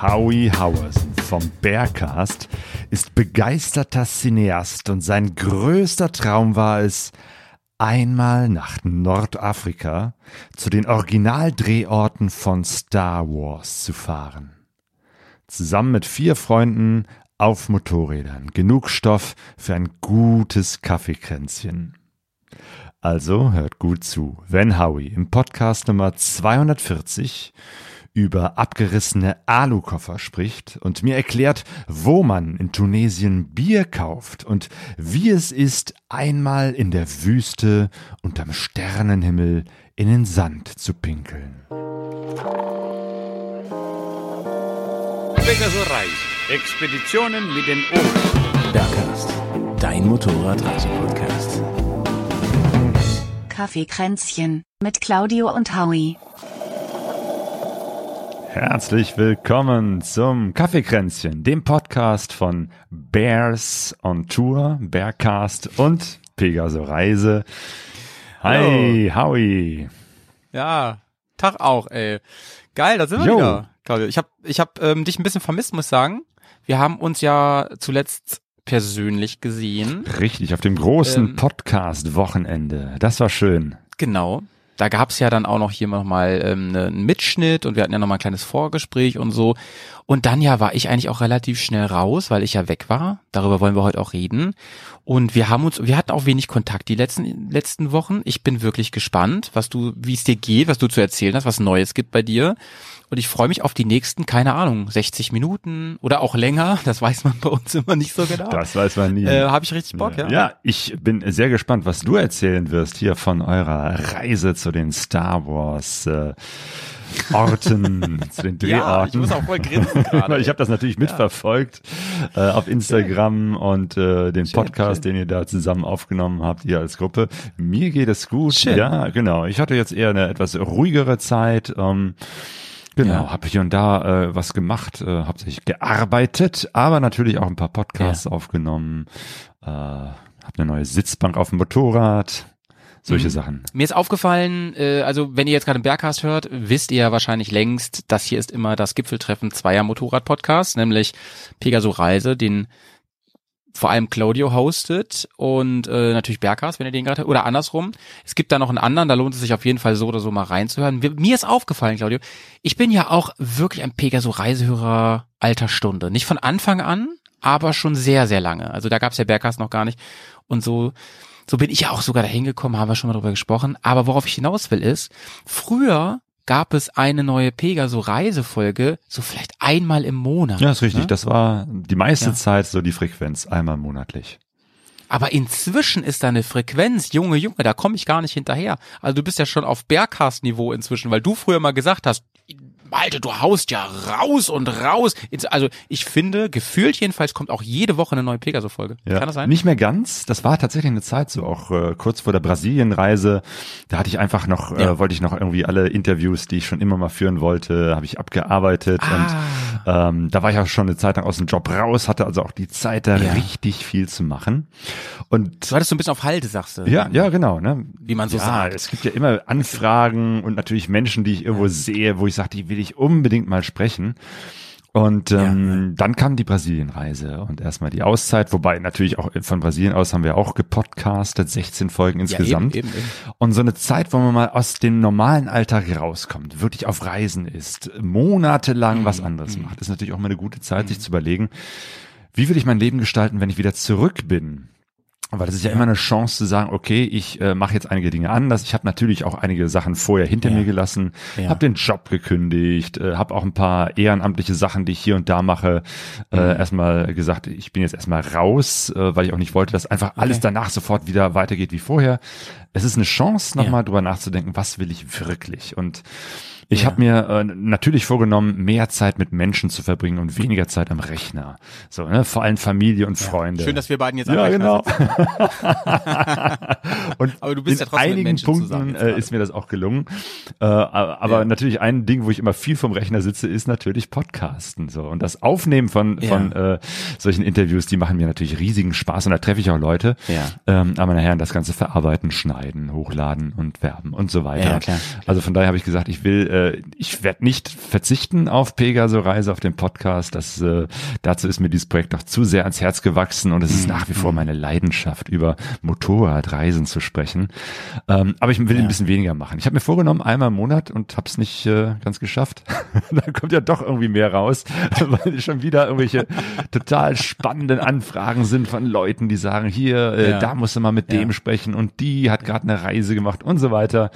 Howie Howison vom Bearcast ist begeisterter Cineast und sein größter Traum war es, einmal nach Nordafrika zu den Originaldrehorten von Star Wars zu fahren. Zusammen mit vier Freunden auf Motorrädern. Genug Stoff für ein gutes Kaffeekränzchen. Also hört gut zu, wenn Howie im Podcast Nummer 240 über abgerissene Alukoffer spricht und mir erklärt, wo man in Tunesien Bier kauft und wie es ist, einmal in der Wüste unterm Sternenhimmel in den Sand zu pinkeln. Pegasus Reis. Expeditionen mit den Ohren. Bergcast, dein Motorradreise-Podcast. Kaffeekränzchen mit Claudio und Howie. Herzlich willkommen zum Kaffeekränzchen, dem Podcast von Bears on Tour, Bearcast und Pegaso Reise. Hi, Howie. Ja, Tag auch, ey. Geil, da sind wir Jo. wieder, Claudio. Ich habe ich hab, ähm, dich ein bisschen vermisst, muss ich sagen. Wir haben uns ja zuletzt persönlich gesehen. Richtig, auf dem großen Ähm. Podcast-Wochenende. Das war schön. Genau. Da gab's ja dann auch noch hier nochmal ähm, ne- einen Mitschnitt und wir hatten ja nochmal ein kleines Vorgespräch und so. Und dann ja war ich eigentlich auch relativ schnell raus, weil ich ja weg war. Darüber wollen wir heute auch reden. Und wir haben uns, wir hatten auch wenig Kontakt die letzten letzten Wochen. Ich bin wirklich gespannt, was du, wie es dir geht, was du zu erzählen hast, was Neues gibt bei dir. Und ich freue mich auf die nächsten, keine Ahnung, 60 Minuten oder auch länger. Das weiß man bei uns immer nicht so genau. Das weiß man nie. äh, Habe ich richtig Bock, ja? Ja, ich bin sehr gespannt, was du erzählen wirst hier von eurer Reise zu den Star Wars äh, Orten, zu den Ja, Drehorten. ich muss auch voll grinsen gerade. Ich habe das natürlich mitverfolgt äh, auf Instagram und äh, den Schön, Podcast, den ihr da zusammen aufgenommen habt, ihr als Gruppe. Mir geht es gut. Schön. Ja, genau. Ich hatte jetzt eher eine etwas ruhigere Zeit. Ähm, Genau, Ja. habe hier und da äh, was gemacht, äh, hauptsächlich gearbeitet, aber natürlich auch ein paar Podcasts aufgenommen, äh, habe eine neue Sitzbank auf dem Motorrad, solche Mhm. Sachen. Mir ist aufgefallen, äh, also wenn ihr jetzt gerade den Bergcast hört, wisst ihr ja wahrscheinlich längst, das hier ist immer das Gipfeltreffen zweier Motorrad-Podcasts, nämlich Pegaso Reise, den vor allem Claudio hostet und äh, natürlich Bergcast, wenn ihr den gerade oder andersrum. Es gibt da noch einen anderen, da lohnt es sich auf jeden Fall so oder so mal reinzuhören. Mir ist aufgefallen, Claudio, ich bin ja auch wirklich ein Pegaso Reisehörer alter Stunde. Nicht von Anfang an, aber schon sehr, sehr lange. Also da gab es ja Bergcast noch gar nicht. Und so so bin ich ja auch sogar dahin gekommen, haben wir schon mal drüber gesprochen. Aber worauf ich hinaus will ist, früher gab es eine neue Pegaso Reisefolge, so vielleicht einmal im Monat. Ja, ist richtig. Ne? Das war die meiste Ja. Zeit so die Frequenz, einmal monatlich. Aber inzwischen ist da eine Frequenz, Junge, Junge, da komme ich gar nicht hinterher. Also du bist ja schon auf Bergcast-Niveau inzwischen, weil du früher mal gesagt hast, Alter, du haust ja raus und raus. Also ich finde, gefühlt jedenfalls kommt auch jede Woche eine neue Pegaso-Folge. Ja, Kann das sein? Nicht mehr ganz. Das war tatsächlich eine Zeit so, auch äh, kurz vor der Brasilienreise. Da hatte ich einfach noch, Ja. äh, wollte ich noch irgendwie alle Interviews, die ich schon immer mal führen wollte, habe ich abgearbeitet. Ah. Und ähm, da war ich auch schon eine Zeit lang aus dem Job raus, hatte also auch die Zeit, da Ja. richtig viel zu machen. Und Du hattest so ein bisschen auf Halte, sagst du. ja, ja, genau. Ne? Wie man so ja, sagt. Es gibt ja immer Anfragen und natürlich Menschen, die ich irgendwo sehe, wo ich sage, die will ich unbedingt mal sprechen. Und ähm, dann kam die Brasilienreise und erstmal die Auszeit, wobei natürlich auch von Brasilien aus haben wir auch gepodcastet, 16 Folgen insgesamt. eben, eben, eben. Und so eine Zeit, wo man mal aus dem normalen Alltag rauskommt, wirklich auf Reisen ist, monatelang Mhm. was anderes macht, ist natürlich auch mal eine gute Zeit, sich zu überlegen, wie will ich mein Leben gestalten, wenn ich wieder zurück bin? Aber das ist ja, immer eine Chance zu sagen, okay, ich äh, mache jetzt einige Dinge anders. Ich habe natürlich auch einige Sachen vorher hinter Ja. mir gelassen, Ja. habe den Job gekündigt, äh, habe auch ein paar ehrenamtliche Sachen, die ich hier und da mache, Mhm. äh, erstmal gesagt, ich bin jetzt erstmal raus, äh, weil ich auch nicht wollte, dass einfach alles danach sofort wieder weitergeht wie vorher. Es ist eine Chance, nochmal Ja. drüber nachzudenken, was will ich wirklich? Und ich habe mir äh, natürlich vorgenommen, mehr Zeit mit Menschen zu verbringen und weniger Zeit am Rechner. So, ne? Vor allem Familie und Freunde. Schön, dass wir beiden jetzt am ja, Rechner genau. sitzen. und Aber du bist in ja trotzdem mit einigen Menschen Punkten äh, ist mir das auch gelungen. Äh, aber Ja. natürlich ein Ding, wo ich immer viel vom Rechner sitze, ist natürlich Podcasten. So und das Aufnehmen von Ja. von äh, solchen Interviews, die machen mir natürlich riesigen Spaß und da treffe ich auch Leute. Ja. Ähm, aber nachher das Ganze verarbeiten, schneiden hochladen und werben und so weiter. Ja, klar. Also von daher habe ich gesagt, ich will, äh, ich werde nicht verzichten auf Pegaso Reise, auf den Podcast. Das, äh, dazu ist mir dieses Projekt doch zu sehr ans Herz gewachsen und es ist nach wie vor meine Leidenschaft, über Motorradreisen zu sprechen. Ähm, aber ich will ein bisschen weniger machen. Ich habe mir vorgenommen, einmal im Monat und habe es nicht äh, ganz geschafft. da kommt ja doch irgendwie mehr raus, weil schon wieder irgendwelche total spannenden Anfragen sind von Leuten, die sagen, hier, äh, Ja. da musst du mal mit dem Ja. sprechen und die hat gerade eine Reise gemacht und so weiter.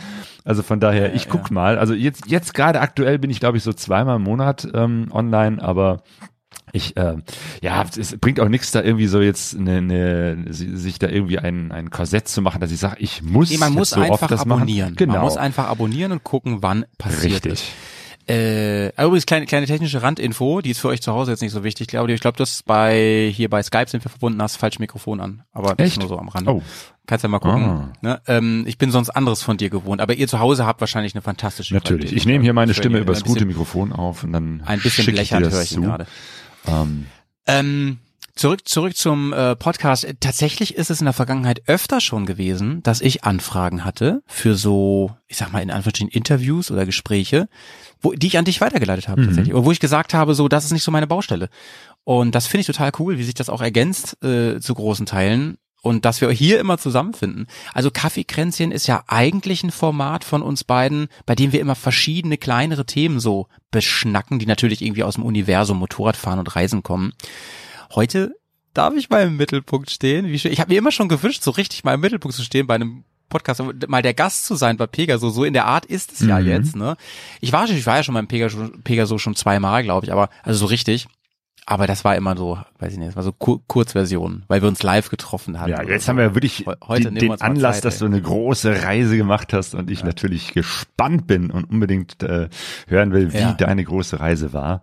Also von daher, ich guck mal. Also jetzt, jetzt gerade aktuell bin ich, glaube ich, so zweimal im Monat ähm, online, aber ich, äh, ja, es bringt auch nichts, da irgendwie so jetzt eine, eine, sich da irgendwie ein, ein Korsett zu machen, dass ich sage, ich muss, Nee, man muss so einfach oft das abonnieren. machen. Genau. Man muss einfach abonnieren und gucken, wann passiert. Richtig. Äh, übrigens kleine, kleine technische Randinfo, die ist für euch zu Hause jetzt nicht so wichtig, Claudia. Ich glaube, das bei hier bei Skype sind wir verbunden, hast falsch Mikrofon an. Aber das Echt? nur so am Rande. Oh. Kannst ja mal gucken. Ah. Ne? Ähm, ich bin sonst anderes von dir gewohnt, aber ihr zu Hause habt wahrscheinlich eine fantastische Natürlich. Qualität. Ich nehme hier meine Ich Stimme ein bisschen- gute Mikrofon auf und dann Ein bisschen ich das höre ich ihn gerade. Ähm, Ähm, zurück, zurück zum äh, Podcast. Tatsächlich ist es in der Vergangenheit öfter schon gewesen, dass ich Anfragen hatte für so, ich sag mal in Anführungsstrichen Interviews oder Gespräche, wo, die ich an dich weitergeleitet habe tatsächlich. Oder wo ich gesagt habe, so, das ist nicht so meine Baustelle. Und das finde ich total cool, wie sich das auch ergänzt äh, zu großen Teilen. Und dass wir hier immer zusammenfinden. Also Kaffeekränzchen ist ja eigentlich ein Format von uns beiden, bei dem wir immer verschiedene kleinere Themen so beschnacken, die natürlich irgendwie aus dem Universum Motorradfahren und Reisen kommen. Heute darf ich mal im Mittelpunkt stehen. Wie schön. Ich habe mir immer schon gewünscht, so richtig mal im Mittelpunkt zu stehen bei einem Podcast, mal der Gast zu sein bei Pegaso. So in der Art ist es ja Mhm. jetzt. Ne? Ich war schon, ich war ja schon beim Pegaso, Pegaso schon zweimal, glaube ich, aber also so richtig. Aber das war immer so, weiß ich nicht, das war so Kur Kurzversion, weil wir uns live getroffen hatten. ja, jetzt haben wir ja wirklich Heu- heute den, den Anlass, Zeit, dass du eine große Reise gemacht hast und ich natürlich gespannt bin und unbedingt äh, hören will, wie Ja. deine große Reise war.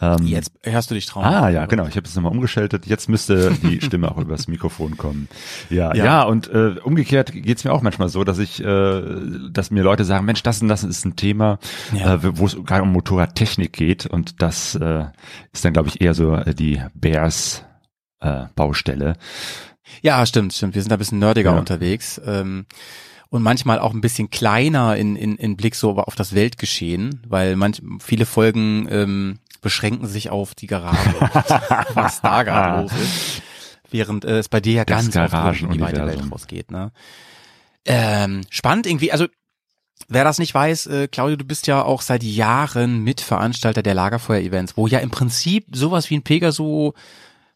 Ähm, Jetzt hörst du dich trauen. Ah ja, genau. Ich habe es nochmal umgeschaltet. Jetzt müsste die Stimme auch übers Mikrofon kommen. Ja, ja, Ja. und äh, umgekehrt geht's mir auch manchmal so, dass ich, äh, dass mir Leute sagen, Mensch, das und das ist ein Thema, Ja. äh, wo es gerade um Motorradtechnik geht. Und das äh, ist dann, glaube ich, eher so äh, die Bears äh, Baustelle. Ja, stimmt, stimmt. Wir sind da ein bisschen nerdiger Ja. unterwegs. Ähm, und manchmal auch ein bisschen kleiner in, in, in Blick so auf das Weltgeschehen, weil manch, viele Folgen ähm, beschränken sich auf die Garage, was da gerade los ist. Während äh, es bei dir ja Das ganz oft in die weite. Welt rausgeht. Ne? Ähm, spannend irgendwie, also Wer das nicht weiß, äh, Claudio, du bist ja auch seit Jahren Mitveranstalter der Lagerfeuer-Events, wo ja im Prinzip sowas wie ein Pegaso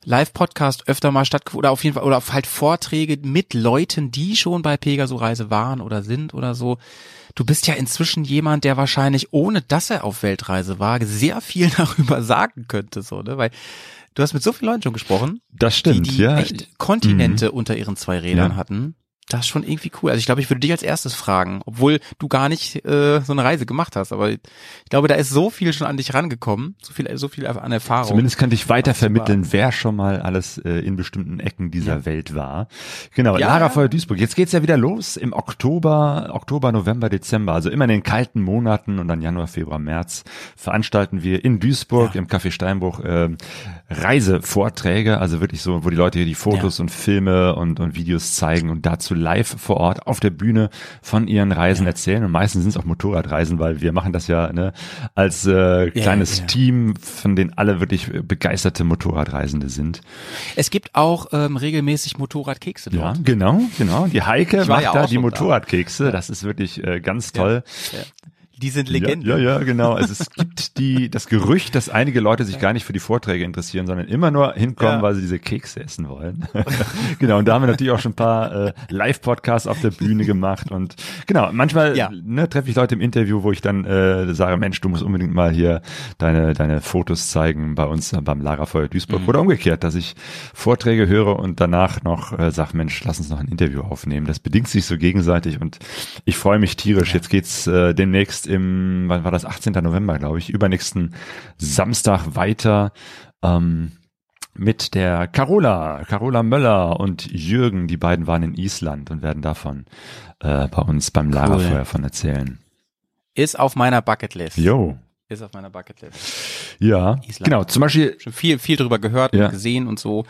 Live-Podcast öfter mal stattgefunden oder auf jeden Fall oder halt Vorträge mit Leuten, die schon bei Pegaso Reise waren oder sind oder so. Du bist ja inzwischen jemand, der wahrscheinlich, ohne dass er auf Weltreise war, sehr viel darüber sagen könnte, so, ne? Weil du hast mit so vielen Leuten schon gesprochen, Das die, stimmt, die ja. echt Kontinente unter ihren zwei Rädern Ja. hatten. Das ist schon irgendwie cool. Also ich glaube, ich würde dich als erstes fragen, obwohl du gar nicht äh, so eine Reise gemacht hast. Aber ich glaube, da ist so viel schon an dich rangekommen, so viel, so viel an Erfahrung. Zumindest könnte ich weiter vermitteln, wer schon mal alles äh, in bestimmten Ecken dieser Welt war. Genau, Ja, Lagerfeuer Duisburg. Jetzt geht's ja wieder los im Oktober, Oktober, November, Dezember. Also immer in den kalten Monaten und dann Januar, Februar, März veranstalten wir in Duisburg Ja. im Café Steinbruch ähm, Reisevorträge. Also wirklich so, wo die Leute hier die Fotos und Filme und, und Videos zeigen und dazu live vor Ort auf der Bühne von ihren Reisen erzählen. Und meistens sind es auch Motorradreisen, weil wir machen das ja ne, als äh, kleines ja. Team, von denen alle wirklich begeisterte Motorradreisende sind. es gibt auch ähm, regelmäßig Motorradkekse Ja, dort. genau, genau. Die Heike macht ja da die schon da. Motorradkekse. Das ist wirklich äh, ganz toll. Die sind Legenden. Ja, ja, ja, genau. Also es gibt die, das Gerücht, dass einige Leute sich gar nicht für die Vorträge interessieren, sondern immer nur hinkommen, Ja. weil sie diese Kekse essen wollen. genau. Und da haben wir natürlich auch schon ein paar äh, Live-Podcasts auf der Bühne gemacht und genau. Manchmal Ja. ne, treffe ich Leute im Interview, wo ich dann äh, sage, Mensch, du musst unbedingt mal hier deine deine Fotos zeigen bei uns äh, beim Lagerfeuer Duisburg Mhm. oder umgekehrt, dass ich Vorträge höre und danach noch äh, sag, Mensch, lass uns noch ein Interview aufnehmen. Das bedingt sich so gegenseitig und ich freue mich tierisch. Jetzt geht's äh, demnächst im, wann war das, 18. November, glaube ich, übernächsten Samstag weiter. Ähm, mit der Carola, Carola Möller und Jürgen, die beiden waren in Island und werden davon äh, bei uns beim Lagerfeuer von erzählen. Ist auf meiner Bucketlist. Jo, Ist auf meiner Bucketlist. Ja, Island. genau. Zum Beispiel, Schon viel, viel drüber gehört Ja. und gesehen und so.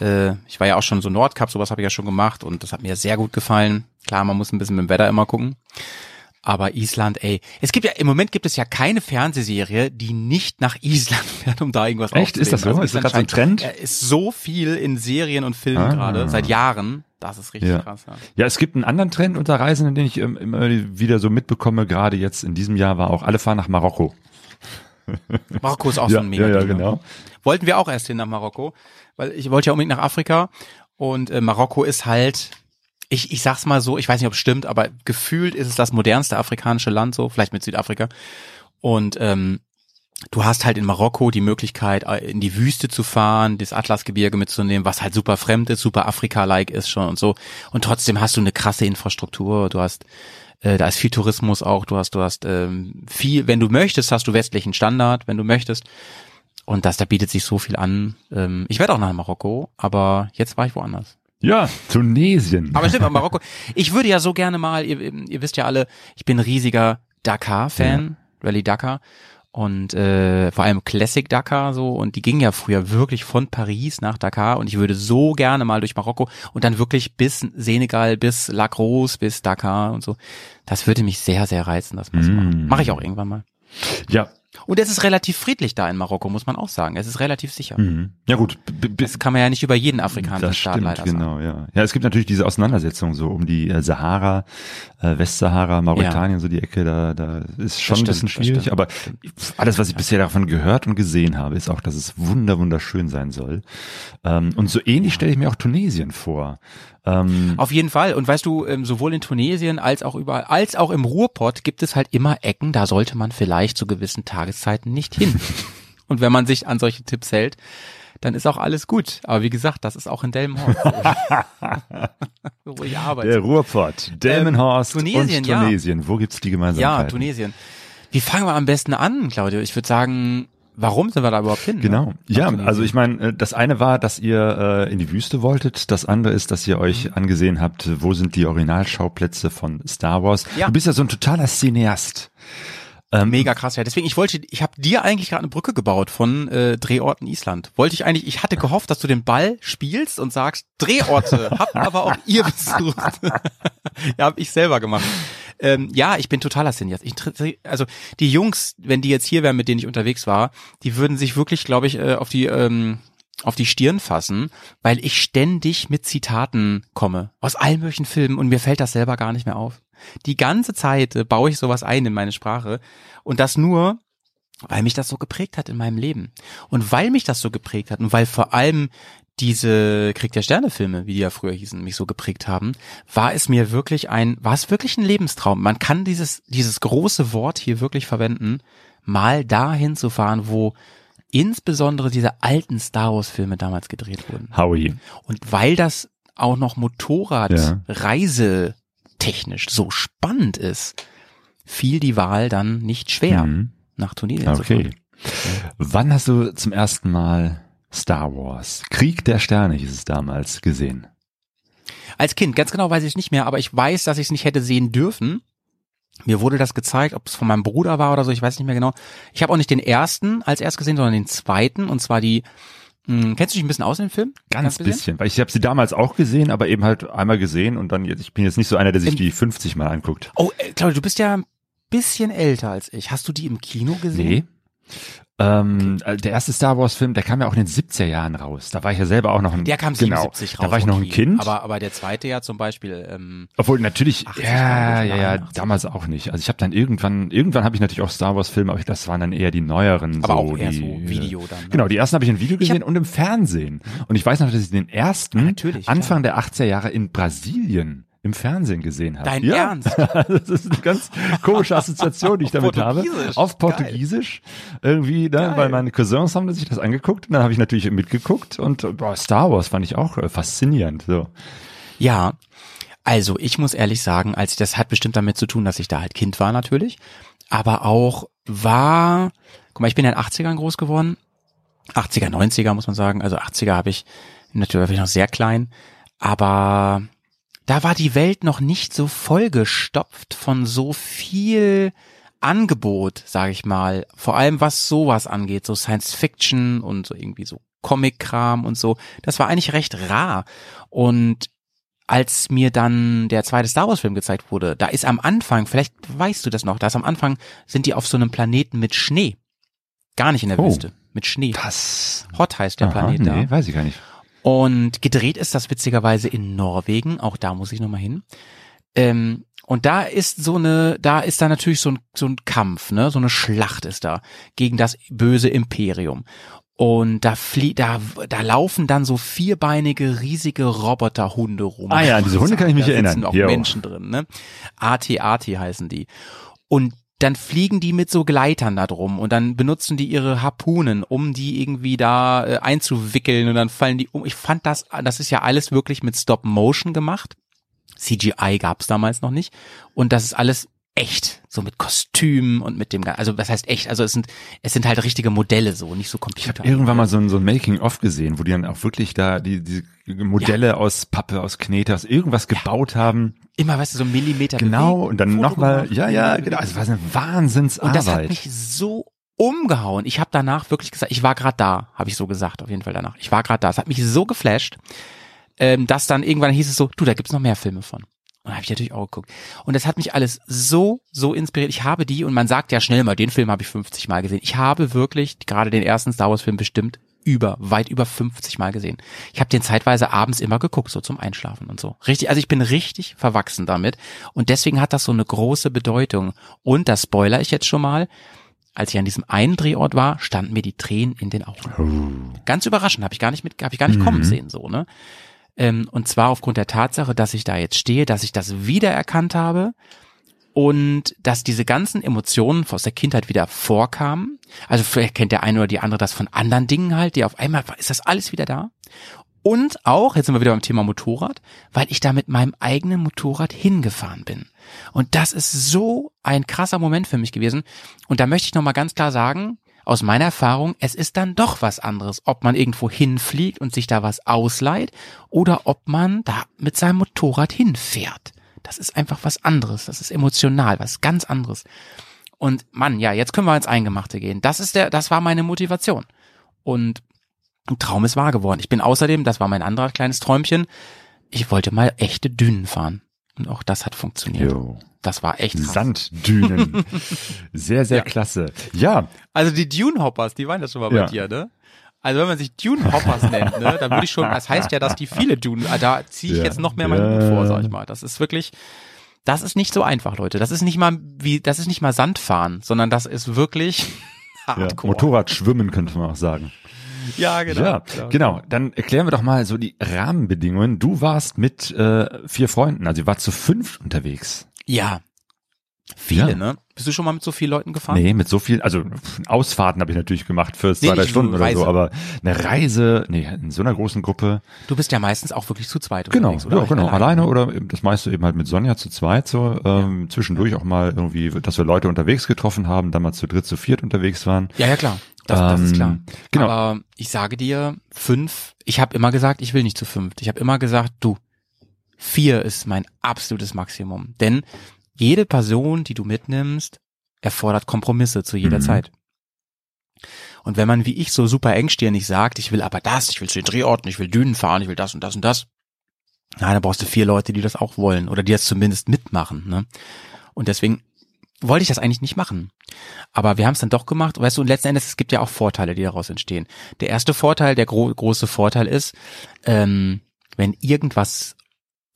Äh, ich war ja auch schon so Nordcup, sowas habe ich ja schon gemacht und das hat mir sehr gut gefallen. Klar, man muss ein bisschen mit dem Wetter immer gucken. Aber Island, ey, es gibt ja, im Moment gibt es ja keine Fernsehserie, die nicht nach Island fährt, um da irgendwas Echt? Ist das so? aufzunehmen. Ist das Island gerade so ein Trend? Er ist so viel in Serien und Filmen Ah. gerade, seit Jahren. Das ist richtig Ja. krass, ja. ja, es gibt einen anderen Trend unter Reisenden, den ich ähm, immer wieder so mitbekomme. Gerade jetzt in diesem Jahr war auch, alle fahren nach Marokko. Marokko ist auch ja, so ein mega ja, ja, ne? genau. Wollten wir auch erst hin nach Marokko, weil ich wollte ja unbedingt nach Afrika und äh, Marokko ist halt, ich, ich sag's mal so, ich weiß nicht, ob es stimmt, aber gefühlt ist es das modernste afrikanische Land so, vielleicht mit Südafrika. Und ähm, du hast halt in Marokko die Möglichkeit, äh, in die Wüste zu fahren, das Atlasgebirge mitzunehmen, was halt super fremd ist, super Afrika-like ist schon und so. Und trotzdem hast du eine krasse Infrastruktur, du hast äh, da ist viel Tourismus auch, du hast, du hast ähm, viel, wenn du möchtest, hast du westlichen Standard, wenn du möchtest. Und das, da bietet sich so viel an. Ähm, ich werde auch nach Marokko, aber jetzt war ich woanders. Ja, Tunesien. Aber stimmt, Marokko. Ich würde ja so gerne mal, ihr, ihr wisst ja alle, ich bin ein riesiger Dakar-Fan, Rallye Dakar. Und äh, vor allem Classic Dakar so und die ging ja früher wirklich von Paris nach Dakar und ich würde so gerne mal durch Marokko und dann wirklich bis Senegal, bis Lacrosse, bis Dakar und so. Das würde mich sehr, sehr reizen, das mal zu machen. Mache ich auch irgendwann mal. ja. Und es ist relativ friedlich da in Marokko, muss man auch sagen. Es ist relativ sicher. Mhm. Ja gut, b- Das kann man ja nicht über jeden afrikanischen das Staat stimmt, leider sagen. genau, ja. Ja, es gibt natürlich diese Auseinandersetzung so um die äh, Sahara, äh, Westsahara, Mauretanien, so die Ecke, da, da ist schon stimmt, ein bisschen schwierig, aber alles, was ich bisher davon gehört und gesehen habe, ist auch, dass es wunder, wunderschön sein soll. Ähm, und so ähnlich stelle ich mir auch Tunesien vor. Ähm, Auf jeden Fall. Und weißt du, ähm, sowohl in Tunesien als auch überall, als auch im Ruhrpott gibt es halt immer Ecken, da sollte man vielleicht zu gewissen Tageszeiten nicht hin. Und wenn man sich an solche Tipps hält, dann ist auch alles gut. Aber wie gesagt, das ist auch in Delmenhorst. arbeite. der Ruhrpott, Delmenhorst Ähm, Tunesien, und ja. Tunesien. Wo gibt's die Ja, Gemeinsamkeiten? Tunesien. Wie fangen wir am besten an, Claudio? Ich würde sagen, warum sind wir da überhaupt hin? Genau. Ne? Ja, also ich meine, äh, das eine war, dass ihr äh, in die Wüste wolltet. Das andere ist, dass ihr Mhm. euch angesehen habt, wo sind die Originalschauplätze von Star Wars. Ja. Du bist ja so ein totaler Cineast. Ähm, Mega krass, ja. Deswegen, ich wollte, ich habe dir eigentlich gerade eine Brücke gebaut von äh, Drehorten Island. Wollte ich eigentlich, ich hatte gehofft, dass du den Ball spielst und sagst, Drehorte, habt aber auch ihr besucht. ja, hab ich selber gemacht. Ähm, ja, ich bin totaler. Ich, interessiere- also die Jungs, wenn die jetzt hier wären, mit denen ich unterwegs war, die würden sich wirklich, glaube ich, äh, auf die ähm, auf die Stirn fassen, weil ich ständig mit Zitaten komme aus allen möglichen Filmen und mir fällt das selber gar nicht mehr auf. Die ganze Zeit äh, baue ich sowas ein in meine Sprache und das nur, weil mich das so geprägt hat in meinem Leben. Und weil mich das so geprägt hat und weil vor allem diese Krieg der Sterne Filme, wie die ja früher hießen, mich so geprägt haben, war es mir wirklich ein, war es wirklich ein Lebenstraum. Man kann dieses, dieses große Wort hier wirklich verwenden, mal dahin zu fahren, wo insbesondere diese alten Star Wars Filme damals gedreht wurden. Howie. Und weil das auch noch Motorrad Ja. Reisetechnisch so spannend ist, fiel die Wahl dann nicht schwer, Mhm. nach Tunesien zu Okay. fahren. Wann hast du zum ersten Mal Star Wars, Krieg der Sterne hieß es damals, gesehen? Als Kind, ganz genau weiß ich es nicht mehr, aber ich weiß, dass ich es nicht hätte sehen dürfen. Mir wurde das gezeigt, ob es von meinem Bruder war oder so, ich weiß nicht mehr genau. Ich habe auch nicht den ersten als erst gesehen, sondern den zweiten, und zwar die, mh, kennst du dich ein bisschen aus in dem Film? Ganz bisschen, weil ich habe sie damals auch gesehen, aber eben halt einmal gesehen und dann jetzt, ich bin jetzt nicht so einer, der sich Im- die 50 Mal anguckt. Oh, äh, Claudia, du bist ja ein bisschen älter als ich. Hast du die im Kino gesehen? Nee. Ähm, äh, Der erste Star Wars Film, der kam ja auch in den 70er Jahren raus. Da war ich ja selber auch noch ein Der kam genau, 77 raus. Da war ich noch ein okay. Kind. Aber, aber der zweite ja zum Beispiel, ähm, Obwohl natürlich, 80 ja, ja, ja, 81. damals auch nicht. Also ich habe dann irgendwann, irgendwann habe ich natürlich auch Star Wars Filme, aber das waren dann eher die neueren. aber so, auch eher die, so Video dann. Ne? Genau, die ersten habe ich im Video gesehen und im Fernsehen. Und ich weiß noch, dass ich den ersten natürlich, Anfang der 80er Jahre in Brasilien im Fernsehen gesehen habe. Dein ja. Ernst? Das ist eine ganz komische Assoziation, die ich damit habe. Auf Portugiesisch. Irgendwie, ne, Geil. weil meine Cousins haben sich das angeguckt und dann habe ich natürlich mitgeguckt und boah, Star Wars fand ich auch äh, faszinierend. So. Ja, also ich muss ehrlich sagen, als das hat bestimmt damit zu tun, dass ich da halt Kind war natürlich, aber auch war, guck mal, ich bin in den 80ern groß geworden, 80er, 90er muss man sagen, also 80er habe ich, natürlich war ich noch sehr klein, aber da war die Welt noch nicht so vollgestopft von so viel Angebot, sage ich mal, vor allem was sowas angeht, so Science Fiction und so irgendwie so Comic-Kram und so, das war eigentlich recht rar. Und als mir dann der zweite Star Wars Film gezeigt wurde, da ist am Anfang, vielleicht weißt du das noch, da ist am Anfang sind die auf so einem Planeten mit Schnee. Gar nicht in der Oh. Wüste, mit Schnee. Das. Hot heißt der Aha, Planet da. nee, weiß ich gar nicht. Und gedreht ist das witzigerweise in Norwegen, auch da muss ich nochmal hin. Ähm, und da ist so eine, da ist da natürlich so ein, so ein Kampf, ne, so eine Schlacht ist da gegen das böse Imperium. Und da flie da, da laufen dann so vierbeinige, riesige Roboterhunde rum. Ah ja, diese Hunde kann ich mich da erinnern. sitzen auch Jo. Menschen drin, ne? AT-AT heißen die. Und dann fliegen die mit so Gleitern da drum und dann benutzen die ihre Harpunen, um die irgendwie da äh, einzuwickeln und dann fallen die um. Ich fand das, das ist ja alles wirklich mit Stop Motion gemacht. CGI gab's damals noch nicht und das ist alles echt, so mit Kostümen und mit dem, also was heißt echt? Also es sind, es sind halt richtige Modelle so, nicht so Ich habe Computer. irgendwann mal so ein, so ein Making-of gesehen, wo die dann auch wirklich da die, die Modelle aus Pappe, aus Knete, aus irgendwas gebaut haben. immer, weißt du, so ein Millimeter. Genau, und dann nochmal, ja, ja, genau. Also es war eine Wahnsinnsarbeit. Und das hat mich so umgehauen. Ich habe danach wirklich gesagt, ich war gerade da, habe ich so gesagt, auf jeden Fall danach. Ich war gerade da. Es hat mich so geflasht, ähm, dass dann irgendwann hieß es so, du, da gibt's noch mehr Filme von. Und habe ich natürlich auch geguckt. Und das hat mich alles so, so inspiriert. Ich habe die, und man sagt ja schnell mal, den Film habe ich 50 Mal gesehen. Ich habe wirklich gerade den ersten Star Wars Film bestimmt über, weit über 50 Mal gesehen. Ich habe den zeitweise abends immer geguckt, so zum Einschlafen und so. Richtig, also ich bin richtig verwachsen damit. Und deswegen hat das so eine große Bedeutung. Und das spoiler ich jetzt schon mal, als ich an diesem einen Drehort war, standen mir die Tränen in den Augen. Ganz überraschend, habe ich gar nicht mit, habe ich gar nicht kommen sehen, so, ne? Ähm, und zwar aufgrund der Tatsache, dass ich da jetzt stehe, dass ich das wiedererkannt habe und dass diese ganzen Emotionen aus der Kindheit wieder vorkamen. Also vielleicht kennt der eine oder die andere das von anderen Dingen halt, die auf einmal ist das alles wieder da. Und auch, jetzt sind wir wieder beim Thema Motorrad, weil ich da mit meinem eigenen Motorrad hingefahren bin. Und das ist so ein krasser Moment für mich gewesen. Und da möchte ich nochmal ganz klar sagen, aus meiner Erfahrung, es ist dann doch was anderes, ob man irgendwo hinfliegt und sich da was ausleiht oder ob man da mit seinem Motorrad hinfährt. Das ist einfach was anderes. Das ist emotional, was ganz anderes. Und Mann, ja, jetzt können wir ins Eingemachte gehen. Das ist der, das war meine Motivation. Und ein Traum ist wahr geworden. Ich bin außerdem, das war mein anderer kleines Träumchen, ich wollte mal echte Dünen fahren. Und auch das hat funktioniert. Jo. Das war echt krass. Sanddünen. sehr, sehr Ja. klasse. Ja, Also die Dune Hoppers, die waren das schon mal Ja. bei dir, ne? Also wenn man sich Dune Hoppers nennt, ne, dann würde ich schon, das heißt ja, dass die viele Dune, ah, da ziehe ich Ja. jetzt noch mehr meinen Hut vor, sag ich mal. Das ist wirklich, das ist nicht so einfach, Leute. Das ist nicht mal wie, das ist nicht mal Sandfahren, sondern das ist wirklich ja. hardcore. Motorradschwimmen könnte man auch sagen. Ja, genau. Ja, genau. Dann erklären wir doch mal so die Rahmenbedingungen. Du warst mit äh, vier Freunden, also ihr wart zu fünf unterwegs. Ja. Viele, Ja. ne? Bist du schon mal mit so vielen Leuten gefahren? Nee, mit so viel, also Ausfahrten habe ich natürlich gemacht für zwei, Nee, drei ich- Stunden oder so, aber eine Reise, nee, in so einer großen Gruppe. Du bist ja meistens auch wirklich zu zweit Genau, unterwegs, oder? ja, genau, alleine oder das meiste eben halt mit Sonja zu zweit so, ähm, zwischendurch auch mal irgendwie, dass wir Leute unterwegs getroffen haben, dann mal zu dritt, zu viert unterwegs waren. Ja, ja, klar. Das, das ist klar. genau. Aber ich sage dir, fünf, ich habe immer gesagt, ich will nicht zu fünf. Ich habe immer gesagt, du, vier ist mein absolutes Maximum. Denn jede Person, die du mitnimmst, erfordert Kompromisse zu jeder Mhm. Zeit. Und wenn man wie ich so super engstirnig sagt, ich will aber das, ich will zu den Drehorten, ich will Dünen fahren, ich will das und das und das, na, dann brauchst du vier Leute, die das auch wollen oder die das zumindest mitmachen. Ne? Und deswegen wollte ich das eigentlich nicht machen. Aber wir haben es dann doch gemacht. Weißt du, und letzten Endes, es gibt ja auch Vorteile, die daraus entstehen. Der erste Vorteil, der gro große Vorteil ist, ähm, wenn irgendwas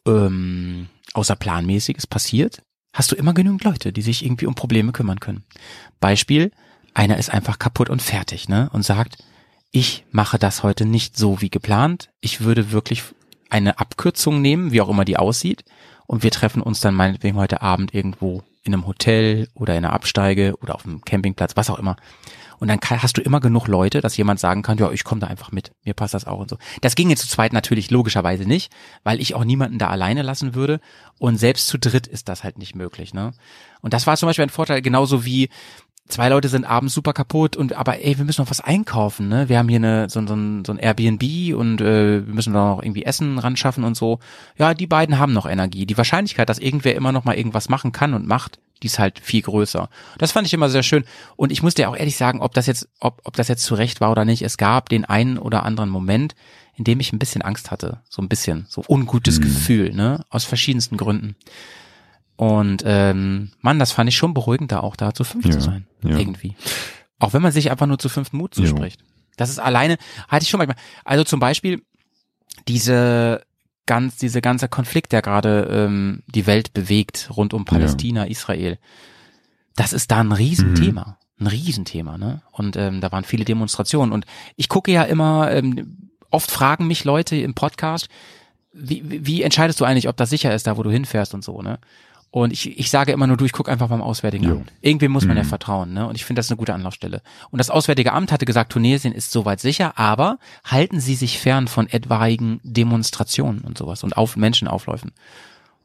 ähm, außerplanmäßiges passiert, hast du immer genügend Leute, die sich irgendwie um Probleme kümmern können. Beispiel, einer ist einfach kaputt und fertig, ne? Und sagt, ich mache das heute nicht so wie geplant. Ich würde wirklich eine Abkürzung nehmen, wie auch immer die aussieht. Und wir treffen uns dann meinetwegen heute Abend irgendwo in einem Hotel oder in einer Absteige oder auf einem Campingplatz, was auch immer. Und dann kann, hast du immer genug Leute, dass jemand sagen kann, ja, ich komme da einfach mit, mir passt das auch und so. Das ging jetzt zu zweit natürlich logischerweise nicht, weil ich auch niemanden da alleine lassen würde. Und selbst zu dritt ist das halt nicht möglich, ne? Und das war zum Beispiel ein Vorteil, genauso wie zwei Leute sind abends super kaputt und aber ey, wir müssen noch was einkaufen, ne? Wir haben hier eine, so, so, ein, so ein Airbnb und äh, wir müssen da noch irgendwie Essen ran schaffen und so. Ja, die beiden haben noch Energie. Die Wahrscheinlichkeit, dass irgendwer immer noch mal irgendwas machen kann und macht, Die ist halt viel größer. Das fand ich immer sehr schön. Und ich muss dir auch ehrlich sagen, ob das jetzt, ob, ob das jetzt zurecht war oder nicht. Es gab den einen oder anderen Moment, in dem ich ein bisschen Angst hatte. So ein bisschen, so ungutes Mhm. Gefühl, ne? Aus verschiedensten Gründen. Und ähm, Mann, das fand ich schon beruhigend, da auch da zu fünf Ja, zu sein. ja. Irgendwie. Auch wenn man sich einfach nur zu fünften Mut zuspricht. Das ist alleine, hatte ich schon manchmal. Also zum Beispiel diese ganz, diese ganze Konflikt, der gerade ähm, die Welt bewegt rund um Palästina, Israel. Das ist da ein Riesenthema. Ein Riesenthema, ne? Und ähm, da waren viele Demonstrationen. Und ich gucke ja immer, ähm, oft fragen mich Leute im Podcast, wie, wie wie entscheidest du eigentlich, ob das sicher ist, da wo du hinfährst und so, ne? Und ich, ich sage immer nur, du, ich gucke einfach beim Auswärtigen Jo. Amt. Irgendwie muss man ja Mhm. vertrauen, ne? Und ich finde das eine gute Anlaufstelle. Und das Auswärtige Amt hatte gesagt, Tunesien ist soweit sicher, aber halten Sie sich fern von etwaigen Demonstrationen und sowas und auf Menschenaufläufen.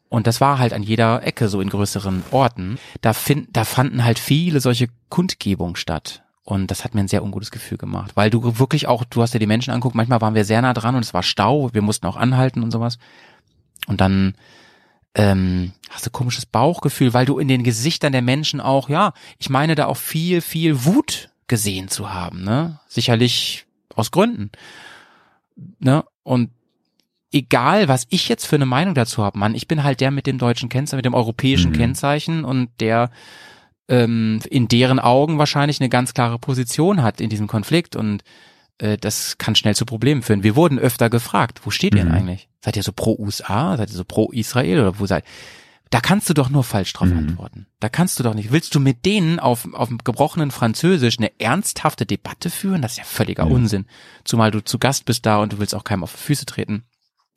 Und das war halt an jeder Ecke so in größeren Orten. Da, find, da fanden halt viele solche Kundgebungen statt. Und das hat mir ein sehr ungutes Gefühl gemacht, weil du wirklich auch, du hast dir die Menschen anguckt, manchmal waren wir sehr nah dran und es war Stau, wir mussten auch anhalten und sowas. Und dann ähm, hast du komisches Bauchgefühl, weil du in den Gesichtern der Menschen auch, ja, ich meine da auch viel, viel Wut gesehen zu haben, ne? Sicherlich aus Gründen. Ne? Und egal, was ich jetzt für eine Meinung dazu habe, Mann, ich bin halt der mit dem deutschen Kennzeichen, mit dem europäischen Mhm. Kennzeichen und der ähm, in deren Augen wahrscheinlich eine ganz klare Position hat in diesem Konflikt und äh, das kann schnell zu Problemen führen. Wir wurden öfter gefragt, wo steht ihr denn Mhm. eigentlich? Seid ihr so pro USA? Seid ihr so pro Israel oder wo seid da kannst du doch nur falsch drauf Mhm. antworten. Da kannst du doch nicht. Willst du mit denen auf, auf dem gebrochenen Französisch eine ernsthafte Debatte führen? Das ist ja völliger Ja. Unsinn. Zumal du zu Gast bist da und du willst auch keinem auf die Füße treten.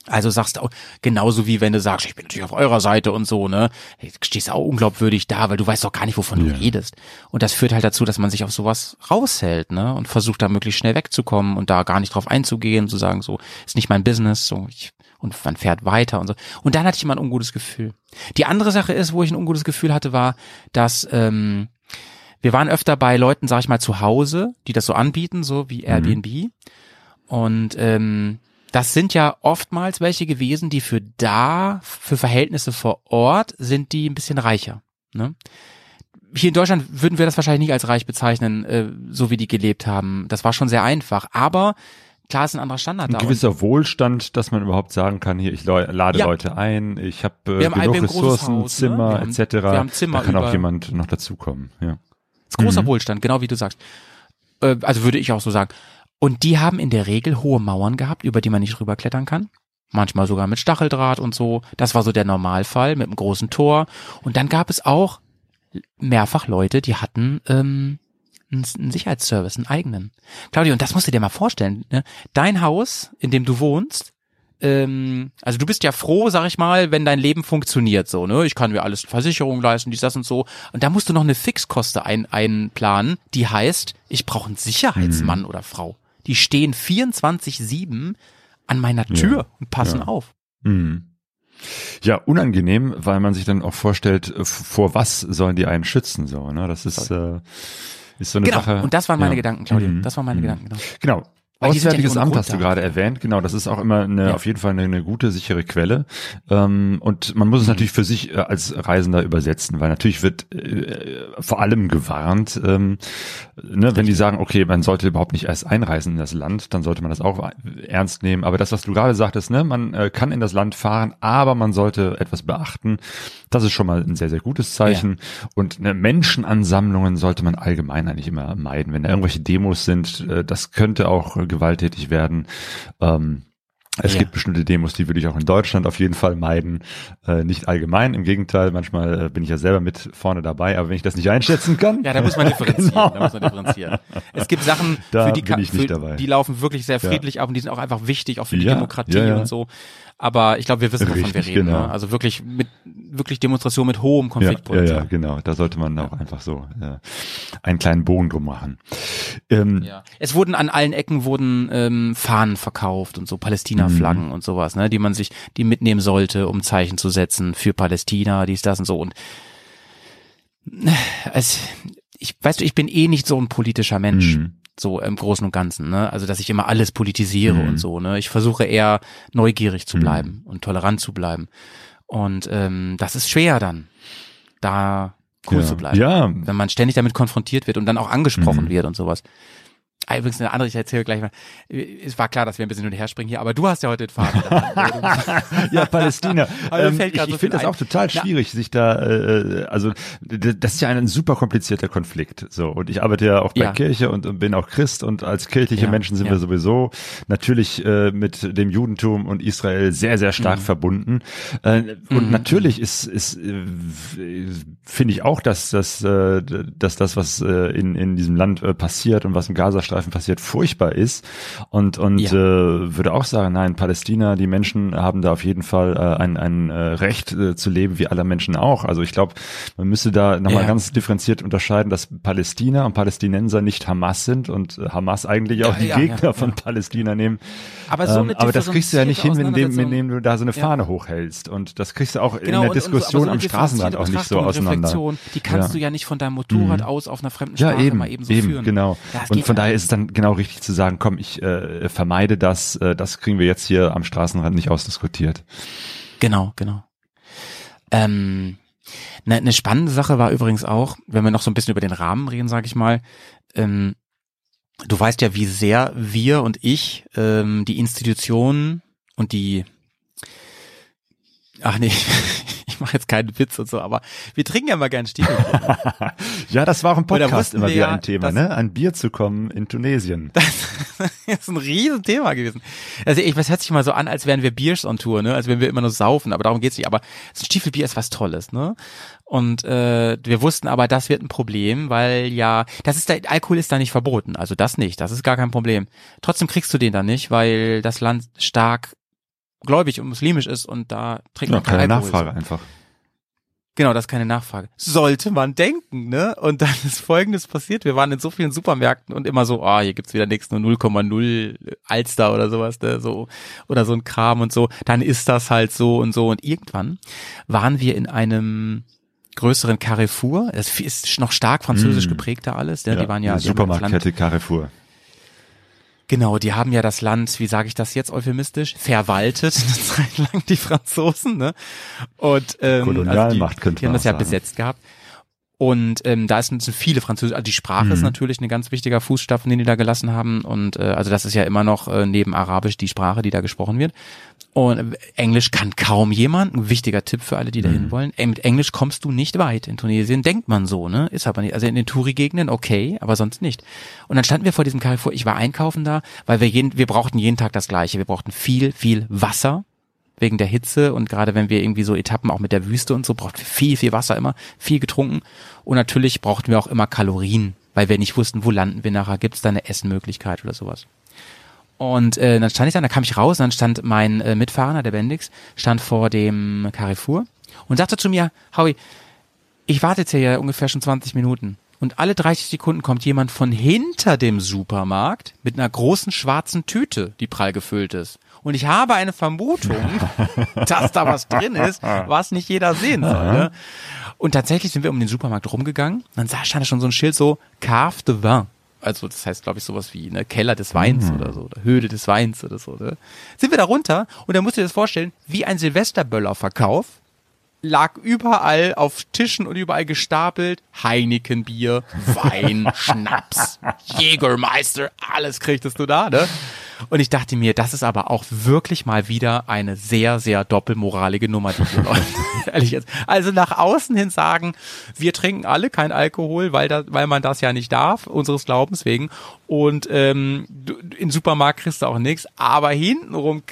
Also sagst du auch, genauso wie wenn du sagst, ich bin natürlich auf eurer Seite und so, ne? Du stehst auch unglaubwürdig da, weil du weißt doch gar nicht, wovon Ja. du redest. Und das führt halt dazu, dass man sich auf sowas raushält, ne? Und versucht da möglichst schnell wegzukommen und da gar nicht drauf einzugehen, zu sagen, so, ist nicht mein Business, so, ich, und man fährt weiter und so. Und dann hatte ich immer ein ungutes Gefühl. Die andere Sache ist, wo ich ein ungutes Gefühl hatte, war, dass, ähm, wir waren öfter bei Leuten, sag ich mal, zu Hause, die das so anbieten, so wie Airbnb. Und ähm, das sind ja oftmals welche gewesen, die für da, für Verhältnisse vor Ort, sind die ein bisschen reicher. Ne? Hier in Deutschland würden wir das wahrscheinlich nicht als reich bezeichnen, äh, so wie die gelebt haben. Das war schon sehr einfach. Aber klar ist ein anderer Standard Ein da. Und gewisser Wohlstand, dass man überhaupt sagen kann, hier, ich lade Ja. Leute ein, ich habe äh, haben ein- genug ein Ressourcen, Haus, ne? Zimmer Wir haben- etc. wir haben Zimmer da kann auch jemand noch dazukommen. Ja. ist großer Mhm. Wohlstand, genau wie du sagst. Äh, also würde ich auch so sagen. Und die haben in der Regel hohe Mauern gehabt, über die man nicht rüberklettern kann. Manchmal sogar mit Stacheldraht und so. Das war so der Normalfall mit einem großen Tor. Und dann gab es auch mehrfach Leute, die hatten ähm, einen, Sicherheitsservice, einen eigenen. Claudia, und das musst du dir mal vorstellen. Ne? Dein Haus, in dem du wohnst, ähm, also du bist ja froh, sag ich mal, wenn dein Leben funktioniert so, ne? Ich kann mir alles Versicherung leisten, dies, das und so. Und da musst du noch eine Fixkoste ein, einplanen, die heißt, ich brauche einen Sicherheitsmann oder Frau. Die stehen 24-7 an meiner Tür und passen ja. auf. Mhm. Ja, unangenehm, weil man sich dann auch vorstellt, äh, vor was sollen die einen schützen, so, ne? Das ist, äh, ist so eine Genau. Sache. Und das waren meine ja. Gedanken, Claudia. Mhm. Das waren meine Mhm. Gedanken, genau. Genau. Weil ja Auswärtiges ohne Amt hast du gerade erwähnt, genau, das ist auch immer eine, Ja. auf jeden Fall eine, eine gute, sichere Quelle. Ähm, und man muss es Mhm. natürlich für sich äh, als Reisender übersetzen, weil natürlich wird äh, vor allem gewarnt, ähm, ne, wenn die sagen, okay, man sollte überhaupt nicht erst einreisen in das Land, dann sollte man das auch ernst nehmen. Aber das, was du gerade sagtest, ne, man äh, kann in das Land fahren, aber man sollte etwas beachten. Das ist schon mal ein sehr, sehr gutes Zeichen. Und ne, Menschenansammlungen sollte man allgemein eigentlich immer meiden. Wenn da irgendwelche Demos sind, äh, das könnte auch gewalttätig werden. Ähm, es Ja. gibt bestimmte Demos, die würde ich auch in Deutschland auf jeden Fall meiden. Äh, nicht allgemein, im Gegenteil, manchmal äh, bin ich ja selber mit vorne dabei, aber wenn ich das nicht einschätzen kann. Ja, da muss man differenzieren. Genau. Da muss man differenzieren. Es gibt Sachen, Da für die, bin ich nicht für, dabei. die laufen wirklich sehr Ja. friedlich ab und die sind auch einfach wichtig, auch für die Ja, Demokratie ja, ja. und so. Aber ich glaube, wir wissen, wovon wir Richtig, reden. genau. Ne? Also wirklich mit wirklich Demonstration mit hohem Ja, ja, Konfliktpotenzial. ja, genau. Da sollte man auch einfach so äh, einen kleinen Bogen drum machen. Ähm, Ja. Es wurden an allen Ecken wurden ähm, Fahnen verkauft und so Palästina-Flaggen Mhm. und sowas, ne, die man sich, die mitnehmen sollte, um Zeichen zu setzen für Palästina, dies, das und so. Und es, ich, weißt du, ich bin eh nicht so ein politischer Mensch. Mhm. So im Großen und Ganzen, ne? Also, dass ich immer alles politisiere Mhm. und so, ne? Ich versuche eher neugierig zu Mhm. bleiben und tolerant zu bleiben. Und ähm, das ist schwer dann. Da cool ja. zu bleiben. Ja, Wenn man ständig damit konfrontiert wird und dann auch angesprochen Mhm. wird und sowas. Ah, Übrigens eine andere, ich erzähle gleich mal. Es war klar, dass wir ein bisschen hin und her springen hier, aber du hast ja heute den Faden. in ja, Palästina. Ähm, ich ich so finde das auch ein. total Na. schwierig, sich da, äh, also das ist ja ein super komplizierter Konflikt. So und ich arbeite ja auch bei Ja. Kirche und, und bin auch Christ und als kirchliche Ja, Menschen sind ja. wir sowieso natürlich äh, mit dem Judentum und Israel sehr sehr stark Mhm. verbunden. Äh, und natürlich ist ist äh, finde ich auch, dass das äh, dass das was äh, in in diesem Land passiert und was im Gazastreifen passiert furchtbar ist und und Ja. äh, würde auch sagen, nein, Palästina, die Menschen haben da auf jeden Fall äh, ein, ein äh, Recht äh, zu leben, wie alle Menschen auch. Also ich glaube, man müsste da nochmal Ja. ganz differenziert unterscheiden, dass Palästina und Palästinenser nicht Hamas sind und äh, Hamas eigentlich auch Ja, die ja, Gegner von. Palästina nehmen. Aber so ähm, aber das kriegst du ja nicht hin, wenn, dem, differenzierte indem du da so eine. Fahne hochhältst. Und das kriegst du auch in Genau, der und- und so- Diskussion so eine am Straßenrand auch nicht so und auseinander. Die kannst du ja nicht von deinem Motorrad aus auf einer fremden Ja, Sprache eben, mal eben so eben, führen. genau. Und von daher. Ist es dann genau richtig zu sagen, komm, ich äh, vermeide das, äh, das kriegen wir jetzt hier am Straßenrand nicht ausdiskutiert. Genau, genau. Ähm, ne, eine spannende Sache war übrigens auch, wenn wir noch so ein bisschen über den Rahmen reden, sage ich mal. Ähm, du weißt ja, wie sehr wir und ich ähm, die Institutionen und die Ach nee, ich mache jetzt keinen Witz und so, aber wir trinken ja mal gern Stiefelbier. Ja, das war auch im Podcast immer wieder ja, ein Thema, ne? An Bier zu kommen in Tunesien. Das ist ein Riesenthema gewesen. Also ich, was hört sich mal so an, als wären wir Biers on Tour, ne? Als wenn wir immer nur saufen, aber darum geht's nicht. Aber so ein Stiefelbier ist was Tolles, ne? Und äh, wir wussten aber, das wird ein Problem, weil ja, das ist der Alkohol ist da nicht verboten, also das nicht, das ist gar kein Problem. Trotzdem kriegst du den da nicht, weil das Land stark gläubig und muslimisch ist und da trinkt Ja, man keine Alkohol. Nachfrage einfach. Genau, das ist keine Nachfrage. Sollte man denken, ne? Und dann ist Folgendes passiert. Wir waren in so vielen Supermärkten und immer so, ah, hier gibt's wieder nichts, nur 0,0 Alster oder sowas, ne? So, oder so ein Kram und so. Dann ist das halt so und so. Und irgendwann waren wir in einem größeren Carrefour. Das ist noch stark französisch Mm. geprägt da alles. Ne? die waren ja, die haben ja Supermarktkette Carrefour. Genau, die haben ja das Land, wie sage ich das jetzt euphemistisch, verwaltet eine Zeit lang die Franzosen, ne? Und ähm, Kolonialmacht die, könnte die haben das ja sagen. besetzt gehabt. Und ähm, da sind viele Französische, also die Sprache ist Mhm. natürlich ein ganz wichtiger Fußstapfen, den die da gelassen haben. Und äh, also das ist ja immer noch äh, neben Arabisch die Sprache, die da gesprochen wird. Und Englisch kann kaum jemand. Ein wichtiger Tipp für alle, die dahin Mhm. wollen. Mit Englisch kommst du nicht weit. In Tunesien denkt man so, ne? Ist aber nicht. Also in den Touri-Gegenden okay, aber sonst nicht. Und dann standen wir vor diesem Carrefour. Ich war einkaufen da, weil wir jeden, wir brauchten jeden Tag das Gleiche. Wir brauchten viel, viel Wasser wegen der Hitze und gerade wenn wir irgendwie so Etappen auch mit der Wüste und so, brauchten wir viel, viel Wasser immer, viel getrunken und natürlich brauchten wir auch immer Kalorien, weil wir nicht wussten, wo landen wir nachher, gibt es da eine Essenmöglichkeit oder sowas. Und äh, dann stand ich da, da kam ich raus dann stand mein äh, Mitfahrer, der Bendix, stand vor dem Carrefour und sagte zu mir, Howie, ich warte jetzt hier ungefähr schon 20 Minuten. Und alle 30 Sekunden kommt jemand von hinter dem Supermarkt mit einer großen schwarzen Tüte, die prall gefüllt ist. Und ich habe eine Vermutung, dass da was drin ist, was nicht jeder sehen soll. Ne? Und tatsächlich sind wir um den Supermarkt rumgegangen. Dann sah, stand da schon so ein Schild so, Cave de Vin. Also das heißt, glaube ich, sowas wie ne, Keller des Weins oder so, oder Höhle des Weins oder so. Ne? Sind wir da runter und da musst du dir das vorstellen, wie ein Silvesterböller-Verkauf lag überall auf Tischen und überall gestapelt Heinekenbier, Wein, Schnaps, Jägermeister, alles kriegtest du da, ne? Und ich dachte mir, das ist aber auch wirklich mal wieder eine sehr, sehr doppelmoralige Nummer, die hier läuft. Ehrlich jetzt. Also nach außen hin sagen, wir trinken alle kein Alkohol, weil, da, weil man das ja nicht darf, unseres Glaubens wegen. Und ähm, im Supermarkt kriegst du auch nichts. Aber hintenrum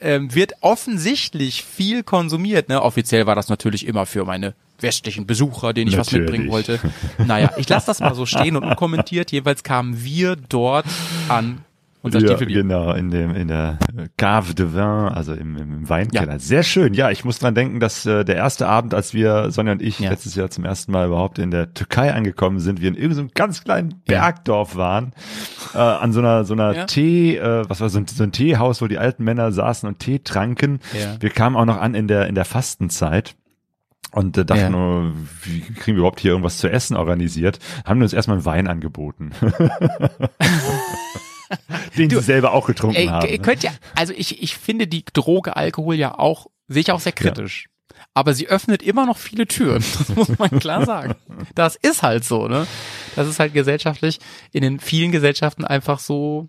ähm, wird offensichtlich viel konsumiert. Ne? Offiziell war das natürlich immer für meine westlichen Besucher, denen ich was Natürlich. mitbringen wollte. Naja, ich lasse das mal so stehen und unkommentiert. Jeweils kamen wir dort an unser Ja, Stiefelbier. genau, in dem in der äh, Cave de Vin, also im, im Weinkeller. Ja. Sehr schön. Ja, ich muss dran denken, dass äh, der erste Abend, als wir Sonja und ich Ja. letztes Jahr zum ersten Mal überhaupt in der Türkei angekommen sind, wir in irgendeinem ganz kleinen. Bergdorf waren, äh, an so einer so einer. Tee, äh, was war so ein, so ein Teehaus, wo die alten Männer saßen und Tee tranken. Ja. Wir kamen auch noch an in der in der Fastenzeit. Und äh, dachten Ja. nur, wie kriegen wir überhaupt hier irgendwas zu essen organisiert? Haben uns erstmal einen Wein angeboten. Den sie selber auch getrunken Ey, haben. ihr könnt ja, also ich, ich finde die Droge Alkohol ja auch, sehe ich auch sehr kritisch. aber sie öffnet immer noch viele Türen. Das muss man klar sagen. Das ist halt so, ne? Das ist halt gesellschaftlich in den vielen Gesellschaften einfach so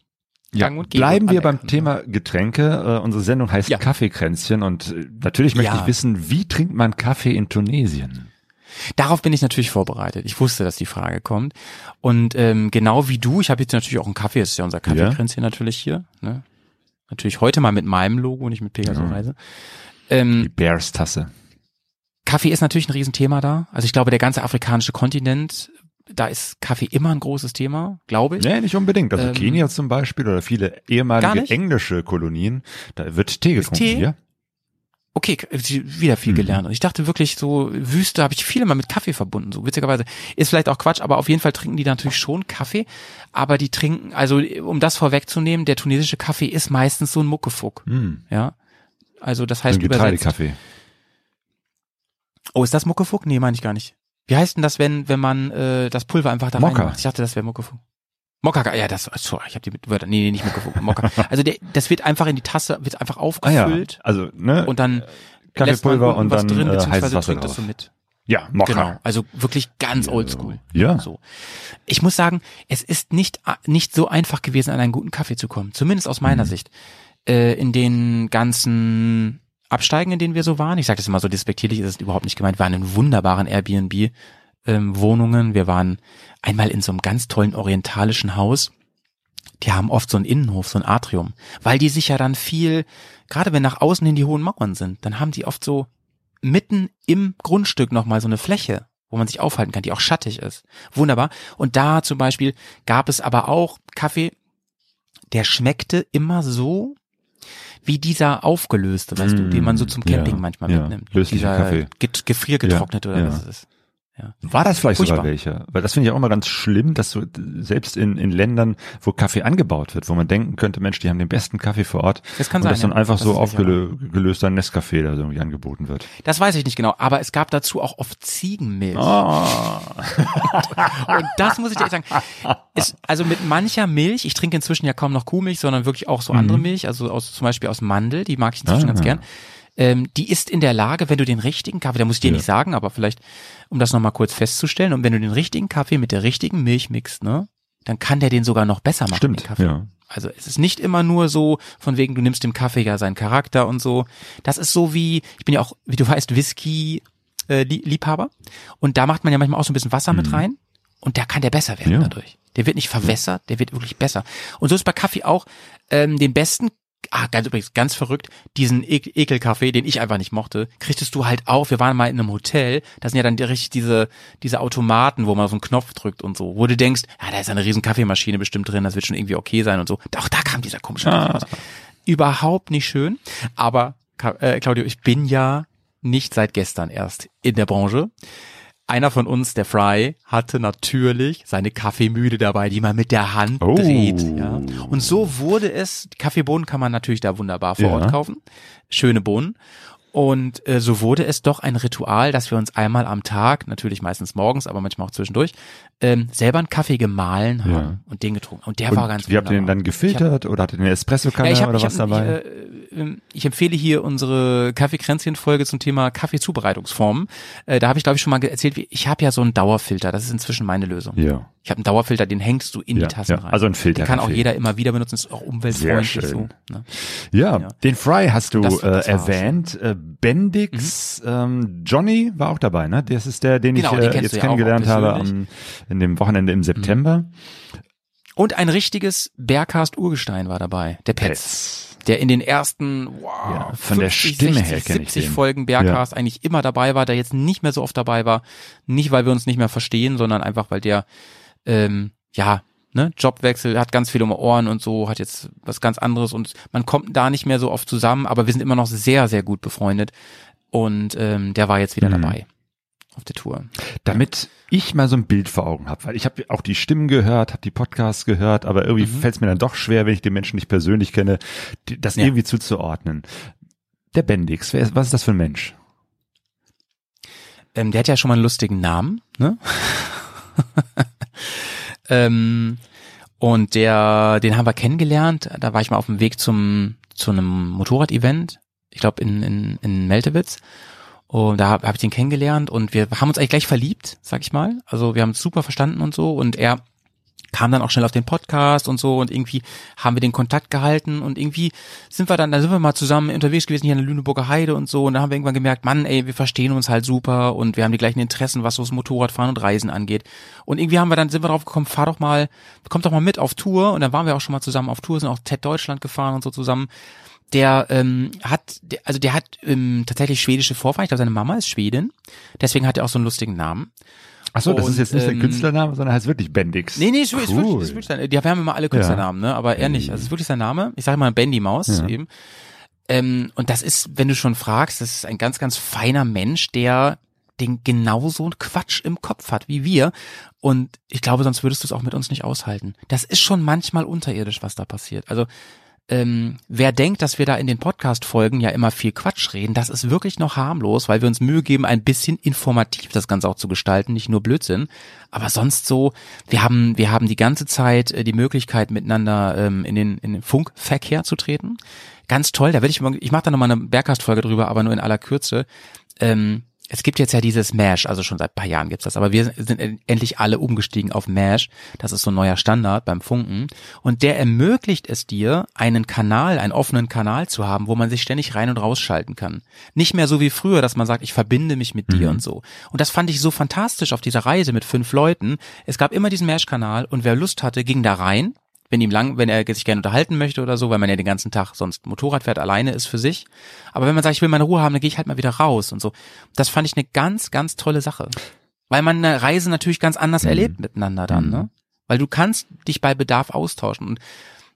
Ja, gang und gäbe bleiben wir beim anerkannt, Thema Getränke. Äh, unsere Sendung heißt Ja. Kaffeekränzchen und äh, natürlich möchte Ja. ich wissen, wie trinkt man Kaffee in Tunesien? Darauf bin ich natürlich vorbereitet. Ich wusste, dass die Frage kommt. Und ähm, genau wie du, ich habe jetzt natürlich auch einen Kaffee, das ist ja unser Kaffeekränzchen natürlich hier. Ne? Natürlich heute mal mit meinem Logo, nicht mit Pegasus Ja. Reise. Ähm, Die Bears-Tasse. Kaffee ist natürlich ein Riesenthema da. Also ich glaube, der ganze afrikanische Kontinent, da ist Kaffee immer ein großes Thema, glaube ich. Nee, nicht unbedingt. Also Ähm, Kenia zum Beispiel oder viele ehemalige englische Kolonien, da wird Tee getrunken. Tee? Ja? Okay, wieder viel Mhm. gelernt. Und ich dachte wirklich so, Wüste habe ich viele mal mit Kaffee verbunden, so witzigerweise. Ist vielleicht auch Quatsch, aber auf jeden Fall trinken die natürlich schon Kaffee. Aber die trinken, also um das vorwegzunehmen, der tunesische Kaffee ist meistens so ein Muckefuck. Hm. Ja. Also das heißt ein übersetzt. Getreidekaffee. Oh, ist das Muckefuck? Nee, meine ich gar nicht. Wie heißt denn das, wenn, wenn man äh, das Pulver einfach da Mokka. reinmacht? Ich dachte, das wäre Muckefuck. Mokka, ja, das, sorry, ich habe die mit Wörter. Nee, nee, nicht Muckefuck, Mokka. Also der, das wird einfach in die Tasse, wird einfach Ah ja, aufgefüllt also ne, und dann Kaffeepulver lässt man und was dann drin, äh, beziehungsweise Wasser trinkt das so mit. Ja, Mokka. Genau, also wirklich ganz oldschool. Ja. So. Ich muss sagen, es ist nicht, nicht so einfach gewesen, an einen guten Kaffee zu kommen. Zumindest aus meiner Mhm. Sicht. Äh, in den ganzen Absteigen, in denen wir so waren, ich sage das immer so despektierlich, ist es überhaupt nicht gemeint, wir waren in wunderbaren Airbnb ähm, Wohnungen. Wir waren einmal in so einem ganz tollen orientalischen Haus. Die haben oft so einen Innenhof, so ein Atrium, weil die sich ja dann viel, gerade wenn nach außen hin die hohen Mauern sind, dann haben die oft so mitten im Grundstück nochmal so eine Fläche, wo man sich aufhalten kann, die auch schattig ist. Wunderbar. Und da zum Beispiel gab es aber auch Kaffee, der schmeckte immer so wie dieser aufgelöste, weißt du, den man so zum Mm, ja, Camping manchmal ja, mitnimmt. löslicher dieser Kaffee. get- gefriergetrocknet Ja, oder was es ist. War das vielleicht sogar Furchtbar. welcher? Weil das finde ich auch immer ganz schlimm, dass so selbst in, in Ländern, wo Kaffee angebaut wird, wo man denken könnte, Mensch, die haben den besten Kaffee vor Ort. Das kann und sein, dass dann ja. einfach Das so aufgelöster Nescafé da so irgendwie angeboten wird. Das weiß ich nicht genau, aber es gab dazu auch oft Ziegenmilch. Ah. Und das muss ich dir echt sagen. Ist, also mit mancher Milch, ich trinke inzwischen ja kaum noch Kuhmilch, sondern wirklich auch so andere Milch, also aus, zum Beispiel aus Mandel, die mag ich inzwischen Mhm. Ah. ganz gern. Ähm, die ist in der Lage, wenn du den richtigen Kaffee, da muss ich dir Ja. nicht sagen, aber vielleicht, um das nochmal kurz festzustellen, und wenn du den richtigen Kaffee mit der richtigen Milch mixt, ne, dann kann der den sogar noch besser machen, Stimmt, Kaffee. ja. Also es ist nicht immer nur so, von wegen, du nimmst dem Kaffee ja seinen Charakter und so. Das ist so wie, ich bin ja auch, wie du weißt, Whisky äh, Lie- Liebhaber. Und da macht man ja manchmal auch so ein bisschen Wasser mit rein. Und da kann der besser werden Mhm. Ja. dadurch. Der wird nicht verwässert, der wird wirklich besser. Und so ist bei Kaffee auch ähm, den besten, ah, ganz übrigens, ganz verrückt, diesen e Ekelkaffee, den ich einfach nicht mochte, kriegtest du halt auch, wir waren mal in einem Hotel, da sind ja dann die- richtig diese, diese Automaten, wo man auf einen Knopf drückt und so, wo du denkst, ja, da ist eine riesen Kaffeemaschine bestimmt drin, das wird schon irgendwie okay sein und so. Auch da kam dieser komische Kaffee raus. Überhaupt nicht schön, aber äh, Claudio, ich bin ja nicht seit gestern erst in der Branche. Einer von uns, der Fry, hatte natürlich seine Kaffeemühle dabei, die man mit der Hand Oh. dreht. Ja. Und so wurde es, Kaffeebohnen kann man natürlich da wunderbar vor Ja. Ort kaufen. Schöne Bohnen. Und äh, so wurde es doch ein Ritual, dass wir uns einmal am Tag, natürlich meistens morgens, aber manchmal auch zwischendurch, ähm, selber einen Kaffee gemahlen haben Ja. und den getrunken. Und der Und war ganz wie habt ihr den dann gefiltert oder hattet ihr eine Espressokanne Ja, hab, oder was hab, dabei? Ich, äh, ich empfehle hier unsere Kaffeekränzchen-Folge zum Thema Kaffeezubereitungsformen. Äh, da habe ich, glaube ich, schon mal erzählt, ich habe ja so einen Dauerfilter. Das ist inzwischen meine Lösung. ja. Ich habe einen Dauerfilter, den hängst du in Ja, die Tassen ja. rein. Also ein Filter Den kann auch jeder immer wieder benutzen, ist auch umweltfreundlich Sehr schön. so. Ne? Ja, Ja. den Fry hast du Das- äh, das war's. erwähnt. Äh, Bendix, ähm, Johnny war auch dabei, ne? Das ist der, den Genau, ich den äh, kennst jetzt kennengelernt habe am, in dem Wochenende im September. Und ein richtiges Bergcast-Urgestein war dabei, der Petz. Der in den ersten wow, Ja, von der 50, Stimme 60, her kenn ich 70 den. Folgen Bergcast eigentlich immer dabei war, der jetzt nicht mehr so oft dabei war. Nicht, weil wir uns nicht mehr verstehen, sondern einfach, weil der ähm, ja, ne, Jobwechsel, hat ganz viel um Ohren und so, hat jetzt was ganz anderes und man kommt da nicht mehr so oft zusammen, aber wir sind immer noch sehr, sehr gut befreundet. Und ähm, der war jetzt wieder Mhm. dabei auf der Tour. Damit ich mal so ein Bild vor Augen habe, weil ich habe auch die Stimmen gehört, habe die Podcasts gehört, aber irgendwie Mhm. fällt es mir dann doch schwer, wenn ich den Menschen nicht persönlich kenne, das Ja. irgendwie zuzuordnen. Der Bendix, wer ist, was ist das für ein Mensch? Ähm, der hat ja schon mal einen lustigen Namen, ne? ähm, und der, den haben wir kennengelernt. Da war ich mal auf dem Weg zum zu einem Motorrad-Event. Ich glaube in, in in Meltewitz. Und da habe hab ich den kennengelernt und wir haben uns eigentlich gleich verliebt, sag ich mal. Also wir haben uns super verstanden und so. Und er kam dann auch schnell auf den Podcast und so und irgendwie haben wir den Kontakt gehalten und irgendwie sind wir dann, da sind wir mal zusammen unterwegs gewesen hier in der Lüneburger Heide und so und da haben wir irgendwann gemerkt, Mann, ey, wir verstehen uns halt super und wir haben die gleichen Interessen, was so das Motorradfahren und Reisen angeht. Und irgendwie haben wir dann, sind wir drauf gekommen, fahr doch mal, komm doch mal mit auf Tour und dann waren wir auch schon mal zusammen auf Tour, sind auch TED Deutschland gefahren und so zusammen. Der ähm, hat, der, also der hat ähm, tatsächlich schwedische Vorfahren. Ich glaube, seine Mama ist Schwedin. Deswegen hat er auch so einen lustigen Namen. Ach so, das Und, ist jetzt nicht der ähm, Künstlername, sondern heißt wirklich Bendix. Nee, nee, ist, wirklich- ist Cool. wirklich, ist wirklich sein, die wir haben immer alle Künstlernamen, ne? Aber er nicht. Also es ist wirklich sein Name. Ich sage mal Bandy Maus Ja. eben. Ähm, und das ist, wenn du schon fragst, das ist ein ganz, ganz feiner Mensch, der den genauso einen Quatsch im Kopf hat wie wir. Und ich glaube, sonst würdest du es auch mit uns nicht aushalten. Das ist schon manchmal unterirdisch, was da passiert. Also ähm, wer denkt, dass wir da in den Podcast-Folgen ja immer viel Quatsch reden, das ist wirklich noch harmlos, weil wir uns Mühe geben, ein bisschen informativ das Ganze auch zu gestalten, nicht nur Blödsinn. Aber sonst so, wir haben, wir haben die ganze Zeit äh, die Möglichkeit, miteinander ähm, in, den, in den Funkverkehr zu treten. Ganz toll, da werde ich, ich mache da nochmal eine Bergcast-Folge drüber, aber nur in aller Kürze. Ähm, es gibt jetzt ja dieses Mesh, also schon seit ein paar Jahren gibt's das, aber wir sind en- endlich alle umgestiegen auf Mesh. Das ist so ein neuer Standard beim Funken. Und der ermöglicht es dir, einen Kanal, einen offenen Kanal zu haben, wo man sich ständig rein und rausschalten kann. Nicht mehr so wie früher, dass man sagt, ich verbinde mich mit dir und so. Und das fand ich so fantastisch auf dieser Reise mit fünf Leuten. Es gab immer diesen Mesh-Kanal und wer Lust hatte, ging da rein wenn ihm lang, wenn er sich gerne unterhalten möchte oder so, weil man ja den ganzen Tag sonst Motorrad fährt, alleine ist für sich. Aber wenn man sagt, ich will meine Ruhe haben, dann gehe ich halt mal wieder raus und so. Das fand ich eine ganz, ganz tolle Sache. Weil man eine Reise natürlich ganz anders erlebt miteinander dann, ne? Weil du kannst dich bei Bedarf austauschen. Und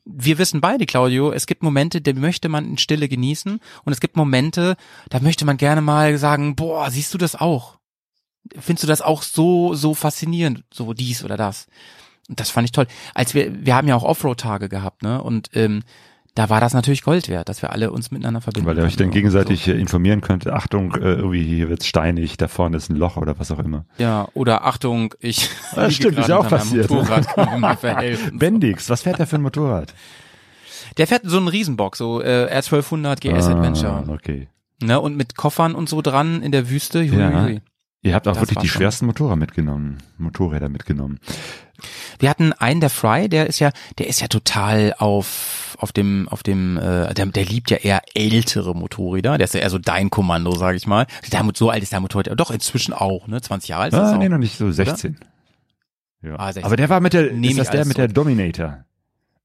wir wissen beide, Claudio, es gibt Momente, die möchte man in Stille genießen und es gibt Momente, da möchte man gerne mal sagen, boah, siehst du das auch? Findest du das auch so, so faszinierend, so dies oder das? Und das fand ich toll. Als wir, wir haben ja auch Offroad-Tage gehabt, ne? Und ähm, da war das natürlich Gold wert, dass wir alle uns miteinander verbinden. Weil ihr euch dann gegenseitig äh, informieren könnt, Achtung, äh, irgendwie hier wird's steinig, da vorne ist ein Loch oder was auch immer. Ja, oder Achtung, ich Ja, stimmt, ist ja auch passiert. Motorrad, kann mir verhelfen. Bendix, was fährt der für ein Motorrad? Der fährt so einen Riesenbock, so äh, R1200 GS Adventure. Ah, okay. Ne? Und mit Koffern und so dran in der Wüste. Hui, Ja. hui. Ihr habt auch Das wirklich die schon- schwersten Motorräder mitgenommen, Motorräder mitgenommen. Wir hatten einen, der Fry, der ist ja, der ist ja total auf auf dem auf dem, äh, der, der liebt ja eher ältere Motorräder. Der ist ja eher so dein Kommando, sag ich mal. Der, so alt ist der Motorrad, doch inzwischen auch, ne? 20 Jahre alt ist Ah, auch. nee, noch nicht so 16. Ja. Ah, 16. Aber der war mit der, Nehm ist das der mit der Dominator?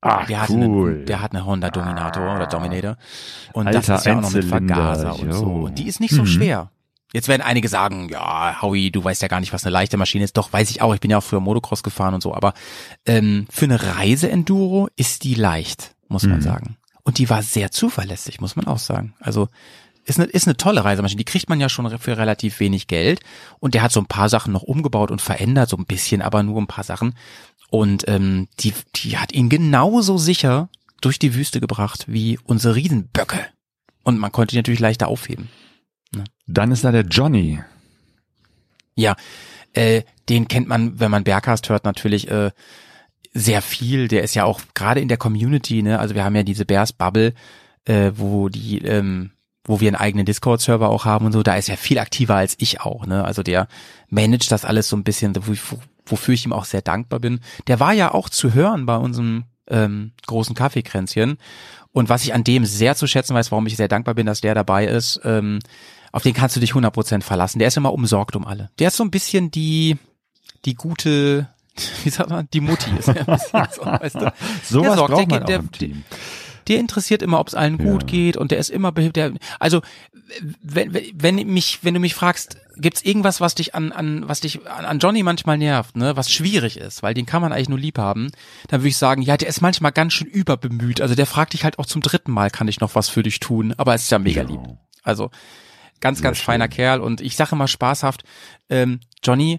Ach, der cool. eine, der hat eine Honda Dominator oder Dominator. Und Alter das ist ja auch noch mit Vergaser und so. Und die ist nicht so Mhm. schwer. Jetzt werden einige sagen, ja, Howie, du weißt ja gar nicht, was eine leichte Maschine ist. Doch, weiß ich auch. Ich bin ja auch früher Motocross gefahren und so. Aber ähm, für eine Reise-Enduro ist die leicht, muss man Mhm. sagen. Und die war sehr zuverlässig, muss man auch sagen. Also ist eine, ist eine tolle Reisemaschine. Die kriegt man ja schon für relativ wenig Geld. Und der hat so ein paar Sachen noch umgebaut und verändert, so ein bisschen, aber nur ein paar Sachen. Und ähm, die, die hat ihn genauso sicher durch die Wüste gebracht wie unsere Riesenböcke. Und man konnte die natürlich leichter aufheben. Dann ist da der Johnny. Ja, äh, den kennt man, wenn man Berghast hört, natürlich äh, sehr viel. Der ist ja auch gerade in der Community, ne? Also wir haben ja diese Bears Bubble, äh, wo die, ähm, wo wir einen eigenen Discord-Server auch haben und so. Da ist er viel aktiver als ich auch, ne? Also der managt das alles so ein bisschen, wo, wo, wofür ich ihm auch sehr dankbar bin. Der war ja auch zu hören bei unserem ähm, großen Kaffeekränzchen. Und was ich an dem sehr zu schätzen weiß, warum ich sehr dankbar bin, dass der dabei ist, ähm, auf den kannst du dich 100% verlassen. Der ist immer umsorgt um alle. Der ist so ein bisschen die, die gute, wie sagt man, die Mutti ist so, weißt du? Sowas Der sorgt, braucht der man auch im Team. Der interessiert immer, ob es allen gut Ja. geht und der ist immer. Der, also wenn, wenn, wenn mich, wenn du mich fragst, gibt's irgendwas, was dich an, an was dich an, an Johnny manchmal nervt, ne, was schwierig ist, weil den kann man eigentlich nur lieb haben, dann würde ich sagen, ja, der ist manchmal ganz schön überbemüht. Also der fragt dich halt auch zum dritten Mal, kann ich noch was für dich tun, aber es ist ja mega Ja. lieb. Also ganz, ganz Sehr feiner schön. Kerl und ich sage immer spaßhaft, ähm, Johnny,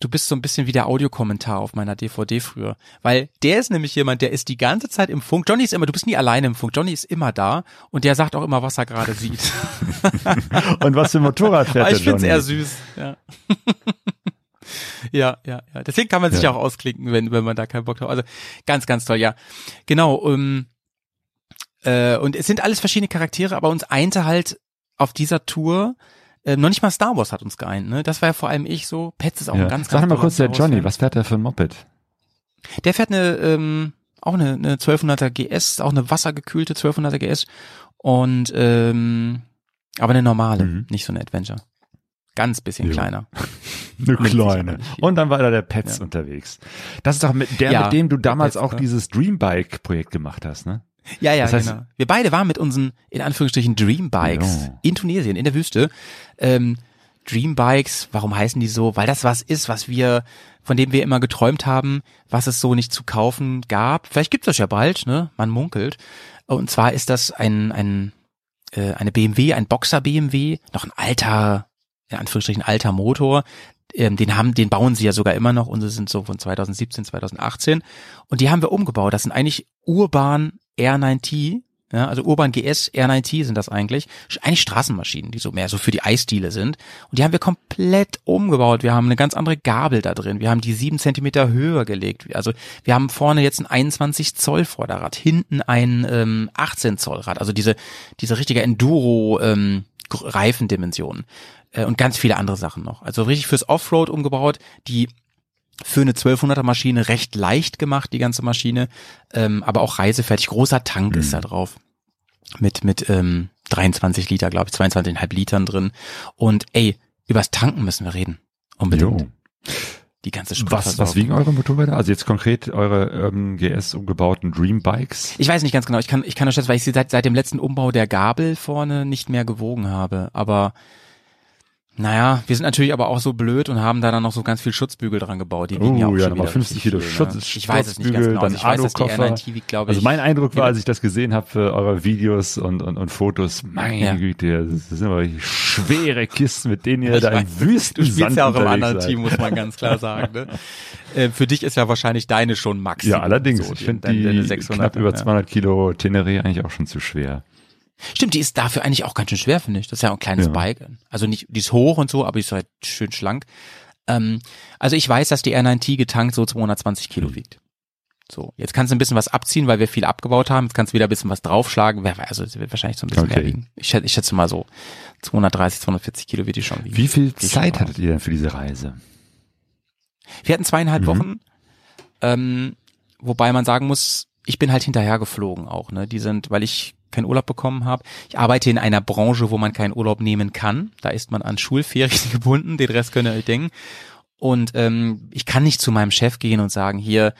du bist so ein bisschen wie der Audiokommentar auf meiner DVD früher. Weil der ist nämlich jemand, der ist die ganze Zeit im Funk. Johnny ist immer, du bist nie alleine im Funk. Johnny ist immer da und der sagt auch immer, was er gerade sieht. Und was für ein Motorrad fährt Aber der ich find's Johnny? eher süß. Ja. ja, ja, ja. Deswegen kann man sich Ja. auch ausklinken, wenn, wenn man da keinen Bock hat. Also ganz, ganz toll, ja. Genau. Um, äh, und es sind alles verschiedene Charaktere, aber uns einte halt auf dieser Tour äh, noch nicht mal Star Wars hat uns geeint, ne? Das war ja vor allem ich so. Petz ist auch Ja. ein ganz, ganz Sag mal kurz, der Johnny, was fährt der für ein Moped? Der fährt eine, ähm, auch eine, eine 1200er GS, auch eine wassergekühlte 1200er GS und ähm, aber eine normale, Mhm. nicht so eine Adventure. Ganz bisschen Ja. kleiner. Eine kleine. Und dann war da der Pets Ja. unterwegs. Das ist doch mit der, Ja, mit dem du damals Pets, auch dieses Dreambike-Projekt gemacht hast, ne? Ja, ja, Das heißt- genau. Wir beide waren mit unseren, in Anführungsstrichen, Dreambikes Ja. in Tunesien, in der Wüste. Ähm, Dreambikes, warum heißen die so? Weil das was ist, was wir, von dem wir immer geträumt haben, was es so nicht zu kaufen gab. Vielleicht gibt's das ja bald, ne? Man munkelt. Und zwar ist das ein, ein, äh, eine BMW, ein Boxer BMW, noch ein alter, in Anführungsstrichen alter Motor. Ähm, den haben, den bauen sie ja sogar immer noch. Unsere sind so von 2017, 2018. Und die haben wir umgebaut. Das sind eigentlich Urban R9T, ja, also Urban GS R9T sind das eigentlich. Eigentlich Straßenmaschinen, die so mehr so für die Eisdiele sind. Und die haben wir komplett umgebaut. Wir haben eine ganz andere Gabel da drin. Wir haben die sieben Zentimeter höher gelegt. Also wir haben vorne jetzt ein 21 Zoll Vorderrad, hinten ein ähm, 18 Zoll Rad. Also diese, diese richtige Enduro ähm, Gr- Reifendimension äh, und ganz viele andere Sachen noch. Also richtig fürs Offroad umgebaut, die für eine 1200er Maschine recht leicht gemacht, die ganze Maschine, ähm, aber auch reisefertig. Großer Tank ist da drauf. Mit, mit ähm, 23 Liter, glaube ich, 22,5 Litern drin. Und ey, übers Tanken müssen wir reden. Unbedingt. Jo. Die ganze Was, was wiegen eure Motorräder? Also jetzt konkret eure ähm, GS umgebauten Dreambikes? Ich weiß nicht ganz genau. Ich kann, ich kann nur schätzen, weil ich sie seit, seit dem letzten Umbau der Gabel vorne nicht mehr gewogen habe. Aber naja, wir sind natürlich aber auch so blöd und haben da dann noch so ganz viel Schutzbügel dran gebaut. Die wiegen Oh, ja auch ja, schon nochmal wieder 50 richtig Kilo viel, Schutz- ne? Ich weiß es nicht ganz Schutzbügel, genau. Also dann ich weiß, dass die Alukoffer. R9T wiegt, glaube ich. Also mein Eindruck war, als ich das gesehen habe für eure Videos und, und, und Fotos, meine Ja. Güte, das sind aber schwere Kisten, mit denen ihr da im Wüsten Du spielst ja auch im anderen seid. Team, muss man ganz klar sagen. Ne? Äh, für dich ist ja wahrscheinlich deine schon Max. Ja, allerdings. So, ich finde deine- deine die 600, knapp über ja. 200 Kilo Teneré eigentlich auch schon zu schwer. Stimmt, die ist dafür eigentlich auch ganz schön schwer, finde ich. Das ist ja auch ein kleines Ja. Bike. Also nicht, die ist hoch und so, aber die ist halt schön schlank. Ähm, also ich weiß, dass die R9T getankt so 220 Hm. Kilo wiegt. So, jetzt kannst du ein bisschen was abziehen, weil wir viel abgebaut haben. Jetzt kannst du wieder ein bisschen was draufschlagen. Also es wird wahrscheinlich so ein bisschen Okay. mehr wiegen. Ich schätze, ich schätze mal so 230, 240 Kilo wird die schon wiegen. Wie viel Geh schon Zeit hattet ihr denn für diese Reise? Wir hatten zweieinhalb Mhm. Wochen, ähm, wobei man sagen muss, ich bin halt hinterher geflogen auch. Ne? Die sind, weil ich keinen Urlaub bekommen habe. Ich arbeite in einer Branche, wo man keinen Urlaub nehmen kann. Da ist man an Schulferien gebunden. Den Rest könnt ihr euch denken. Und ähm, ich kann nicht zu meinem Chef gehen und sagen, hier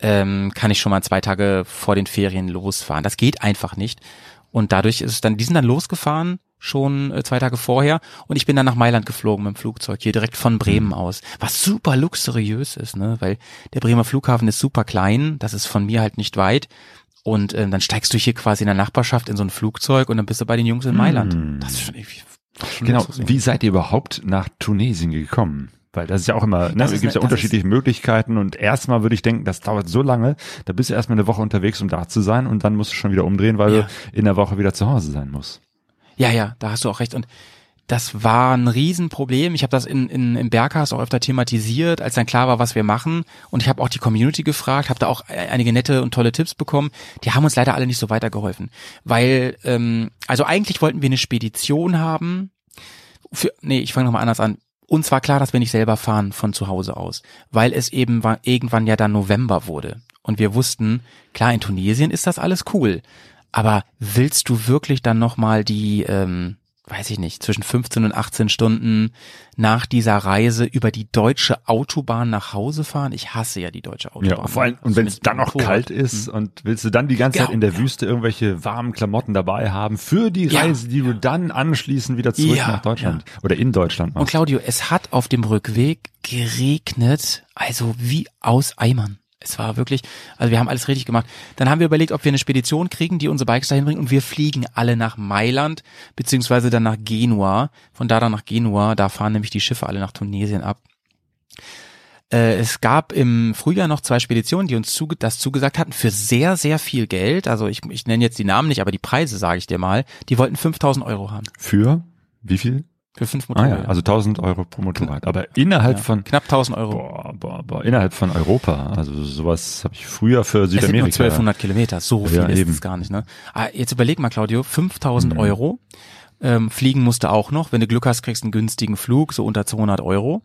ähm, kann ich schon mal zwei Tage vor den Ferien losfahren. Das geht einfach nicht. Und dadurch ist es dann, die sind dann losgefahren, schon äh, zwei Tage vorher. Und ich bin dann nach Mailand geflogen mit dem Flugzeug, hier direkt von Bremen aus. Was super luxuriös ist, ne? Weil der Bremer Flughafen ist super klein, das ist von mir halt nicht weit. Und ähm, dann steigst du hier quasi in der Nachbarschaft in so ein Flugzeug und dann bist du bei den Jungs in Mailand. Mm. Das ist schon irgendwie. schon Genau, wie seid ihr überhaupt nach Tunesien gekommen? Weil das ist ja auch immer, ne, Das es gibt ja unterschiedliche Möglichkeiten und erstmal würde ich denken, das dauert so lange, da bist du erstmal eine Woche unterwegs, um da zu sein und dann musst du schon wieder umdrehen, weil Ja. du in der Woche wieder zu Hause sein musst. Ja, ja, da hast du auch recht. Und das war ein Riesenproblem. Ich habe das in, in, im Berghaus auch öfter thematisiert, als dann klar war, was wir machen. Und ich habe auch die Community gefragt, habe da auch e- einige nette und tolle Tipps bekommen. Die haben uns leider alle nicht so weitergeholfen. Weil, ähm, also eigentlich wollten wir eine Spedition haben. Für, nee, ich fange nochmal anders an. Uns war klar, dass wir nicht selber fahren von zu Hause aus, weil es eben war, irgendwann ja dann November wurde. Und wir wussten, klar, in Tunesien ist das alles cool. Aber willst du wirklich dann nochmal die, ähm, weiß ich nicht, zwischen 15 und 18 Stunden nach dieser Reise über die deutsche Autobahn nach Hause fahren? Ich hasse ja die deutsche Autobahn. Ja, vor allem, und Also wenn es dann Motorrad. kalt ist und willst du dann die ganze Zeit in der ja. Wüste irgendwelche warmen Klamotten dabei haben für die Reise, die du dann anschließend wieder zurück nach Deutschland oder in Deutschland Und machst. Claudio, es hat auf dem Rückweg geregnet, also wie aus Eimern. Es war wirklich, also wir haben alles richtig gemacht. Dann haben wir überlegt, ob wir eine Spedition kriegen, die unsere Bikes dahin bringt und wir fliegen alle nach Mailand, beziehungsweise dann nach Genua. Von da dann nach Genua, da fahren nämlich die Schiffe alle nach Tunesien ab. Äh, es gab im Frühjahr noch zwei Speditionen, die uns zuge das zugesagt hatten für sehr, sehr viel Geld. Also ich, ich nenne jetzt die Namen nicht, aber die Preise sage ich dir mal. Die wollten 5000 Euro haben. Für wie viel? Für fünf Ah Motorräder. ja, also 1000 Euro pro Motorrad. Aber innerhalb Ja, von, knapp 1000 Euro. boah, boah, boah, innerhalb von Europa. Also sowas habe ich früher für Es sind nur Südamerika. 1200 Kilometer, so viel Ja, ist eben. es gar nicht. Ne? Ah, jetzt überleg mal, Claudio, 5000 Mhm. Euro Ähm, fliegen musste auch noch. Wenn du Glück hast, kriegst du einen günstigen Flug, so unter 200 Euro.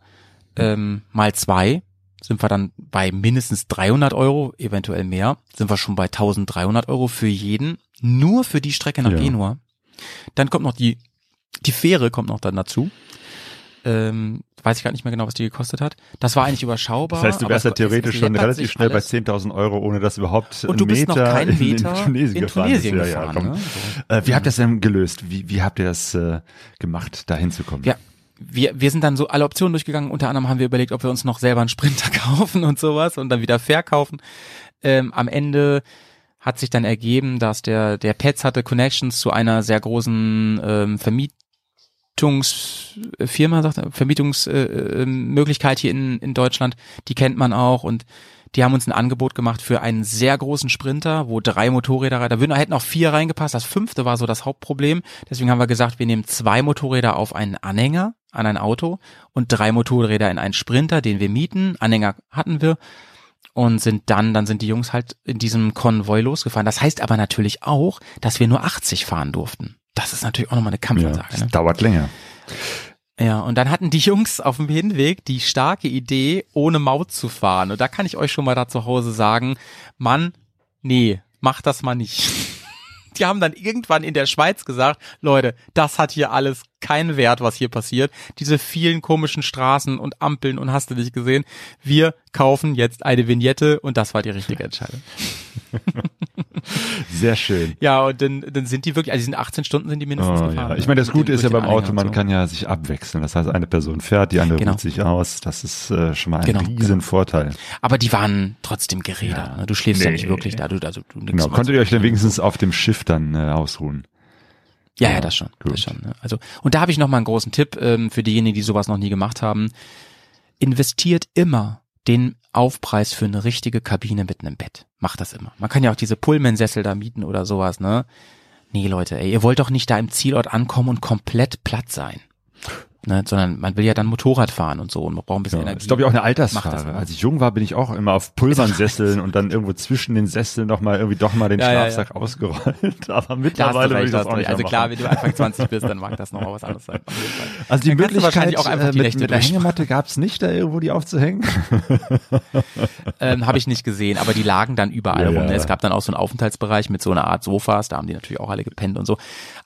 Ähm, mal zwei sind wir dann bei mindestens 300 Euro, eventuell mehr. Sind wir schon bei 1300 Euro für jeden. Nur für die Strecke nach Ja. Genua. Dann kommt noch die, die Fähre kommt noch dann dazu. Ähm, weiß ich gar nicht mehr genau, was die gekostet hat. Das war eigentlich überschaubar. Das heißt, du wärst ja theoretisch schon relativ schnell alles. bei 10.000 Euro, ohne dass überhaupt Und du bist noch Meter keinen in, Meter in Tunesien in gefahren. Tunesien bist. Ja, ja, gefahren, komm. ne? So. Äh, wie habt ihr das denn gelöst? Wie, wie habt ihr das äh, gemacht, da hinzukommen? Ja, wir, wir sind dann so alle Optionen durchgegangen. Unter anderem haben wir überlegt, ob wir uns noch selber einen Sprinter kaufen und sowas und dann wieder verkaufen. Ähm, am Ende hat sich dann ergeben, dass der, der Pets hatte Connections zu einer sehr großen ähm, Vermietungsfirma, sagt er, Vermietungsmöglichkeit äh, hier in, in Deutschland. Die kennt man auch und die haben uns ein Angebot gemacht für einen sehr großen Sprinter, wo drei Motorräder rein, da würden, hätten auch vier reingepasst. Das fünfte war so das Hauptproblem. Deswegen haben wir gesagt, wir nehmen zwei Motorräder auf einen Anhänger, an ein Auto und drei Motorräder in einen Sprinter, den wir mieten. Anhänger hatten wir und sind dann, dann sind die Jungs halt in diesem Konvoi losgefahren. Das heißt aber natürlich auch, dass wir nur 80 fahren durften. Das ist natürlich auch nochmal eine ja, Kampfansage. das ne? dauert länger. Ja, und dann hatten die Jungs auf dem Hinweg die starke Idee, ohne Maut zu fahren. Und da kann ich euch schon mal da zu Hause sagen, Mann, nee, mach das mal nicht. Die haben dann irgendwann in der Schweiz gesagt, Leute, das hat hier alles keinen Wert, was hier passiert. Diese vielen komischen Straßen und Ampeln und hast du nicht gesehen. Wir kaufen jetzt eine Vignette und das war die richtige Entscheidung. Sehr schön. Ja, und dann, dann sind die wirklich, also die sind 18 Stunden sind die mindestens Oh, gefahren. ja. Ich meine, das Mit Gute ist ja beim Auto, man so. kann ja sich abwechseln. Das heißt, eine Person fährt, die andere Genau. ruht sich aus. Das ist äh, schon mal ein Genau, riesen genau. Vorteil. Aber die waren trotzdem Geräder. ne? Du schläfst ja Nee. nicht wirklich da. Du, also, du Genau. Konntet ihr euch dann wenigstens auf dem Schiff dann äh, ausruhen? Ja, Ja, ja, das schon. gut. Das schon ne? Also und da habe ich noch mal einen großen Tipp ähm, für diejenigen, die sowas noch nie gemacht haben: Investiert immer den Aufpreis für eine richtige Kabine mit einem Bett. Macht das immer. Man kann ja auch diese Pullman-Sessel da mieten oder sowas, ne? Nee, Leute, ey, ihr wollt doch nicht da im Zielort ankommen und komplett platt sein. Ne, sondern man will ja dann Motorrad fahren und so und man braucht ein bisschen Ja, Energie. ist glaube ich auch eine das Altersfrage. Als ich jung war, bin ich auch immer auf Pulvernsesseln und dann irgendwo zwischen den Sesseln noch mal irgendwie doch mal den Ja, ja, Schlafsack ausgerollt. Aber da mittlerweile würde recht, ich da das auch nicht. Also klar, wenn du Anfang 20 bist, dann mag das noch mal was anderes sein. Also die Dann Möglichkeit wahrscheinlich auch einfach äh, die mit, mit der. Hängematte gab's nicht, da irgendwo die aufzuhängen. Ähm, Habe ich nicht gesehen, aber die lagen dann überall Ja, rum. ja. Ne? Es gab dann auch so einen Aufenthaltsbereich mit so einer Art Sofas, da haben die natürlich auch alle gepennt und so.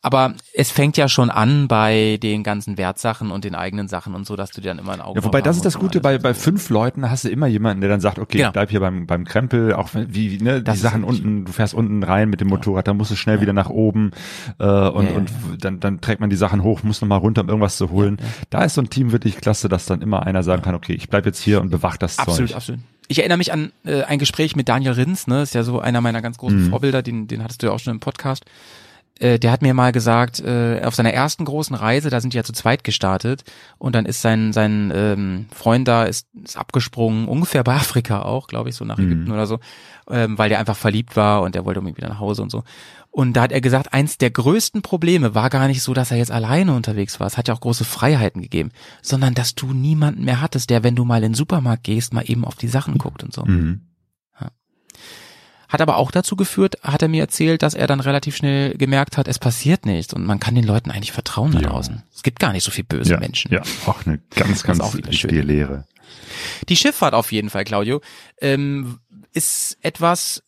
Aber es fängt ja schon an bei den ganzen Wertsachen und den eigenen Sachen und so, dass du dir dann immer ein Auge Ja, wobei das ist das Gute, bei, bei fünf Leuten hast du immer jemanden, der dann sagt, okay, Genau. ich bleib hier beim, beim Krempel, auch wie, ne, die Das ist Sachen unten, du fährst unten rein mit dem Motorrad, dann musst du schnell wieder nach oben, äh, und, Ja, ja, und dann, dann trägt man die Sachen hoch, muss nochmal runter, um irgendwas zu holen. Da ist so ein Team wirklich klasse, dass dann immer einer sagen kann, okay, ich bleib jetzt hier und bewacht das Absolut, Zeug. absolut. Ich erinnere mich an äh, ein Gespräch mit Daniel Rins, ne, ist ja so einer meiner ganz Mhm. großen Vorbilder, den, den hattest du ja auch schon im Podcast. Äh, der hat mir mal gesagt, äh, auf seiner ersten großen Reise, da sind die ja zu zweit gestartet und dann ist sein sein ähm, Freund da ist, ist abgesprungen, ungefähr bei Afrika auch, glaube ich, so nach Mhm. Ägypten oder so, ähm, weil der einfach verliebt war und der wollte irgendwie wieder nach Hause und so. Und da hat er gesagt, eins der größten Probleme war gar nicht so, dass er jetzt alleine unterwegs war. Es hat ja auch große Freiheiten gegeben, sondern dass du niemanden mehr hattest, der, wenn du mal in den Supermarkt gehst, mal eben auf die Sachen guckt und so. Mhm. Hat aber auch dazu geführt, hat er mir erzählt, dass er dann relativ schnell gemerkt hat, es passiert nichts und man kann den Leuten eigentlich vertrauen da Ja. draußen. Es gibt gar nicht so viel böse Ja, Menschen. ja, auch eine ganz, ganz auch wichtige. Lehre. Die Schifffahrt auf jeden Fall, Claudio, ähm, ist etwas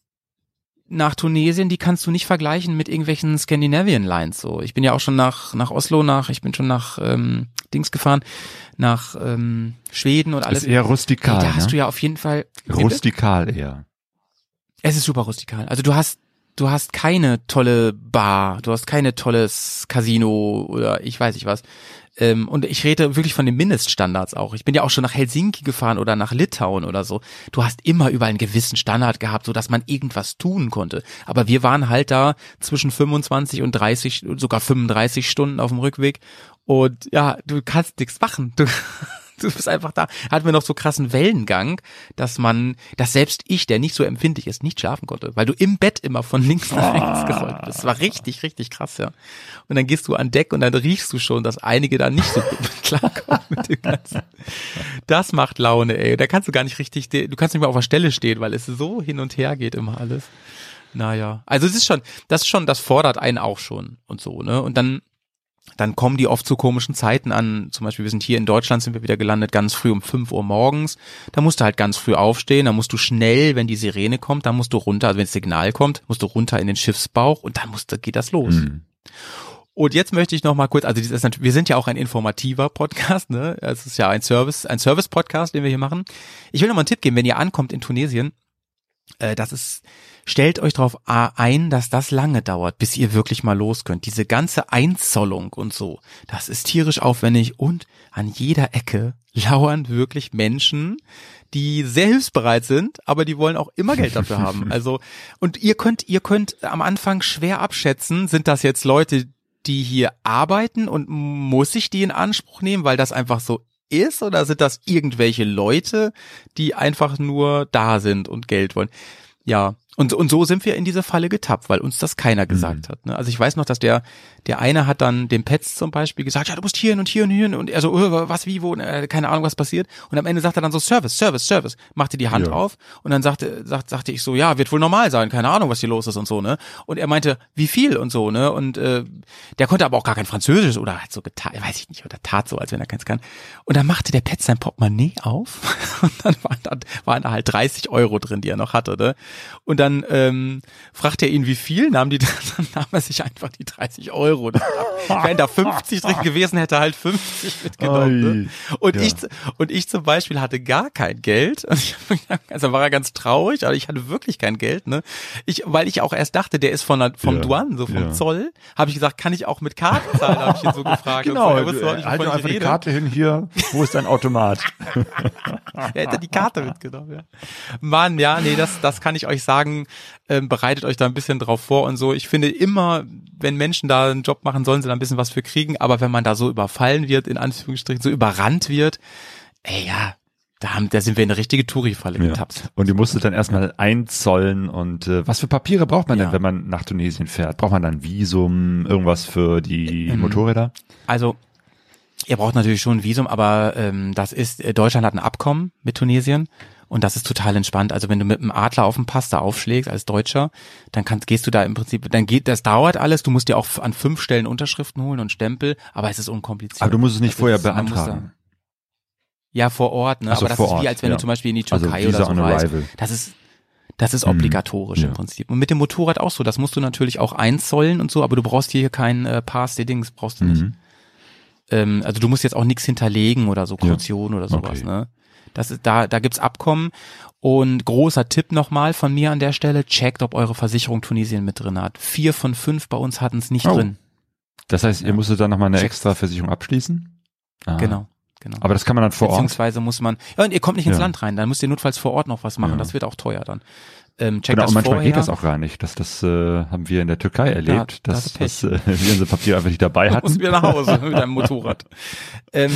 nach Tunesien, die kannst du nicht vergleichen mit irgendwelchen Scandinavian Lines. So, ich bin ja auch schon nach nach Oslo, nach ich bin schon nach ähm, Dings gefahren, nach ähm, Schweden und alles. ist eher rustikal, da hast ne? du ja auf jeden Fall. Rustikal eher. Es ist super rustikal. Also du hast du hast keine tolle Bar, du hast keine tolles Casino oder ich weiß nicht was. Ähm, und ich rede wirklich von den Mindeststandards auch. Ich bin ja auch schon nach Helsinki gefahren oder nach Litauen oder so. Du hast immer überall einen gewissen Standard gehabt, so dass man irgendwas tun konnte. Aber wir waren halt da zwischen 25 und 30, sogar 35 Stunden auf dem Rückweg. Und ja, du kannst nichts machen. Du, du bist einfach da. Hatten wir noch so krassen Wellengang, dass man, dass selbst ich, der nicht so empfindlich ist, nicht schlafen konnte, weil du im Bett immer von links nach rechts gerollt bist. Das war richtig, richtig krass, ja. Und dann gehst du an Deck und dann riechst du schon, dass einige da nicht so gut mit klarkommen mit dem Ganzen. Das macht Laune, ey. Da kannst du gar nicht richtig, du kannst nicht mehr auf der Stelle stehen, weil es so hin und her geht immer alles. Naja. Also es ist schon, das ist schon, das fordert einen auch schon und so, ne? Und dann dann kommen die oft zu komischen Zeiten an. Zum Beispiel, wir sind hier in Deutschland, sind wir wieder gelandet, ganz früh um 5 Uhr morgens. Da musst du halt ganz früh aufstehen, da musst du schnell, wenn die Sirene kommt, dann musst du runter, also wenn das Signal kommt, musst du runter in den Schiffsbauch und dann musst, geht das los. Mhm. Und jetzt möchte ich noch mal kurz, also ist wir sind ja auch ein informativer Podcast, ne? Es ist ja ein Service, ein Service-Podcast, den wir hier machen. Ich will noch mal einen Tipp geben, wenn ihr ankommt in Tunesien, äh, das ist, stellt euch darauf ein, dass das lange dauert, bis ihr wirklich mal los könnt. Diese ganze Einzollung und so, das ist tierisch aufwendig und an jeder Ecke lauern wirklich Menschen, die sehr hilfsbereit sind, aber die wollen auch immer Geld dafür haben. Also, und ihr könnt, ihr könnt am Anfang schwer abschätzen, sind das jetzt Leute, die hier arbeiten und muss ich die in Anspruch nehmen, weil das einfach so ist oder sind das irgendwelche Leute, die einfach nur da sind und Geld wollen? Ja, und, und so sind wir in diese Falle getappt, weil uns das keiner gesagt Mhm. hat. Ne? Also ich weiß noch, dass der, der eine hat dann dem Petz zum Beispiel gesagt, ja, du musst hier hin und hier und hier hin. und er so, äh, was, wie, wo, und, äh, keine Ahnung, was passiert. Und am Ende sagt er dann so, Service, Service, Service, machte die Hand Ja. auf und dann sagte, sagt, sagte ich so, ja, wird wohl normal sein, keine Ahnung, was hier los ist und so, ne? Und er meinte, wie viel und so, ne? Und äh, der konnte aber auch gar kein Französisch oder hat so getan, weiß ich nicht, oder tat so, als wenn er keins kann. Und dann machte der Petz sein Portemonnaie auf und dann waren da, waren da halt 30 Euro drin, die er noch hatte, ne? Und dann ähm, fragte er ihn, wie viel, nahm die, dann nahm er sich einfach die 30 Euro. Wenn da 50 drin gewesen hätte, er halt 50 mitgenommen. Ne? Und Ja. ich und ich zum Beispiel hatte gar kein Geld. Und ich, also war er ganz traurig, aber ich hatte wirklich kein Geld. Ne? Ich, weil ich auch erst dachte, der ist von der, vom Ja. Duan, so vom Ja. Zoll, habe ich gesagt, kann ich auch mit Karte zahlen? Habe ich ihn so gefragt. Genau, so, er überhaupt nicht, halt einfach die. Karte hin hier. Wo ist dein Automat? Er hätte die Karte mitgenommen, ja. Mann, ja, nee, das, das kann ich euch sagen. Ähm, bereitet euch da ein bisschen drauf vor und so. Ich finde immer, wenn Menschen da einen Job machen, sollen sie da ein bisschen was für kriegen. Aber wenn man da so überfallen wird, in Anführungsstrichen, so überrannt wird, ey, ja, da, haben, da sind wir in eine richtige Touri-Falle Ja. getappt. Und die musste dann erstmal einzollen und äh, was für Papiere braucht man denn, Ja. wenn man nach Tunesien fährt? Braucht man dann Visum, irgendwas für die Ähm, Motorräder? Also, ihr braucht natürlich schon ein Visum, aber ähm, das ist, äh, Deutschland hat ein Abkommen mit Tunesien und das ist total entspannt. Also wenn du mit einem Adler auf dem Pass da aufschlägst als Deutscher, dann kannst, gehst du da im Prinzip, dann geht, das dauert alles, du musst dir auch an fünf Stellen Unterschriften holen und Stempel, aber es ist unkompliziert. Aber du musst es nicht Das vorher beantragen. Ja, vor Ort, ne? Ach so, aber das ist wie, Ort, als wenn ja. du zum Beispiel in die Also Türkei Visa oder so reist. Das ist, das ist Mhm. obligatorisch Ja. im Prinzip. Und mit dem Motorrad auch so. Das musst du natürlich auch einzollen und so, aber du brauchst hier kein äh, Pass, die Dings brauchst du nicht. Mhm. Ähm, also du musst jetzt auch nichts hinterlegen oder so Ja. Kaution oder sowas, Okay. ne? Das ist, da, da gibt's Abkommen. Und großer Tipp nochmal von mir an der Stelle, checkt, ob eure Versicherung Tunesien mit drin hat. Vier von fünf bei uns hatten's nicht Oh. drin. Das heißt, ihr musstet dann nochmal eine Checkst. extra Versicherung abschließen? Ah. Genau, genau. Aber das kann man dann vor Ort? Beziehungsweise muss man, ja, und ihr kommt nicht ins Ja. Land rein, dann müsst ihr notfalls vor Ort noch was machen. Ja. Das wird auch teuer dann. Ähm, checkt Genau, das und manchmal vorher. geht das auch gar nicht. Das, das äh, haben wir in der Türkei erlebt, da dass, hast du Pech. dass äh, wir unser Papier einfach nicht dabei hatten. du wieder nach Hause mit deinem Motorrad. ähm,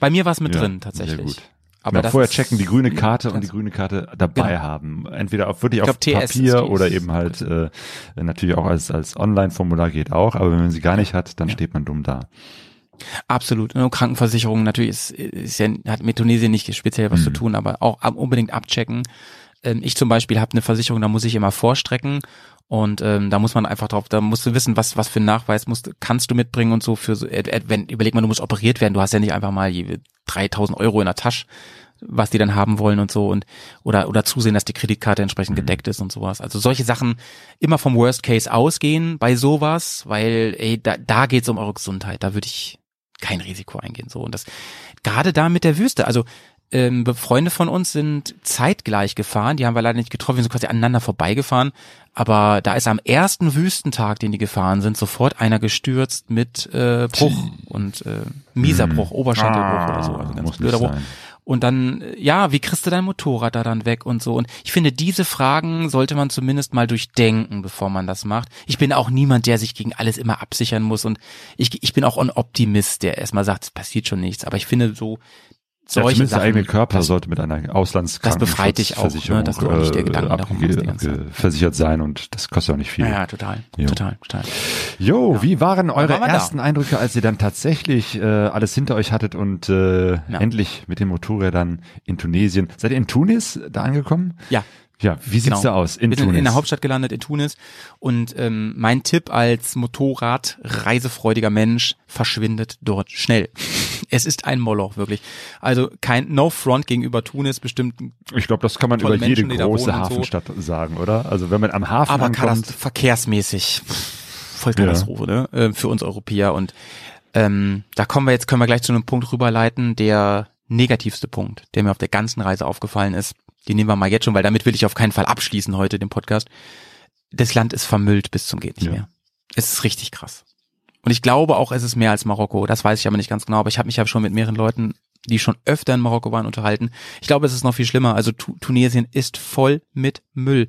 bei mir war es mit Ja, drin, sehr tatsächlich. gut. Aber genau, das vorher checken, die grüne Karte und die grüne Karte dabei Genau. haben. Entweder auf, wirklich Ich auf glaub, TS Papier oder eben halt äh, natürlich auch als, als Online-Formular geht auch, aber wenn man sie gar nicht hat, dann steht man dumm da. Absolut. Und Krankenversicherung natürlich ist, ist ja, hat mit Tunesien nicht speziell was Mhm. zu tun, aber auch unbedingt abchecken. Ähm, ich zum Beispiel habe eine Versicherung, da muss ich immer vorstrecken und ähm, da muss man einfach drauf, da musst du wissen, was was für einen Nachweis musst, kannst du mitbringen und so für so, wenn überleg mal, du musst operiert werden, du hast ja nicht einfach mal je 3000 Euro in der Tasche, was die dann haben wollen und so und oder oder zusehen, dass die Kreditkarte entsprechend gedeckt ist und sowas. Also solche Sachen immer vom Worst Case ausgehen bei sowas, weil ey, da, da geht's um eure Gesundheit, da würde ich kein Risiko eingehen so und das gerade da mit der Wüste, also ähm, Freunde von uns sind zeitgleich gefahren, die haben wir leider nicht getroffen, wir sind quasi aneinander vorbeigefahren, aber da ist am ersten Wüstentag, den die gefahren sind, sofort einer gestürzt mit äh, Bruch und äh, mieser Bruch, Oberschenkelbruch oder so, also ganz. Ah, muss blöder Bruch. sein. Und dann, ja, wie kriegst du dein Motorrad da dann weg und so? Und ich finde, diese Fragen sollte man zumindest mal durchdenken, bevor man das macht. Ich bin auch niemand, der sich gegen alles immer absichern muss. Und ich, ich bin auch ein Optimist, der erstmal sagt, es passiert schon nichts. Aber ich finde so, Ja, solche der Sachen, eigene Körper das- sollte mit einer Das befreit dich auch, ne, dass du auch nicht dir Gedanken darum Zeit. versichert sein und das kostet auch nicht viel. Ja, ja, total, Jo. total, total. Jo, wie waren eure waren wir da. ersten Eindrücke, als ihr dann tatsächlich äh, alles hinter euch hattet und äh, endlich mit den Motorrädern in Tunesien? Seid ihr in Tunis da angekommen? Ja. Ja, wie sieht's Genau. da aus in Wir sind Tunis? in der Hauptstadt gelandet, in Tunis. Und ähm, mein Tipp als Motorrad, reisefreudiger Mensch, verschwindet dort schnell. Es ist ein Moloch, wirklich. Also kein No Front gegenüber Tunis, bestimmt Ich glaube, das kann man über jede Menschen, große und so. Hafenstadt sagen, oder? Also wenn man am Hafen aber ankommt, verkehrsmäßig voll Katastrophe, ne? Äh, für uns Europäer. Und ähm, da kommen wir jetzt, können wir gleich zu einem Punkt rüberleiten, der negativste Punkt, der mir auf der ganzen Reise aufgefallen ist. Die nehmen wir mal jetzt schon, weil damit will ich auf keinen Fall abschließen heute den Podcast. Das Land ist vermüllt bis zum geht nicht Ja. mehr. Es ist richtig krass. Und ich glaube auch, es ist mehr als Marokko. Das weiß ich aber nicht ganz genau. Aber ich habe mich ja schon mit mehreren Leuten, die schon öfter in Marokko waren, unterhalten. Ich glaube, es ist noch viel schlimmer. Also Tu- Tunesien ist voll mit Müll.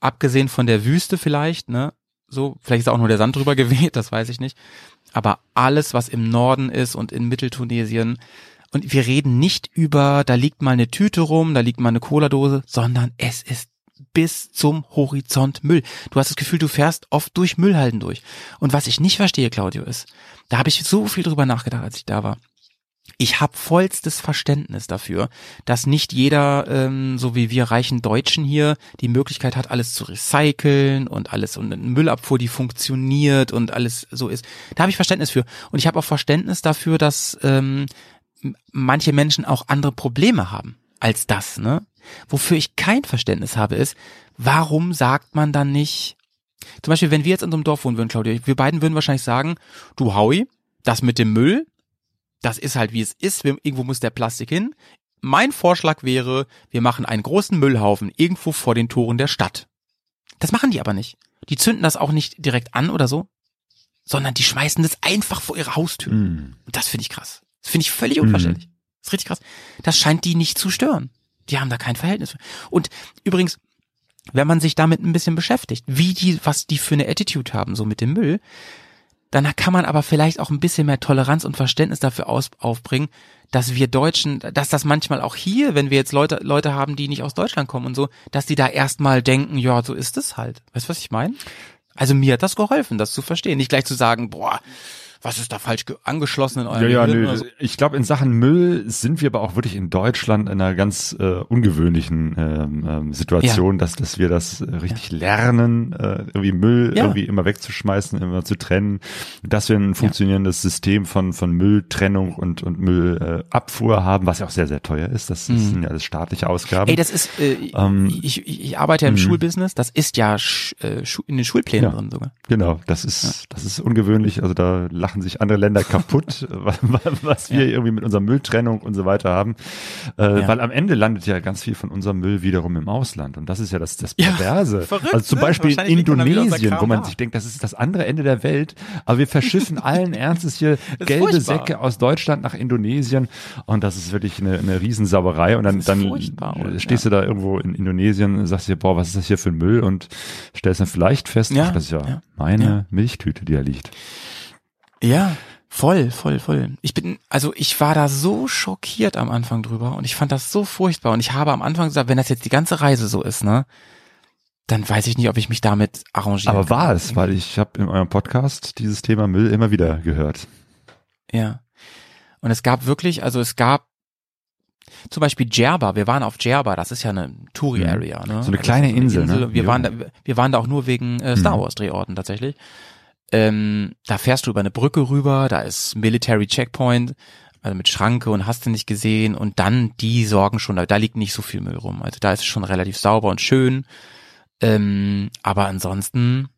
Abgesehen von der Wüste vielleicht, ne? So, vielleicht ist auch nur der Sand drüber geweht, das weiß ich nicht. Aber alles, was im Norden ist und in Mitteltunesien, und wir reden nicht über, da liegt mal eine Tüte rum, da liegt mal eine Cola-Dose, sondern es ist bis zum Horizont Müll. Du hast das Gefühl, du fährst oft durch Müllhalden durch. Und was ich nicht verstehe, Claudio, ist, da habe ich so viel drüber nachgedacht, als ich da war. Ich habe vollstes Verständnis dafür, dass nicht jeder, ähm, so wie wir reichen Deutschen hier, die Möglichkeit hat, alles zu recyceln und alles und eine Müllabfuhr, die funktioniert und alles so ist. Da habe ich Verständnis für. Und ich habe auch Verständnis dafür, dass ähm, manche Menschen auch andere Probleme haben als das. Ne? Wofür ich kein Verständnis habe, ist, warum sagt man dann nicht, zum Beispiel, wenn wir jetzt in so einem Dorf wohnen würden, Claudia, wir beiden würden wahrscheinlich sagen, du Howie, das mit dem Müll, das ist halt wie es ist, wir, irgendwo muss der Plastik hin. Mein Vorschlag wäre, wir machen einen großen Müllhaufen irgendwo vor den Toren der Stadt. Das machen die aber nicht. Die zünden das auch nicht direkt an oder so, sondern die schmeißen das einfach vor ihre Haustür. Hm. Und das finde ich krass. Das finde ich völlig unverständlich. Mhm. Das ist richtig krass. Das scheint die nicht zu stören. Die haben da kein Verhältnis. Und übrigens, wenn man sich damit ein bisschen beschäftigt, wie die, was die für eine Attitude haben, so mit dem Müll, dann kann man aber vielleicht auch ein bisschen mehr Toleranz und Verständnis dafür aus, aufbringen, dass wir Deutschen, dass das manchmal auch hier, wenn wir jetzt Leute, Leute haben, die nicht aus Deutschland kommen und so, dass die da erstmal denken, ja, so ist es halt. Weißt du, was ich meine? Also mir hat das geholfen, das zu verstehen. Nicht gleich zu sagen, boah, was ist da falsch ge- angeschlossen in eurem Ja, ja, Gehirn nö. oder so. Ich glaube, in Sachen Müll sind wir aber auch wirklich in Deutschland in einer ganz äh, ungewöhnlichen ähm, ähm, Situation, dass, dass wir das äh, richtig lernen, äh, irgendwie Müll Ja. irgendwie immer wegzuschmeißen, immer zu trennen, dass wir ein funktionierendes System von, von Mülltrennung und, und Müllabfuhr äh, haben, was ja auch sehr, sehr teuer ist. Das, das sind ja alles staatliche Ausgaben. Mhm. Ey, das ist, äh, Ähm, ich, ich, arbeite ja im mh. Schulbusiness, das ist ja sch, äh, in den Schulplänen Ja. drin sogar. Genau, das ist, das ist ungewöhnlich. Also da lachen sich andere Länder kaputt, was wir Ja. irgendwie mit unserer Mülltrennung und so weiter haben. Äh, Ja. Weil am Ende landet ja ganz viel von unserem Müll wiederum im Ausland. Und das ist ja das, das Perverse. verrückt, also zum ne? Beispiel in Indonesien, wo man sich denkt, das ist das andere Ende der Welt. Aber wir verschiffen allen Ernstes hier gelbe furchtbar. Säcke aus Deutschland nach Indonesien. Und das ist wirklich eine, eine Riesensauerei. Und dann, dann oder? stehst du da irgendwo in Indonesien und sagst dir, boah, was ist das hier für ein Müll? Und stellst dann vielleicht fest, ach, das ist ja, meine. Milchtüte, die da liegt. Ja, voll, voll, voll. Ich bin, also ich war da so schockiert am Anfang drüber und ich fand das so furchtbar und ich habe am Anfang gesagt, wenn das jetzt die ganze Reise so ist, ne, dann weiß ich nicht, ob ich mich damit arrangiere. Aber war es, weil ich habe in eurem Podcast dieses Thema Müll immer wieder gehört. Ja. Und es gab wirklich, also es gab zum Beispiel Djerba, wir waren auf Djerba, das ist ja eine Touri-Area. Ne? So eine Also kleine das ist Insel, ne? Wir, Ja. waren da, wir waren da auch nur wegen äh, Star Mhm. Wars Drehorten tatsächlich. Ähm, da fährst du über eine Brücke rüber, da ist Military Checkpoint, also mit Schranke und hast du nicht gesehen und dann die sorgen schon, da, da liegt nicht so viel Müll rum. Also da ist es schon relativ sauber und schön. Ähm, aber ansonsten,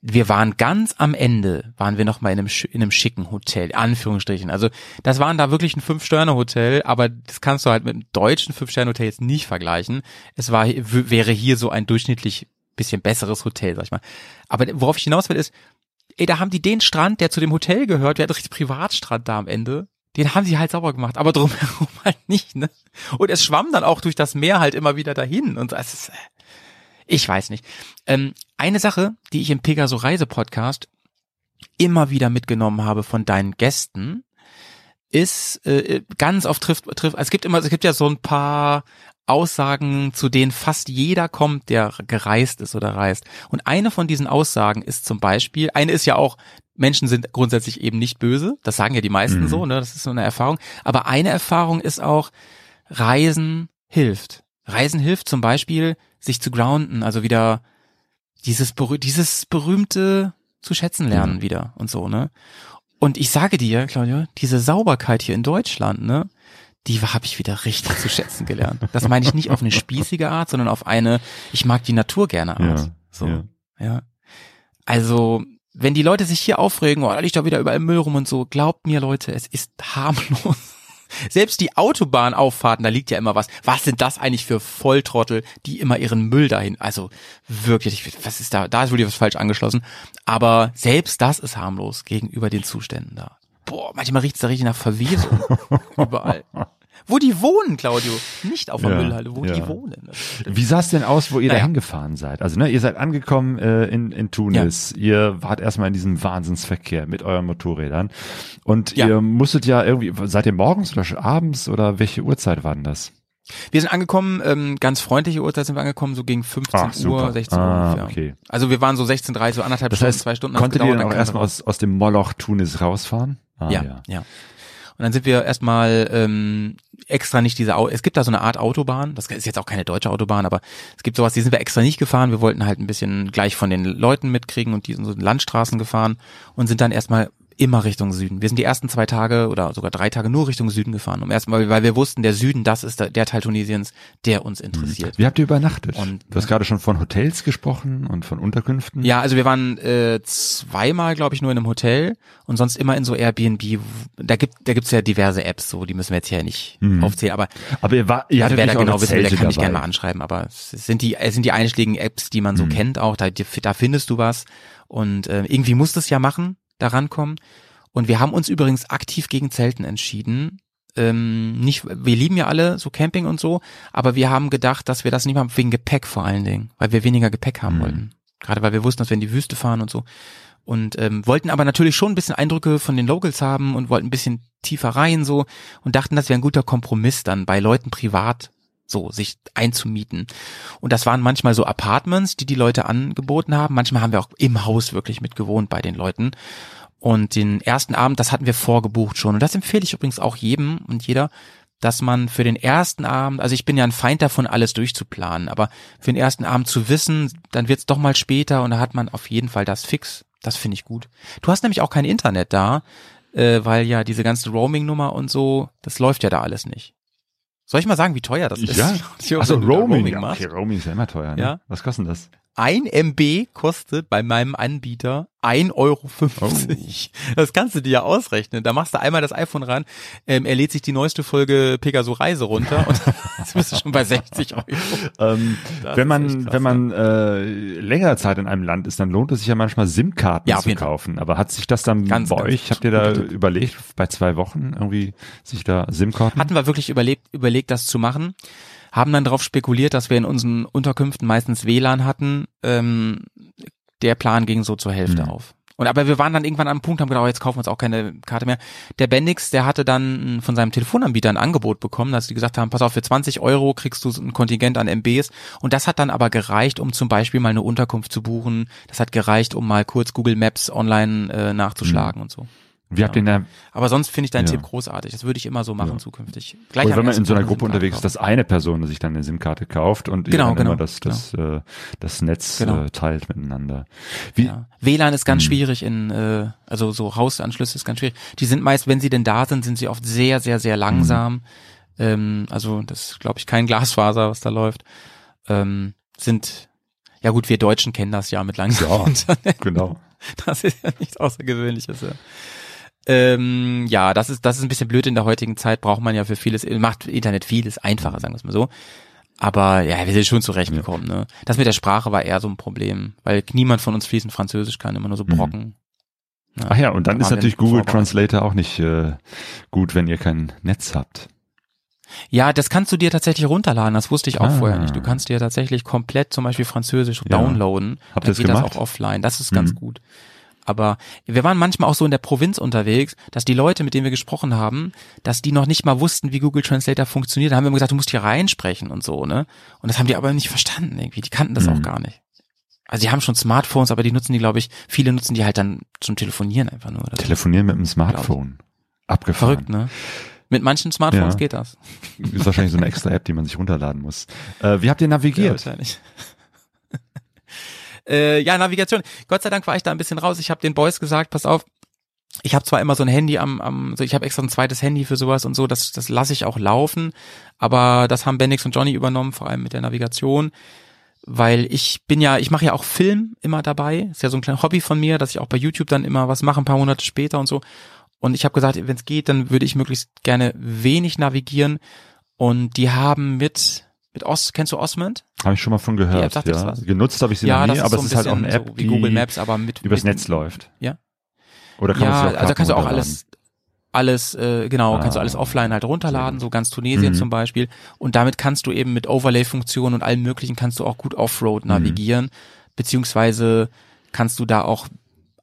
wir waren ganz am Ende, waren wir noch mal in einem, in einem schicken Hotel, Anführungsstrichen. Also das waren da wirklich ein Fünf-Sterne-Hotel, aber das kannst du halt mit einem deutschen Fünf-Sterne-Hotel jetzt nicht vergleichen. Es war, wäre hier so ein durchschnittlich bisschen besseres Hotel, sag ich mal. Aber worauf ich hinaus will ist, ey, da haben die den Strand, der zu dem Hotel gehört, wir hatten richtig Privatstrand da am Ende, den haben sie halt sauber gemacht, aber drumherum halt nicht, ne? Und es schwamm dann auch durch das Meer halt immer wieder dahin und es ist, äh, ich weiß nicht. Ähm, eine Sache, die ich im Pegaso Reise Podcast immer wieder mitgenommen habe von deinen Gästen, ist äh, ganz oft trifft trifft. Es gibt immer, es gibt ja so ein paar Aussagen, zu denen fast jeder kommt, der gereist ist oder reist. Und eine von diesen Aussagen ist zum Beispiel, eine ist ja auch, Menschen sind grundsätzlich eben nicht böse. Das sagen ja die meisten Mhm. so, ne? Das ist so eine Erfahrung. Aber eine Erfahrung ist auch, Reisen hilft. Reisen hilft zum Beispiel, sich zu grounden, also wieder dieses, berüh dieses berühmte zu schätzen lernen Mhm. wieder und so, ne? Und ich sage dir, Claudio, diese Sauberkeit hier in Deutschland, ne? Die habe ich wieder richtig zu schätzen gelernt. Das meine ich nicht auf eine spießige Art, sondern auf eine, ich mag die Natur gerne Art. Ja, so. ja. Ja. Also, wenn die Leute sich hier aufregen, oh, da liegt doch wieder überall Müll rum und so, glaubt mir Leute, es ist harmlos. Selbst die Autobahnauffahrten, da liegt ja immer was. Was sind das eigentlich für Volltrottel, die immer ihren Müll dahin? Also wirklich, ich- was ist da? Da ist wohl was falsch angeschlossen. Aber selbst das ist harmlos gegenüber den Zuständen da. Boah, manchmal riecht's da richtig nach Verwesung. Überall. Wo die wohnen, Claudio. Nicht auf der Ja, Müllhalde, wo ja. die wohnen. Wie sah es denn aus, wo ihr Naja. da hingefahren seid? Also, ne, ihr seid angekommen äh, in, in Tunis. Ihr wart erstmal in diesem Wahnsinnsverkehr mit euren Motorrädern. Und Ja. ihr musstet ja irgendwie, seid ihr morgens oder abends oder welche Uhrzeit war denn das? Wir sind angekommen, ähm, ganz freundliche Uhrzeit sind wir angekommen, so gegen 15 Uhr, 16 Uhr ah, ungefähr. okay. Also wir waren so 16.30 so anderthalb Das Stunden, heißt, zwei Stunden. konntet ihr dann auch erstmal aus, aus dem Moloch Tunis rausfahren? Ah, ja, ja, Und dann sind wir erstmal ähm, extra nicht diese, Au es gibt da so eine Art Autobahn, das ist jetzt auch keine deutsche Autobahn, aber es gibt sowas, die sind wir extra nicht gefahren. Wir wollten halt ein bisschen gleich von den Leuten mitkriegen und die sind so Landstraßen gefahren und sind dann erstmal immer Richtung Süden. Wir sind die ersten zwei Tage oder sogar drei Tage nur Richtung Süden gefahren. Um erstmal, weil wir wussten, der Süden, das ist der, Teil Tunesiens, der uns interessiert. Wie habt ihr übernachtet? Und- du hast gerade schon von Hotels gesprochen und von Unterkünften. Ja, also wir waren äh, zweimal, glaube ich, nur in einem Hotel und sonst immer in so Airbnb. Da gibt da gibt's ja diverse Apps, so die müssen wir jetzt hier nicht Mhm. aufzählen. Aber Aber ihr, war, ihr also wer da genau wissen will, der kann mich dabei. gerne mal anschreiben. Aber es sind die es sind die einschlägigen Apps, die man so Mhm. kennt auch. Da, da findest du was und äh, irgendwie musst du es ja machen, da rankommen. Und wir haben uns übrigens aktiv gegen Zelten entschieden. Ähm, nicht, wir lieben ja alle so Camping und so, aber wir haben gedacht, dass wir das nicht machen wegen Gepäck vor allen Dingen, weil wir weniger Gepäck haben Mhm. wollten. Gerade weil wir wussten, dass wir in die Wüste fahren und so. Und ähm, wollten aber natürlich schon ein bisschen Eindrücke von den Locals haben und wollten ein bisschen tiefer rein so und dachten, das wäre ein guter Kompromiss dann bei Leuten privat so sich einzumieten. Und das waren manchmal so Apartments, die die Leute angeboten haben. Manchmal haben wir auch im Haus wirklich mitgewohnt bei den Leuten. Und den ersten Abend, das hatten wir vorgebucht schon. Und das empfehle ich übrigens auch jedem und jeder, dass man für den ersten Abend, also ich bin ja ein Feind davon, alles durchzuplanen, aber für den ersten Abend zu wissen, dann wird's doch mal später und da hat man auf jeden Fall das fix. Das finde ich gut. Du hast nämlich auch kein Internet da, äh, weil ja diese ganze Roaming-Nummer und so, das läuft ja da alles nicht. Soll ich mal sagen, wie teuer das ist? Ja. Also Roaming. ja, machst? okay, Roaming ist ja immer teuer. Ne? Ja. Was kostet das? Ein MB kostet bei meinem Anbieter 1,50 Euro. Oh. Das kannst du dir ja ausrechnen. Da machst du einmal das iPhone ran, ähm, er lädt sich die neueste Folge Pegaso Reise runter und jetzt bist du schon bei 60 Euro. Ähm, wenn man, krass, wenn man äh, längere Zeit in einem Land ist, dann lohnt es sich ja manchmal SIM-Karten Ja, zu kaufen. Aber hat sich das dann Ganz, bei ganz euch, habt ihr da überlegt, bei zwei Wochen irgendwie sich da SIM-Karten? Hatten wir wirklich überlegt, überlegt, das zu machen. Haben dann darauf spekuliert, dass wir in unseren Unterkünften meistens WLAN hatten. Ähm, der Plan ging so zur Hälfte Mhm. auf. Und aber wir waren dann irgendwann am Punkt, haben gedacht, oh, jetzt kaufen wir uns auch keine Karte mehr. Der Bendix, der hatte dann von seinem Telefonanbieter ein Angebot bekommen, dass die gesagt haben, pass auf, für 20 Euro kriegst du ein Kontingent an MBs. Und das hat dann aber gereicht, um zum Beispiel mal eine Unterkunft zu buchen. Das hat gereicht, um mal kurz Google Maps online äh, nachzuschlagen und so. Wie habt ihr denn da, Aber sonst finde ich deinen Ja. Tipp großartig. Das würde ich immer so machen Ja. zukünftig. Gleich oder wenn man in so einer Gruppe unterwegs ist, dass eine Person sich dann eine SIM-Karte kauft und Genau, genau, immer das, das, äh, das Netz Genau. äh, teilt miteinander. Wie, Ja. WLAN ist ganz Hm. schwierig in, äh, also so Hausanschlüsse ist ganz schwierig. Die sind meist, wenn sie denn da sind, sind sie oft sehr, sehr, sehr langsam. Ähm, also das ist, glaube ich, kein Glasfaser, was da läuft. Ähm, sind, ja gut, wir Deutschen kennen das ja mit langsamem Ja. Internet. genau. Das ist ja nichts Außergewöhnliches. Ja. Ähm, ja, das ist, das ist ein bisschen blöd in der heutigen Zeit, braucht man ja für vieles, macht Internet vieles einfacher, sagen wir es mal so. Aber ja, wir sind schon zurechtgekommen. Ne? Das mit der Sprache war eher so ein Problem, weil niemand von uns fließend Französisch kann, immer nur so Mhm. Brocken. Ja. Ach ja, und dann Da ist natürlich Google. Translator auch nicht äh, gut, wenn ihr kein Netz habt. Ja, das kannst du dir tatsächlich runterladen. Das wusste ich auch Ah. vorher nicht. Du kannst dir tatsächlich komplett zum Beispiel Französisch Ja. downloaden. Habt Dann ihr das geht gemacht? das auch offline. Das ist ganz Mhm. gut. Aber wir waren manchmal auch so in der Provinz unterwegs, dass die Leute, mit denen wir gesprochen haben, dass die noch nicht mal wussten, wie Google Translator funktioniert. Da haben wir immer gesagt, du musst hier reinsprechen und so, ne? Und das haben die aber nicht verstanden irgendwie. Die kannten das Mhm. auch gar nicht. Also die haben schon Smartphones, aber die nutzen die, glaube ich, viele nutzen die halt dann zum Telefonieren einfach nur. oder so. Telefonieren mit dem Smartphone. Abgefahren. Verrückt, ne? Mit manchen Smartphones Ja. geht das. Ist wahrscheinlich so eine extra App, die man sich runterladen muss. Äh, wie habt ihr Ja, navigiert? wahrscheinlich. Äh, ja, Navigation. Gott sei Dank war ich da ein bisschen raus. Ich habe den Boys gesagt, pass auf, ich habe zwar immer so ein Handy am, am so ich habe extra ein zweites Handy für sowas und so, das, das lasse ich auch laufen, aber das haben Bendix und Johnny übernommen, vor allem mit der Navigation, weil ich bin ja, ich mache ja auch Film immer dabei, ist ja so ein kleines Hobby von mir, dass ich auch bei YouTube dann immer was mache, ein paar Monate später und so. Und ich habe gesagt, wenn es geht, dann würde ich möglichst gerne wenig navigieren. Und die haben mit mit Os, kennst du Osmond? Habe ich schon mal von gehört. App ja. Genutzt habe ich sie noch nie, aber so es ist halt auch eine App, so wie die Google Maps, aber mit übers mit, Netz läuft. Ja. Oder kann man ja, sich auch also kannst du auch alles, alles, äh, genau, Ah, kannst du alles offline halt runterladen, so ganz Tunesien Mhm. zum Beispiel. Und damit kannst du eben mit Overlay-Funktionen und allem möglichen kannst du auch gut Offroad navigieren, beziehungsweise kannst du da auch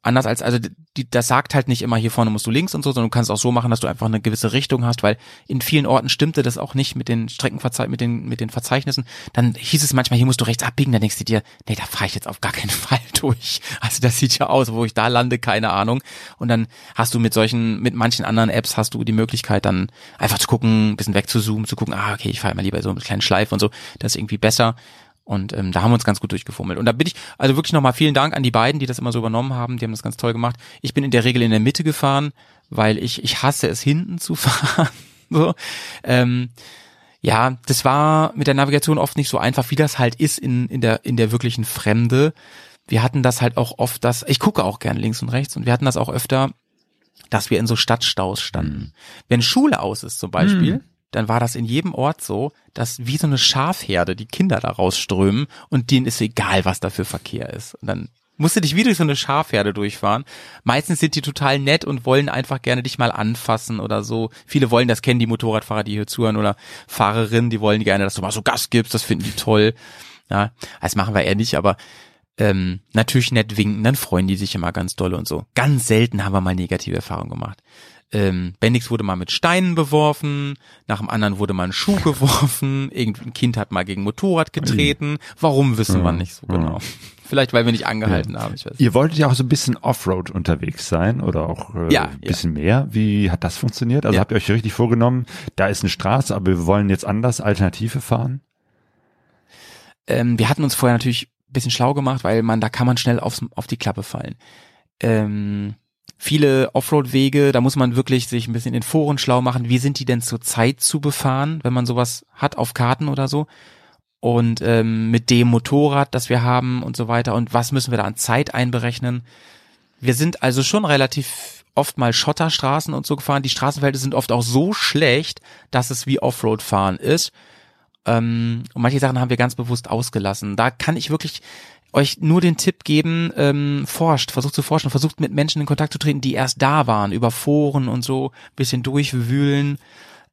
anders als, also die, das sagt halt nicht immer hier vorne musst du links und so, sondern du kannst auch so machen, dass du einfach eine gewisse Richtung hast, weil in vielen Orten stimmte das auch nicht mit den Streckenverzei mit den, mit den Verzeichnissen. Dann hieß es manchmal, hier musst du rechts abbiegen, dann denkst du dir, nee, da fahre ich jetzt auf gar keinen Fall durch. Also das sieht ja aus, wo ich da lande, keine Ahnung. Und dann hast du mit solchen, mit manchen anderen Apps hast du die Möglichkeit dann einfach zu gucken, ein bisschen wegzuzoomen, zu gucken, ah, okay, ich fahre mal lieber so eine kleine Schleife und so, das ist irgendwie besser. Und ähm, da haben wir uns ganz gut durchgefummelt. Und da bin ich, also wirklich nochmal vielen Dank an die beiden, die das immer so übernommen haben. Die haben das ganz toll gemacht. Ich bin in der Regel in der Mitte gefahren, weil ich, ich hasse es, hinten zu fahren. so. ähm, ja, das war mit der Navigation oft nicht so einfach, wie das halt ist in, in, der, in der wirklichen Fremde. Wir hatten das halt auch oft, dass, ich gucke auch gern links und rechts und wir hatten das auch öfter, dass wir in so Stadtstaus standen. Wenn Schule aus ist zum Beispiel, dann war das in jedem Ort so, dass wie so eine Schafherde die Kinder da rausströmen und denen ist egal, was da für Verkehr ist. Und dann musst du dich wie durch so eine Schafherde durchfahren. Meistens sind die total nett und wollen einfach gerne dich mal anfassen oder so. Viele wollen das kennen, die Motorradfahrer, die hier zuhören oder Fahrerinnen, die wollen gerne, dass du mal so Gas gibst, das finden die toll. Ja, das machen wir eher nicht, aber ähm, natürlich nett winken, dann freuen die sich immer ganz dolle und so. Ganz selten haben wir mal negative Erfahrungen gemacht. Ähm, Bendix wurde mal mit Steinen beworfen, nach dem anderen wurde mal ein Schuh geworfen, irgendein Kind hat mal gegen Motorrad getreten. Warum wissen wir Ja, nicht so ja. genau. Vielleicht, weil wir nicht angehalten haben. Ich weiß. Ihr wolltet ja auch so ein bisschen Offroad unterwegs sein oder auch äh, Ja, ein bisschen mehr. Wie hat das funktioniert? Also Ja. habt ihr euch richtig vorgenommen, da ist eine Straße, aber wir wollen jetzt anders Alternative fahren? Ähm, wir hatten uns vorher natürlich ein bisschen schlau gemacht, weil man, da kann man schnell aufs, auf die Klappe fallen. Ähm, viele Offroad-Wege, da muss man wirklich sich ein bisschen in Foren schlau machen. Wie sind die denn zur Zeit zu befahren, wenn man sowas hat auf Karten oder so? Und ähm, mit dem Motorrad, das wir haben und so weiter. Und was müssen wir da an Zeit einberechnen? Wir sind also schon relativ oft mal Schotterstraßen und so gefahren. Die Straßenverhältnisse sind oft auch so schlecht, dass es wie Offroad-Fahren ist. Ähm, und manche Sachen haben wir ganz bewusst ausgelassen. Da kann ich wirklich euch nur den Tipp geben, ähm, forscht, versucht zu forschen, versucht mit Menschen in Kontakt zu treten, die erst da waren, über Foren und so, bisschen durchwühlen.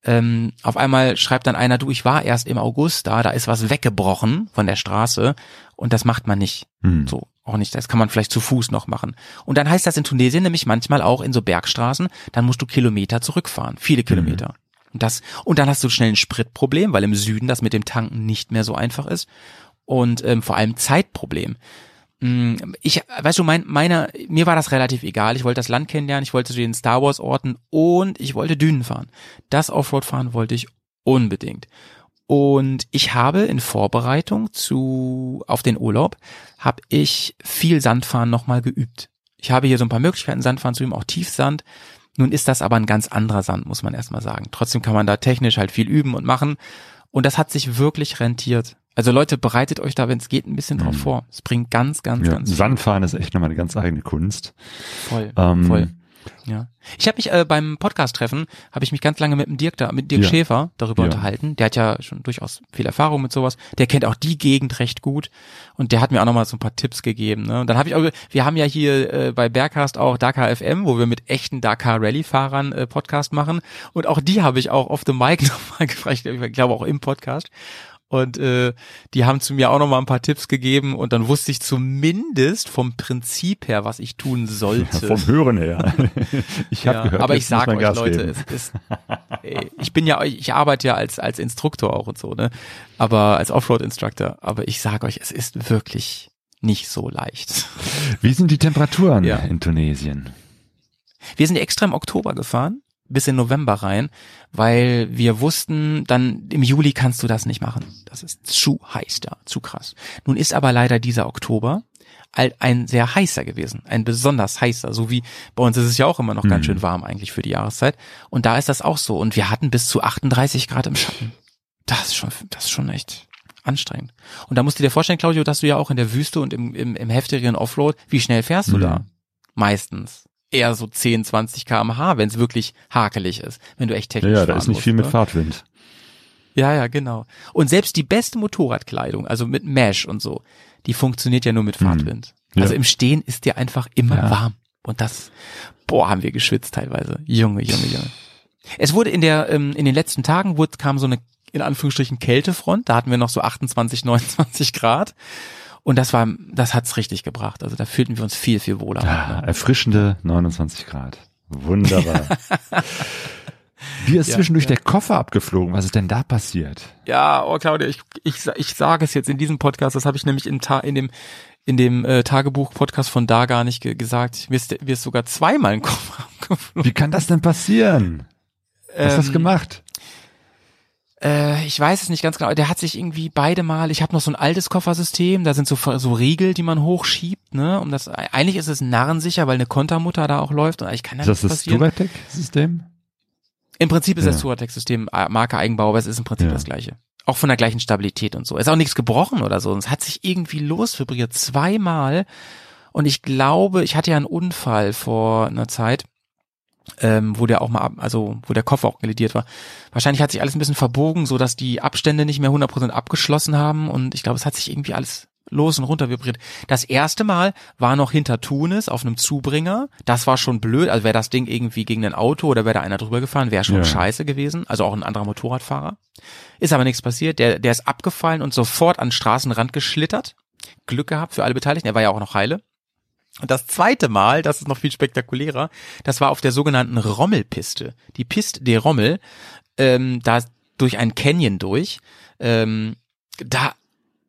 Ähm, auf einmal schreibt dann einer, du, ich war erst im August da, da ist was weggebrochen von der Straße und das macht man nicht. Hm. So, auch nicht. Das kann man vielleicht zu Fuß noch machen. Und dann heißt das in Tunesien nämlich manchmal auch in so Bergstraßen, dann musst du Kilometer zurückfahren. Viele Kilometer. Und das, und dann hast du schnell ein Spritproblem, weil im Süden das mit dem Tanken nicht mehr so einfach ist. Und ähm, vor allem Zeitproblem. Mm, Ich, weißt du, mein, meiner, mir war das relativ egal. Ich wollte das Land kennenlernen, ich wollte zu den Star Wars Orten und ich wollte Dünen fahren. Das Offroad fahren wollte ich unbedingt. Und ich habe in Vorbereitung zu auf den Urlaub habe ich viel Sandfahren nochmal geübt. Ich habe hier so ein paar Möglichkeiten, Sandfahren zu üben, auch Tiefsand. Nun ist das aber ein ganz anderer Sand, muss man erstmal sagen. Trotzdem kann man da technisch halt viel üben und machen. Und das hat sich wirklich rentiert. Also Leute, bereitet euch da, wenn es geht, ein bisschen drauf vor. Es bringt ganz, ganz, Ja, ganz viel. Sandfahren ist echt nochmal eine ganz eigene Kunst. Voll, Ähm, voll. Ja. Ich habe mich äh, beim Podcast-Treffen, habe ich mich ganz lange mit dem Dirk da, mit Dirk Ja. Schäfer darüber Ja. unterhalten. Der hat ja schon durchaus viel Erfahrung mit sowas. Der kennt auch die Gegend recht gut und der hat mir auch nochmal so ein paar Tipps gegeben. Ne? Und dann habe ich auch, wir haben ja hier äh, bei Bergcast auch Dakar FM, wo wir mit echten Dakar Rallye-Fahrern äh, Podcast machen und auch die habe ich auch auf dem Mic nochmal gefragt, ich glaube auch im Podcast. Und äh, die haben zu mir auch noch mal ein paar Tipps gegeben und dann wusste ich zumindest vom Prinzip her, was ich tun sollte. Vom Hören her. Ich habe Ja, gehört, aber ich muss sag man euch, Gas Leute, es ist, ey, ich bin ja, ich arbeite ja als als Instruktor auch und so, ne, aber als Offroad-Instructor. Aber ich sag euch, es ist wirklich nicht so leicht. Wie sind die Temperaturen Ja. in Tunesien? Wir sind extra im Oktober gefahren. Bis in November rein, weil wir wussten, dann im Juli kannst du das nicht machen. Das ist zu heiß da, zu krass. Nun ist aber leider dieser Oktober ein sehr heißer gewesen, ein besonders heißer, so wie bei uns ist es ja auch immer noch ganz schön warm eigentlich für die Jahreszeit. Und da ist das auch so. Und wir hatten bis zu 38 Grad im Schatten. Das ist schon, das ist schon echt anstrengend. Und da musst du dir vorstellen, Claudio, dass du ja auch in der Wüste und im, im, im heftigeren Offroad, wie schnell fährst du Mhm. da? Meistens. Eher so 10, 20 kmh, wenn es wirklich hakelig ist, wenn du echt Ja, technisch ja, da fahren ist nicht musst, viel mit ne? Fahrtwind. Ja, ja, genau. Und selbst die beste Motorradkleidung, also mit Mesh und so, die funktioniert ja nur mit Fahrtwind. Mhm. Ja. Also im Stehen ist dir einfach immer Ja. warm. Und das, boah, haben wir geschwitzt teilweise. Junge, Junge, Junge. Es wurde in der, ähm, in den letzten Tagen wurde, kam so eine, in Anführungsstrichen, Kältefront. Da hatten wir noch so 28, 29 Grad. Und das war, das hat's richtig gebracht. Also da fühlten wir uns viel, viel wohler. Ne? erfrischende 29 Grad. Wunderbar. Dir ist Ja, zwischendurch ja. der Koffer abgeflogen. Was ist denn da passiert? Ja, oh Claudia, ich, ich, ich sage es jetzt in diesem Podcast, das habe ich nämlich in, Ta in dem, in dem äh, Tagebuch-Podcast von da gar nicht ge gesagt. Mir ist, mir ist sogar zweimal ein Koffer abgeflogen. Wie kann das denn passieren? Was hast du das Ähm, gemacht? Äh, ich weiß es nicht ganz genau. Der hat sich irgendwie beide Mal. Ich habe noch so ein altes Koffersystem. Da sind so so Riegel, die man hochschiebt. Ne, um das. Eigentlich ist es narrensicher, weil eine Kontermutter da auch läuft und eigentlich kann da Ist das nichts das passieren. Duratec-System? Im Prinzip ist das Ja. Touratec-System äh, Marke Eigenbau, aber es ist im Prinzip Ja. das gleiche. Auch von der gleichen Stabilität und so. Ist auch nichts gebrochen oder so. Es hat sich irgendwie losvibriert zweimal. Und ich glaube, ich hatte ja einen Unfall vor einer Zeit, ähm, wo der auch mal, ab, also wo der Koffer auch gelidiert war. Wahrscheinlich hat sich alles ein bisschen verbogen, so dass die Abstände nicht mehr 100% abgeschlossen haben. Und ich glaube, es hat sich irgendwie alles los und runter vibriert. Das erste Mal war noch hinter Tunis auf einem Zubringer. Das war schon blöd. Also wäre das Ding irgendwie gegen ein Auto oder wäre da einer drüber gefahren, wäre schon Ja. scheiße gewesen. Also auch ein anderer Motorradfahrer. Ist aber nichts passiert. Der, der ist abgefallen und sofort an den Straßenrand geschlittert. Glück gehabt für alle Beteiligten. Er war ja auch noch heile. Und das zweite Mal, das ist noch viel spektakulärer, das war auf der sogenannten Rommelpiste. Die Piste de Rommel, ähm, da durch einen Canyon durch. Ähm, da,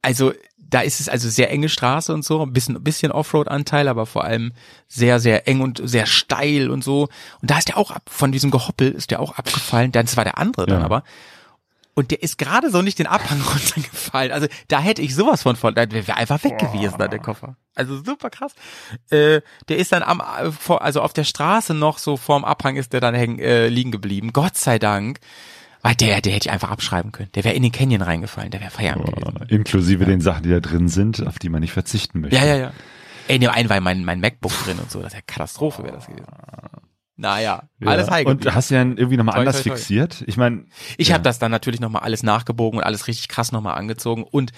also da ist es also sehr enge Straße und so, ein bisschen, bisschen Offroad-Anteil, aber vor allem sehr, sehr eng und sehr steil und so. Und da ist der auch ab, von diesem Gehoppel ist der auch abgefallen. Das war der andere dann Ja. aber. Und der ist gerade so nicht den Abhang runtergefallen. Also da hätte ich sowas von voll, da wäre einfach weg gewesen, da der Koffer. Also super krass. Äh, der ist dann am, äh, also auf der Straße noch so vorm Abhang ist der dann hängen, äh, liegen geblieben. Gott sei Dank. Weil der, der hätte ich einfach abschreiben können. Der wäre in den Canyon reingefallen, der wäre Feierabend gewesen. Äh, Inklusive den Sachen, die da drin sind, auf die man nicht verzichten möchte. Ja, ja, ja. Ey, ne, ein war mein, mein MacBook drin und so. Das ja Katastrophe wäre das gewesen. Naja, Ja. alles heil Und hast du ja irgendwie nochmal anders toi, toi. fixiert? Ich meine, Ich ja. habe das dann natürlich nochmal alles nachgebogen und alles richtig krass nochmal angezogen und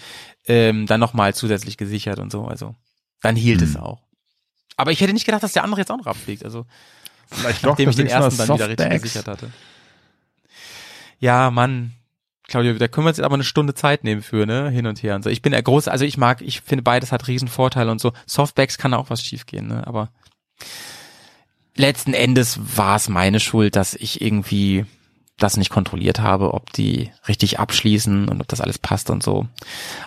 ähm, dann nochmal zusätzlich gesichert und so. Also dann hielt Hm. es auch. Aber ich hätte nicht gedacht, dass der andere jetzt auch noch abfliegt. Also vielleicht doch nachdem ich das den ersten dann wieder richtig gesichert hatte. Ja, Mann. Claudio, da können wir uns jetzt aber eine Stunde Zeit nehmen für, ne? Hin und her und so. Ich bin der große, also ich mag, ich finde beides hat riesen Vorteile und so. Softbacks kann auch was schiefgehen, ne? Aber letzten Endes war es meine Schuld, dass ich irgendwie das nicht kontrolliert habe, ob die richtig abschließen und ob das alles passt und so.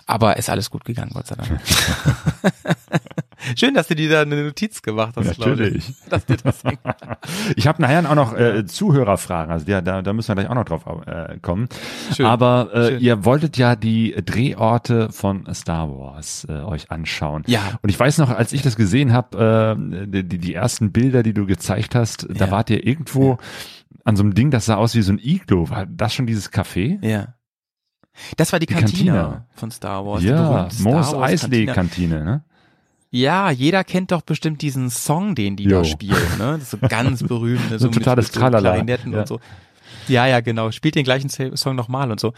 Aber ist alles gut gegangen, Gott sei Dank. Schön, dass du dir da eine Notiz gemacht hast. Natürlich. Dass dir das Ich habe nachher auch noch äh, Zuhörerfragen, also ja, da, da müssen wir gleich auch noch drauf äh, kommen. Schön. Aber äh, Schön. ihr wolltet ja die Drehorte von Star Wars äh, euch anschauen. Ja. Und ich weiß noch, als ich das gesehen habe, äh, die, die- ersten Bilder, die du gezeigt hast, da Ja. wart ihr irgendwo an so einem Ding, das sah aus wie so ein Iglo. War das schon dieses Café? Ja. Das war die, Die Kantine, Kantine. von Star Wars. ja, Wars Eisley Kantine. Kantine, ne? Ja, jeder kennt doch bestimmt diesen Song, den die Jo. da spielen, ne? Das ist so ganz berühmt, ne? So ein totales mit so Tralala. Klarinetten Ja. und so. Ja, ja, genau. Spielt den gleichen Song nochmal und so.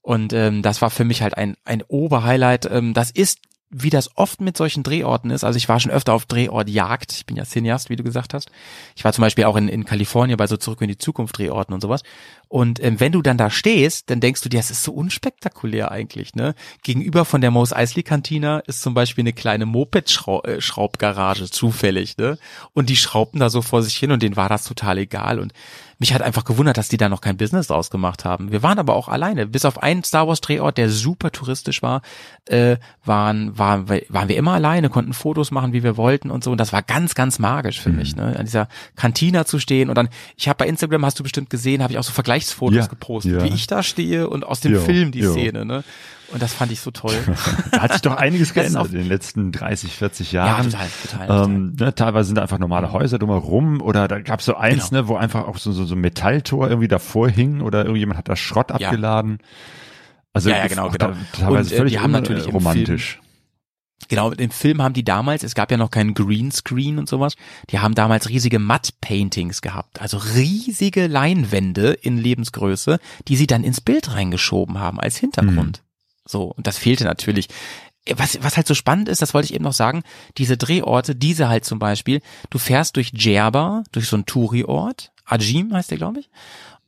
Und ähm, das war für mich halt ein, ein Oberhighlight. Ähm, das ist, wie das oft mit solchen Drehorten ist. Also ich war schon öfter auf Drehortjagd. Ich bin ja Cineast, wie du gesagt hast. Ich war zum Beispiel auch in, in Kalifornien bei so Zurück in die Zukunft Drehorten und sowas. Und ähm, wenn du dann da stehst, dann denkst du dir, das ist so unspektakulär eigentlich, ne? Gegenüber von der Mos Eisley Cantina ist zum Beispiel eine kleine Moped-Schraubgarage zufällig, ne? Und die schraubten da so vor sich hin und denen war das total egal. Und mich hat einfach gewundert, dass die da noch kein Business draus gemacht haben. Wir waren aber auch alleine. Bis auf einen Star Wars Drehort, der super touristisch war, äh, waren, waren, waren wir immer alleine, konnten Fotos machen, wie wir wollten und so. Und das war ganz, ganz magisch für Mhm. mich, ne? An dieser Kantina zu stehen. Und dann, ich habe bei Instagram, hast du bestimmt gesehen, habe ich auch so Vergleichsfotos Ja, gepostet, ja. wie ich da stehe und aus dem Jo, Film die jo. Szene, ne? Und das fand ich so toll. Da hat sich doch einiges geändert in den letzten 30, 40 ja, Jahren. total, total. total. Ähm, ne, teilweise sind da einfach normale Häuser drumherum oder da gab's so eins, Genau. ne, wo einfach auch so, so, so ein Metalltor irgendwie davor hing oder irgendjemand hat da Schrott Ja. abgeladen. Also Ja, ja, genau, genau. teilweise Und, äh, völlig die haben natürlich romantisch. Genau, im Film haben die damals, es gab ja noch keinen Greenscreen und sowas, die haben damals riesige Matte-Paintings gehabt, also riesige Leinwände in Lebensgröße, die sie dann ins Bild reingeschoben haben als Hintergrund. So, und das fehlte natürlich. Was, was halt so spannend ist, das wollte ich eben noch sagen, diese Drehorte, diese halt zum Beispiel, du fährst durch Djerba, durch so einen Touri-Ort, Ajim heißt der, glaube ich,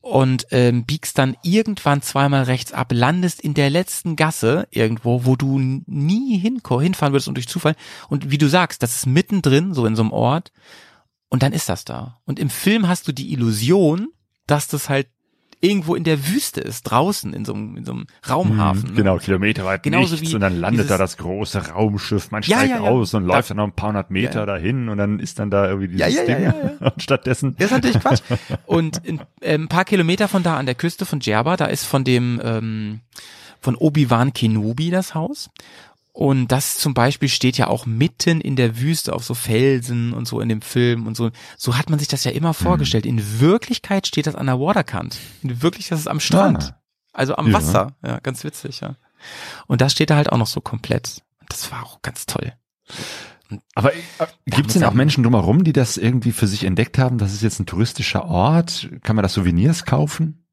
und ähm, biegst dann irgendwann zweimal rechts ab, landest in der letzten Gasse irgendwo, wo du nie hinko hinfahren würdest und durch Zufall. Und wie du sagst, das ist mittendrin, so in so einem Ort. Und dann ist das da. Und im Film hast du die Illusion, dass das halt irgendwo in der Wüste ist, draußen in so einem, in so einem Raumhafen. ne? Genau, kilometerweit Genauso nichts und dann landet da das große Raumschiff, man Ja, steigt ja, ja. aus und Da- läuft dann noch ein paar hundert Meter Ja. dahin und dann ist dann da irgendwie dieses Ja, ja, ja, Ding. ja, Und stattdessen Das ist natürlich Quatsch. Und in, äh, ein paar Kilometer von da an der Küste von Djerba, da ist von dem ähm, von Obi-Wan Kenobi das Haus. Und das zum Beispiel steht ja auch mitten in der Wüste auf so Felsen und so in dem Film und so. So hat man sich das ja immer vorgestellt. In Wirklichkeit steht das an der Waterkant. In Wirklichkeit ist es am Strand. Ah. Also am Ja. Wasser. Ja, ganz witzig, ja. Und das steht da halt auch noch so komplett. Und das war auch ganz toll. Aber äh, gibt es denn auch Menschen drumherum, die das irgendwie für sich entdeckt haben? Das ist jetzt ein touristischer Ort. Kann man das Souvenirs kaufen?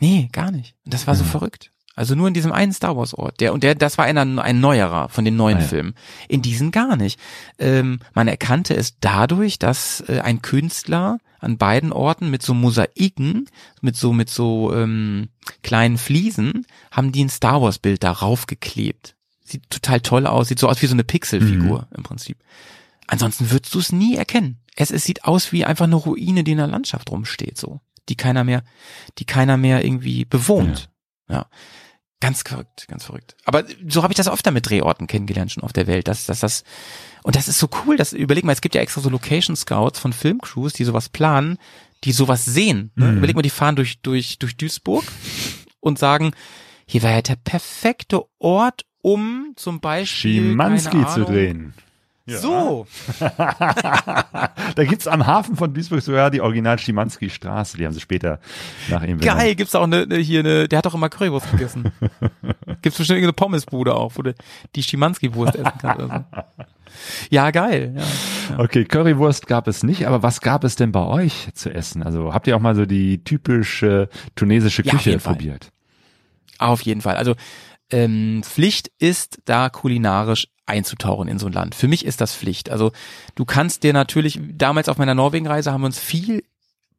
Nee, gar nicht. Und das war so Mhm. verrückt. Also nur in diesem einen Star Wars Ort. Der, und der, das war einer, ein neuerer von den neuen Ah, ja. Filmen. In diesen gar nicht. Ähm, man erkannte es dadurch, dass äh, ein Künstler an beiden Orten mit so Mosaiken, mit so, mit so ähm, kleinen Fliesen, haben die ein Star Wars Bild darauf geklebt. Sieht total toll aus, sieht so aus wie so eine Pixelfigur im Prinzip. Ansonsten würdest du es nie erkennen. Es, es sieht aus wie einfach eine Ruine, die in der Landschaft rumsteht, so. Die keiner mehr, die keiner mehr irgendwie bewohnt. Ja. Ganz verrückt, ganz verrückt. Aber so habe ich das öfter mit Drehorten kennengelernt schon auf der Welt, dass, dass das, und das ist so cool, dass, überleg mal, es gibt ja extra so Location Scouts von Filmcrews, die sowas planen, die sowas sehen. Ne? Mhm. Überleg mal, die fahren durch, durch, durch Duisburg und sagen, hier wäre ja der perfekte Ort, um zum Beispiel, Schimanski keine zu Ahnung, drehen. So, Da gibt's am Hafen von Duisburg sogar die Original Schimanski Straße. Die haben sie später nach ihm benannt. Geil, gibt's auch eine, eine hier eine, der hat doch immer Currywurst gegessen. gibt's bestimmt irgendeine Pommesbude auch, wo du die Schimanski-Wurst essen kannst oder so. Ja, geil, ja. Okay, Currywurst gab es nicht, aber was gab es denn bei euch zu essen? Also habt ihr auch mal so die typische tunesische Ja, Küche jeden Fall. probiert? Auf jeden Fall. Also ähm, Pflicht ist da kulinarisch einzutauchen in so ein Land. Für mich ist das Pflicht. Also du kannst dir natürlich, damals auf meiner Norwegen-Reise haben wir uns viel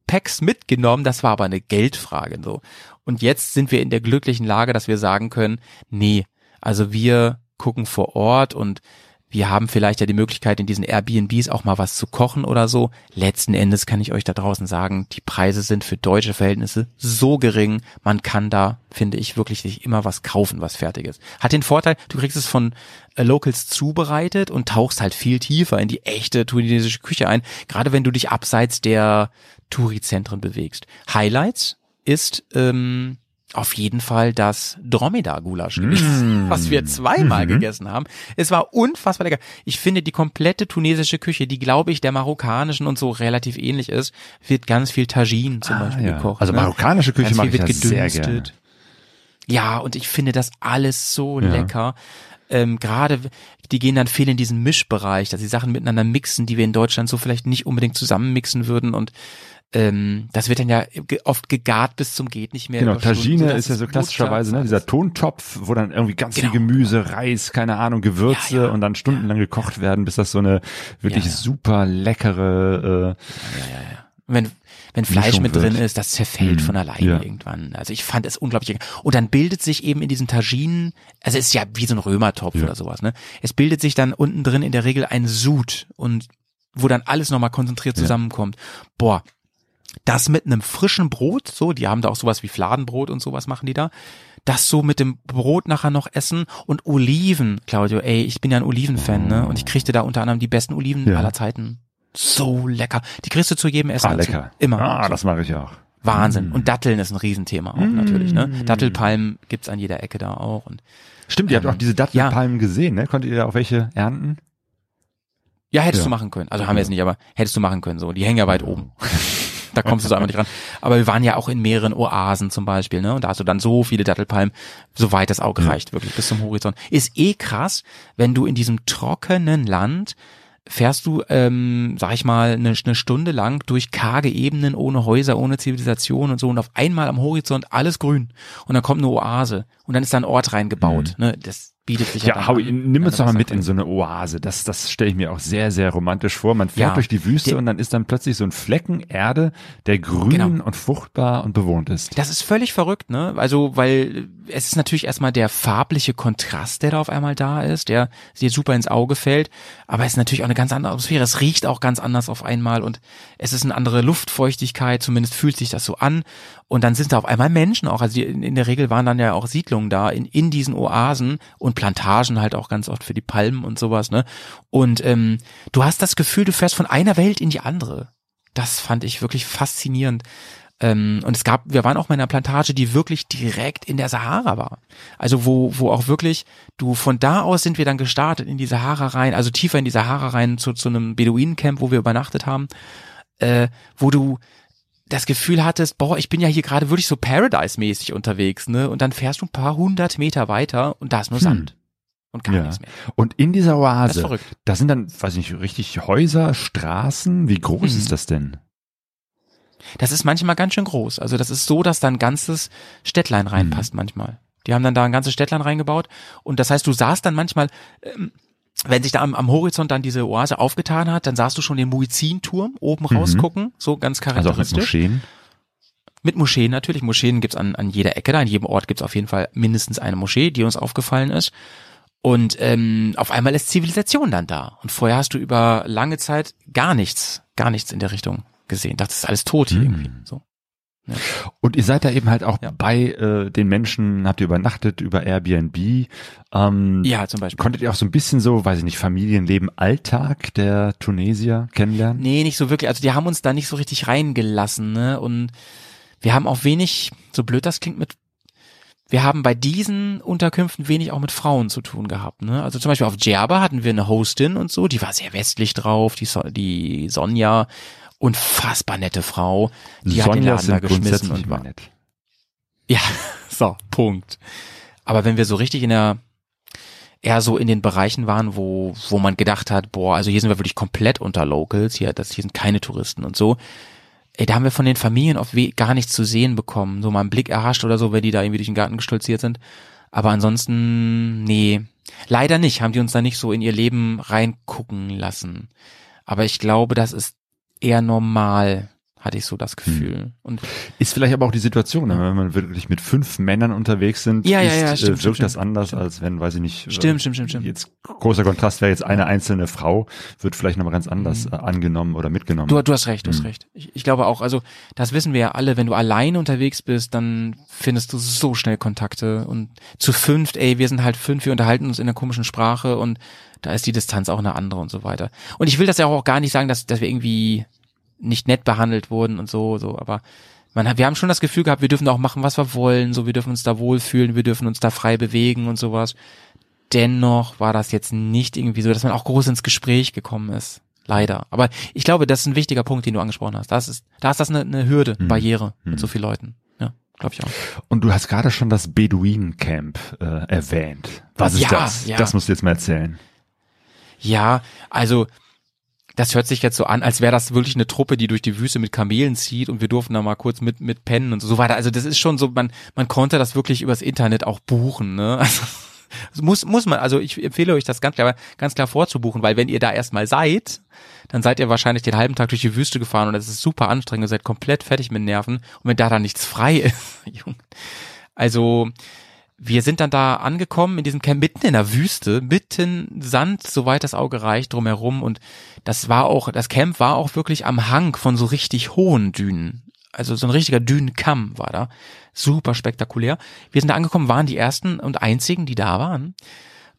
Packs mitgenommen, das war aber eine Geldfrage so. Und jetzt sind wir in der glücklichen Lage, dass wir sagen können, nee, also wir gucken vor Ort und wir haben vielleicht ja die Möglichkeit, in diesen Airbnbs auch mal was zu kochen oder so. Letzten Endes kann ich euch da draußen sagen, die Preise sind für deutsche Verhältnisse so gering, man kann da, finde ich, wirklich sich immer was kaufen, was fertig ist. Hat den Vorteil, du kriegst es von äh, Locals zubereitet und tauchst halt viel tiefer in die echte tunesische Küche ein, gerade wenn du dich abseits der Touri-Zentren bewegst. Highlights ist ähm, auf jeden Fall das Dromedar-Gulasch gewesen, was wir zweimal gegessen haben. Es war unfassbar lecker. Ich finde, die komplette tunesische Küche, die glaube ich der marokkanischen und so relativ ähnlich ist, wird ganz viel Tagine zum Beispiel ja. gekocht. Also ne? marokkanische Küche Ganz mag viel ich wird ja sehr gerne. Ja, und ich finde das alles so Ja. lecker. Ähm, Gerade die gehen dann viel in diesen Mischbereich, dass sie Sachen miteinander mixen, die wir in Deutschland so vielleicht nicht unbedingt zusammen mixen würden und ähm, das wird dann ja oft gegart bis zum geht nicht mehr. Genau, Stunden, Tagine ist ja so klassischerweise ne, dieser Tontopf, wo dann irgendwie ganz Genau. viel Gemüse, Reis, keine Ahnung, Gewürze Ja, ja. und dann stundenlang gekocht werden, bis das so eine wirklich Ja, ja. super leckere wenn, wenn Fleisch mit drin ist, das zerfällt Mhm, von alleine ja. irgendwann. Also ich fand es unglaublich. Und dann bildet sich eben in diesen Taginen, also es ist ja wie so ein Römertopf Ja. oder sowas, ne? Es bildet sich dann unten drin in der Regel ein Sud und wo dann alles nochmal konzentriert Ja. zusammenkommt. Boah, das mit einem frischen Brot, so, die haben da auch sowas wie Fladenbrot und sowas machen die da, das so mit dem Brot nachher noch essen und Oliven, Claudio, ey, ich bin ja ein Olivenfan, ne, und ich kriegte da unter anderem die besten Oliven Ja. aller Zeiten. So lecker. Die kriegst du zu jedem Essen. Ah, dazu. lecker. Immer. Ah, das mache ich auch. Wahnsinn. Mm. Und Datteln ist ein Riesenthema auch natürlich, ne? Dattelpalmen gibt's an jeder Ecke da auch. Und Stimmt, ihr habt Ähm, auch diese Dattelpalmen gesehen, ne? Konntet ihr da auch welche ernten? ja, hättest Ja. du machen können. Also haben wir jetzt nicht, aber hättest du machen können. So, die hängen ja weit oben. da kommst du so einfach nicht ran. Aber wir waren ja auch in mehreren Oasen zum Beispiel, ne? Und da hast du dann so viele Dattelpalmen, so weit das Auge reicht, wirklich bis zum Horizont. Ist eh krass, wenn du in diesem trockenen Land fährst du, ähm, sag ich mal, eine, eine Stunde lang durch karge Ebenen, ohne Häuser, ohne Zivilisation und so und auf einmal am Horizont alles grün und dann kommt eine Oase und dann ist da ein Ort reingebaut. Ne? Das bietet sich ja. Ja, Howie, an. nimm uns doch mal mit in so eine Oase. Das, das stelle ich mir auch sehr, sehr romantisch vor. Man fährt Ja. durch die Wüste Der- und dann ist dann plötzlich so ein Flecken Erde, der grün Genau. und fruchtbar und bewohnt ist. Das ist völlig verrückt, ne? Also, weil es ist natürlich erstmal der farbliche Kontrast, der da auf einmal da ist, der dir super ins Auge fällt, aber es ist natürlich auch eine ganz andere Atmosphäre. Es riecht auch ganz anders auf einmal und es ist eine andere Luftfeuchtigkeit, zumindest fühlt sich das so an. Und dann sind da auf einmal Menschen auch. Also die, in, der Regel waren dann ja auch Siedlungen da in, in diesen Oasen und Plantagen halt auch ganz oft für die Palmen und sowas, ne? Und ähm, du hast das Gefühl, du fährst von einer Welt in die andere. Das fand ich wirklich faszinierend. Ähm, und es gab, wir waren auch mal in einer Plantage, die wirklich direkt in der Sahara war. Also wo, wo auch wirklich, du von da aus sind wir dann gestartet in die Sahara rein, also tiefer in die Sahara rein zu, zu einem Beduinencamp, wo wir übernachtet haben, äh, wo du das Gefühl hattest, boah, ich bin ja hier gerade wirklich so Paradise-mäßig unterwegs, ne? Und dann fährst du ein paar hundert Meter weiter und da ist nur Sand. Und gar Ja. nichts mehr. Und in dieser Oase, da sind dann, weiß ich nicht, richtig Häuser, Straßen. Wie groß Mhm. ist das denn? Das ist manchmal ganz schön groß. Also das ist so, dass da ein ganzes Städtlein reinpasst manchmal. Die haben dann da ein ganzes Städtlein reingebaut und das heißt, du sahst dann manchmal, ähm, wenn sich da am, am Horizont dann diese Oase aufgetan hat, dann sahst du schon den Muizzinturm oben rausgucken, so ganz Also auch mit charakteristisch. Moscheen? Mit Moscheen natürlich. Moscheen gibt's an, an jeder Ecke da. In jedem Ort gibt's auf jeden Fall mindestens eine Moschee, die uns aufgefallen ist. Und ähm, auf einmal ist Zivilisation dann da. Und vorher hast du über lange Zeit gar nichts, gar nichts in der Richtung gesehen. Dachte, das ist alles tot hier irgendwie. So. Und ihr seid da eben halt auch Ja. bei äh, den Menschen, habt ihr übernachtet über Airbnb. Ähm, Ja, zum Beispiel. Konntet ihr auch so ein bisschen so, weiß ich nicht, Familienleben, Alltag der Tunesier kennenlernen? Nee, nicht so wirklich. Also die haben uns da nicht so richtig reingelassen, ne? Und wir haben auch wenig, so blöd das klingt, mit wir haben bei diesen Unterkünften wenig auch mit Frauen zu tun gehabt. Ne? Also zum Beispiel auf Djerba hatten wir eine Hostin und so, die war sehr westlich drauf, die, so die Sonja, unfassbar nette Frau, die hat den Laden da geschmissen und war. nett. Ja, so, Punkt. Aber wenn wir so richtig in der, eher so in den Bereichen waren, wo, wo man gedacht hat, boah, also hier sind wir wirklich komplett unter Locals, hier, das, hier sind keine Touristen und so. Ey, da haben wir von den Familien oft we- gar nichts zu sehen bekommen. So mal einen Blick erhascht oder so, wenn die da irgendwie durch den Garten gestolziert sind. Aber ansonsten, nee. Leider nicht, haben die uns da nicht so in ihr Leben reingucken lassen. Aber ich glaube, das ist eher normal, hatte ich so das Gefühl. Und Ist vielleicht aber auch die Situation, ne? wenn man wirklich mit fünf Männern unterwegs sind, Ja, ja, ist, ja, äh, stimmt, wirkt stimmt, das stimmt. anders, als wenn, weiß ich nicht, äh, Stimmt, stimmt, stimmt, stimmt. jetzt großer Kontrast wäre jetzt eine einzelne Frau, wird vielleicht nochmal ganz anders äh, angenommen oder mitgenommen. Du, du hast recht, du hast Mhm. recht. Ich, ich glaube auch, also das wissen wir ja alle, wenn du alleine unterwegs bist, dann findest du so schnell Kontakte und zu fünft, ey, wir sind halt fünf, wir unterhalten uns in einer komischen Sprache und da ist die Distanz auch eine andere und so weiter. Und ich will das ja auch gar nicht sagen, dass, dass wir irgendwie nicht nett behandelt wurden und so, so, aber man hat, wir haben schon das Gefühl gehabt, wir dürfen auch machen, was wir wollen, so, wir dürfen uns da wohlfühlen, wir dürfen uns da frei bewegen und sowas. Dennoch war das jetzt nicht irgendwie so, dass man auch groß ins Gespräch gekommen ist. Leider. Aber ich glaube, das ist ein wichtiger Punkt, den du angesprochen hast. Das ist, da ist das eine, eine Hürde, Mhm. Barriere Mhm. mit so vielen Leuten. Ja, glaube ich auch. Und du hast gerade schon das Beduinencamp äh, erwähnt. Was ist Ja, das? ja. Das musst du jetzt mal erzählen. Ja, also das hört sich jetzt so an, als wäre das wirklich eine Truppe, die durch die Wüste mit Kamelen zieht und wir durften da mal kurz mit mit pennen und so weiter. Also das ist schon so, man man konnte das wirklich übers Internet auch buchen, ne? Also, muss muss man, also ich empfehle euch das ganz klar ganz klar vorzubuchen, weil wenn ihr da erstmal seid, dann seid ihr wahrscheinlich den halben Tag durch die Wüste gefahren und das ist super anstrengend, ihr seid komplett fertig mit Nerven und wenn da dann nichts frei ist, Junge. Also wir sind dann da angekommen in diesem Camp mitten in der Wüste, mitten Sand, soweit das Auge reicht, drumherum und das war auch, das Camp war auch wirklich am Hang von so richtig hohen Dünen. Also so ein richtiger Dünenkamm war da. Super spektakulär. Wir sind da angekommen, waren die ersten und einzigen, die da waren.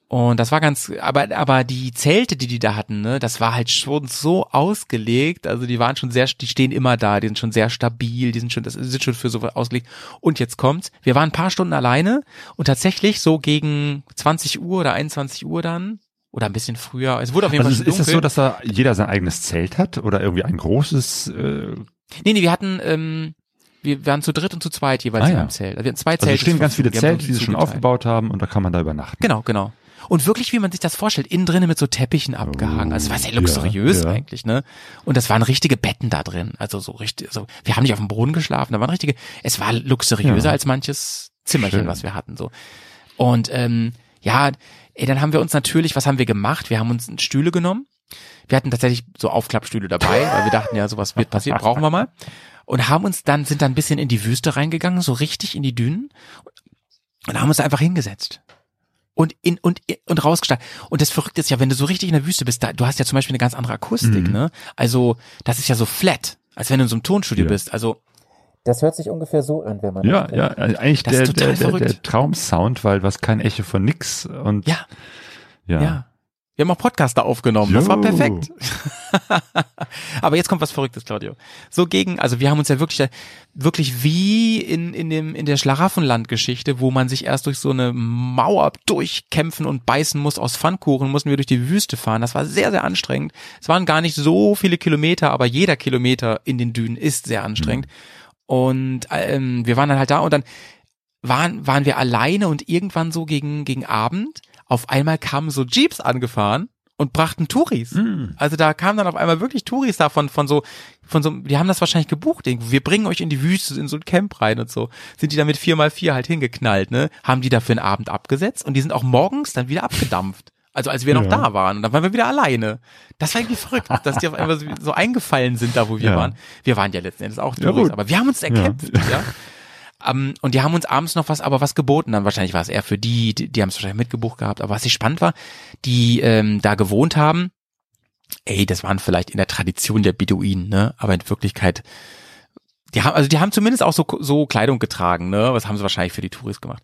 Und das war ganz, aber, aber die Zelte, die die da hatten, ne, das war halt schon so ausgelegt. Also die waren schon sehr, die stehen immer da, die sind schon sehr stabil, die sind schon, das sind schon für sowas ausgelegt. Und jetzt kommt's. Wir waren ein paar Stunden alleine und tatsächlich so gegen 20 Uhr oder 21 Uhr dann, oder ein bisschen früher. Es wurde auf jeden Also Fall ist, es dunkel. so, dass da jeder sein eigenes Zelt hat oder irgendwie ein großes? Äh, Nee, nee, wir hatten, ähm, wir waren zu dritt und zu zweit jeweils Ah, in ja. einem Zelt. Also wir hatten zwei also Zelte. es stehen ganz viele Zelte, die sie schon aufgebaut haben und da kann man da übernachten. Genau, genau. Und wirklich, wie man sich das vorstellt, innen drinnen mit so Teppichen abgehangen. Also es war sehr ja, luxuriös ja. eigentlich, ne? Und das waren richtige Betten da drin. Also so richtig, so, wir haben nicht auf dem Boden geschlafen, da waren richtige, es war luxuriöser Ja. als manches Zimmerchen, Schön. was wir hatten, so. Und, ähm, ja, ey, dann haben wir uns natürlich, was haben wir gemacht? Wir haben uns Stühle genommen. Wir hatten tatsächlich so Aufklappstühle dabei, weil wir dachten, ja, sowas wird passieren, brauchen wir mal. Und haben uns dann, sind dann ein bisschen in die Wüste reingegangen, so richtig in die Dünen. Und haben uns einfach hingesetzt und in und und rausgestartet. Und das Verrückte ist ja, wenn du so richtig in der Wüste bist, da, du hast ja zum Beispiel eine ganz andere Akustik, Mhm. ne? Also das ist ja so flat, als wenn du in so einem Tonstudio Ja. bist. Also Das hört sich ungefähr so an, wenn man Ja, das ja, also eigentlich Das der, ist total der, der, der Traumsound, weil was kein Echo von nix und ja, ja. ja. Wir haben auch Podcaster aufgenommen. Das war Jo. perfekt. Aber jetzt kommt was Verrücktes, Claudio. So gegen, also wir haben uns ja wirklich, wirklich wie in, in dem, in der Schlaraffenland-Geschichte, wo man sich erst durch so eine Mauer durchkämpfen und beißen muss aus Pfannkuchen, mussten wir durch die Wüste fahren. Das war sehr, sehr anstrengend. Es waren gar nicht so viele Kilometer, aber jeder Kilometer in den Dünen ist sehr anstrengend. Und ähm, wir waren dann halt da und dann waren, waren wir alleine und irgendwann so gegen, gegen Abend, auf einmal kamen so Jeeps angefahren und brachten Touris. Mm. Also da kamen dann auf einmal wirklich Touris davon, von so, von so, die haben das wahrscheinlich gebucht, irgendwo. wir bringen euch in die Wüste, in so ein Camp rein und so. Sind die da mit 4x4 halt hingeknallt, ne? Haben die da für einen Abend abgesetzt und die sind auch morgens dann wieder abgedampft. Also als wir noch Ja. da waren und dann waren wir wieder alleine. Das war irgendwie verrückt, dass die auf einmal so, so eingefallen sind da, wo wir Ja. waren. Wir waren ja letzten Endes auch Ja, Touris, gut. aber wir haben uns erkämpft, ja. Ähm, und die haben uns abends noch was, aber was geboten. Dann wahrscheinlich war es eher für die, die, die haben es wahrscheinlich mitgebucht gehabt. Aber was ich spannend war, die ähm, da gewohnt haben, ey, das waren vielleicht in der Tradition der Beduinen, ne? Aber in Wirklichkeit, die haben, also die haben zumindest auch so, so Kleidung getragen, ne? Was haben sie wahrscheinlich für die Touris gemacht.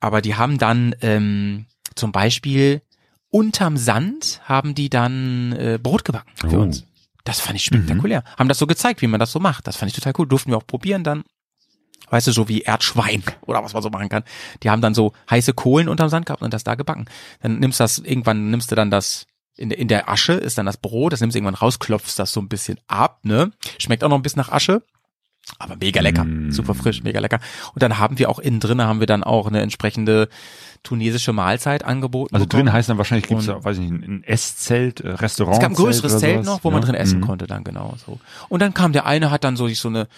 Aber die haben dann ähm, zum Beispiel unterm Sand haben die dann äh, Brot gebacken für Oh. uns. Das fand ich spektakulär. Haben das so gezeigt, wie man das so macht. Das fand ich total cool. Durften wir auch probieren dann. Weißt du, so wie Erdschwein oder was man so machen kann. Die haben dann so heiße Kohlen unterm Sand gehabt und das da gebacken. Dann nimmst das, irgendwann nimmst du dann das, in der, in der Asche ist dann das Brot, das nimmst du irgendwann raus, klopfst das so ein bisschen ab, ne? Schmeckt auch noch ein bisschen nach Asche. Aber mega lecker, Mm. super frisch, mega lecker. Und dann haben wir auch innen drin haben wir dann auch eine entsprechende tunesische Mahlzeit angeboten. Also bekommen. drin heißt dann wahrscheinlich Und- ja, weiß ich nicht, ein Esszelt, äh, Restaurant. Es gab ein größeres Zelt noch, wo man ja? drin essen Mhm. konnte dann genau so. Und dann kam der eine, hat dann so sich so eine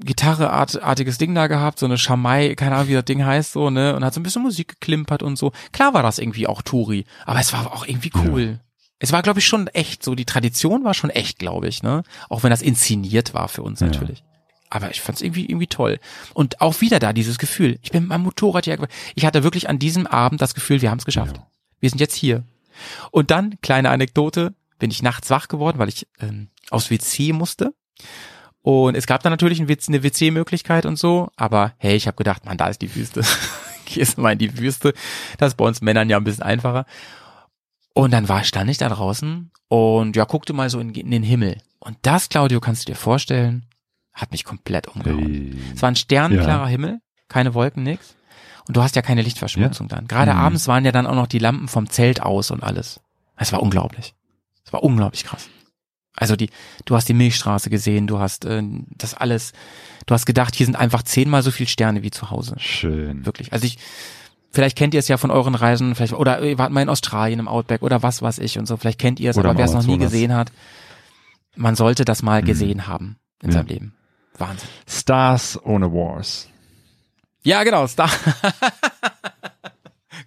Gitarreartiges Ding da gehabt, so eine Schamai, keine Ahnung, wie das Ding heißt, so, ne, und hat so ein bisschen Musik geklimpert und so. Klar war das irgendwie auch Touri, aber es war auch irgendwie cool. Es war, glaube ich, schon echt so, die Tradition war schon echt, glaube ich, ne, auch wenn das inszeniert war für uns Ja. natürlich. Aber ich fand's irgendwie irgendwie toll. Und auch wieder da dieses Gefühl. Ich bin mit meinem Motorrad hier. Ich hatte wirklich an diesem Abend das Gefühl, wir haben es geschafft. Ja. Wir sind jetzt hier. Und dann, kleine Anekdote, bin ich nachts wach geworden, weil ich ähm, aufs WC musste. Und es gab dann natürlich eine WC-Möglichkeit und so, aber hey, ich habe gedacht, man, da ist die Wüste. Gehst du mal in die Wüste. Das ist bei uns Männern ja ein bisschen einfacher. Und dann war, stand ich da draußen und ja, guckte mal so in, in den Himmel. Und das, Claudio, kannst du dir vorstellen, hat mich komplett umgehauen. Hey. Es war ein sternklarer Himmel, keine Wolken, nix. Und du hast ja keine Lichtverschmutzung dann. Gerade Mhm. abends waren ja dann auch noch die Lampen vom Zelt aus und alles. Es war unglaublich. Es war unglaublich krass. Also die, du hast die Milchstraße gesehen, du hast äh, das alles, du hast gedacht, hier sind einfach zehnmal so viele Sterne wie zu Hause. Schön. Wirklich. Also ich, vielleicht kennt ihr es ja von euren Reisen, vielleicht, oder ihr wart mal in Australien im Outback oder was weiß ich und so, vielleicht kennt ihr es, Oder aber wer es noch nie gesehen hat, man sollte das mal Mhm. gesehen haben in Ja. seinem Leben. Wahnsinn. Stars ohne Wars. Ja, genau, Star.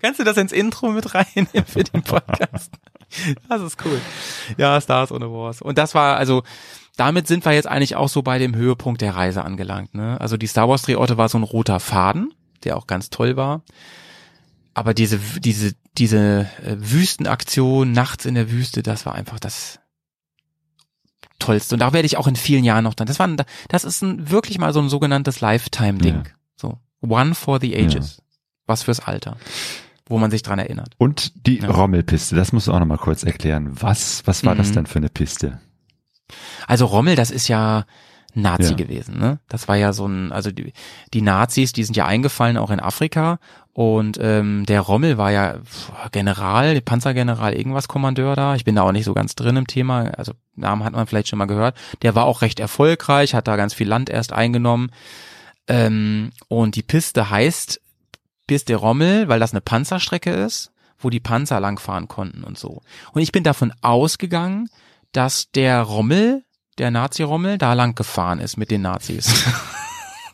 Kannst du das ins Intro mit reinnehmen für den Podcast? Das ist cool. Ja, Stars ohne Wars. Und das war, also, damit sind wir jetzt eigentlich auch so bei dem Höhepunkt der Reise angelangt. Ne? Also die Star Wars Drehorte war so ein roter Faden, der auch ganz toll war. Aber diese, diese, diese äh, Wüstenaktion nachts in der Wüste, das war einfach das Tollste. Und da werde ich auch in vielen Jahren noch dann. Das war, ein, das ist ein, wirklich mal so ein sogenanntes Lifetime-Ding. Ja. So. One for the ages. Was fürs Alter. Wo man sich dran erinnert. Und die Ja. Rommelpiste, das musst du auch nochmal kurz erklären. Was, was war das Mhm. denn für eine Piste? Also Rommel, das ist ja Nazi Ja. gewesen, ne? Das war ja so ein, also die, die Nazis, die sind ja eingefallen auch in Afrika und ähm, der Rommel war ja General, Panzergeneral, irgendwas Kommandeur da. Ich bin da auch nicht so ganz drin im Thema, also Namen hat man vielleicht schon mal gehört. Der war auch recht erfolgreich, hat da ganz viel Land erst eingenommen. Ähm, und die Piste heißt Piste Rommel, weil das eine Panzerstrecke ist, wo die Panzer langfahren konnten und so. Und ich bin davon ausgegangen, dass der Rommel, der Nazi-Rommel, da lang gefahren ist mit den Nazis.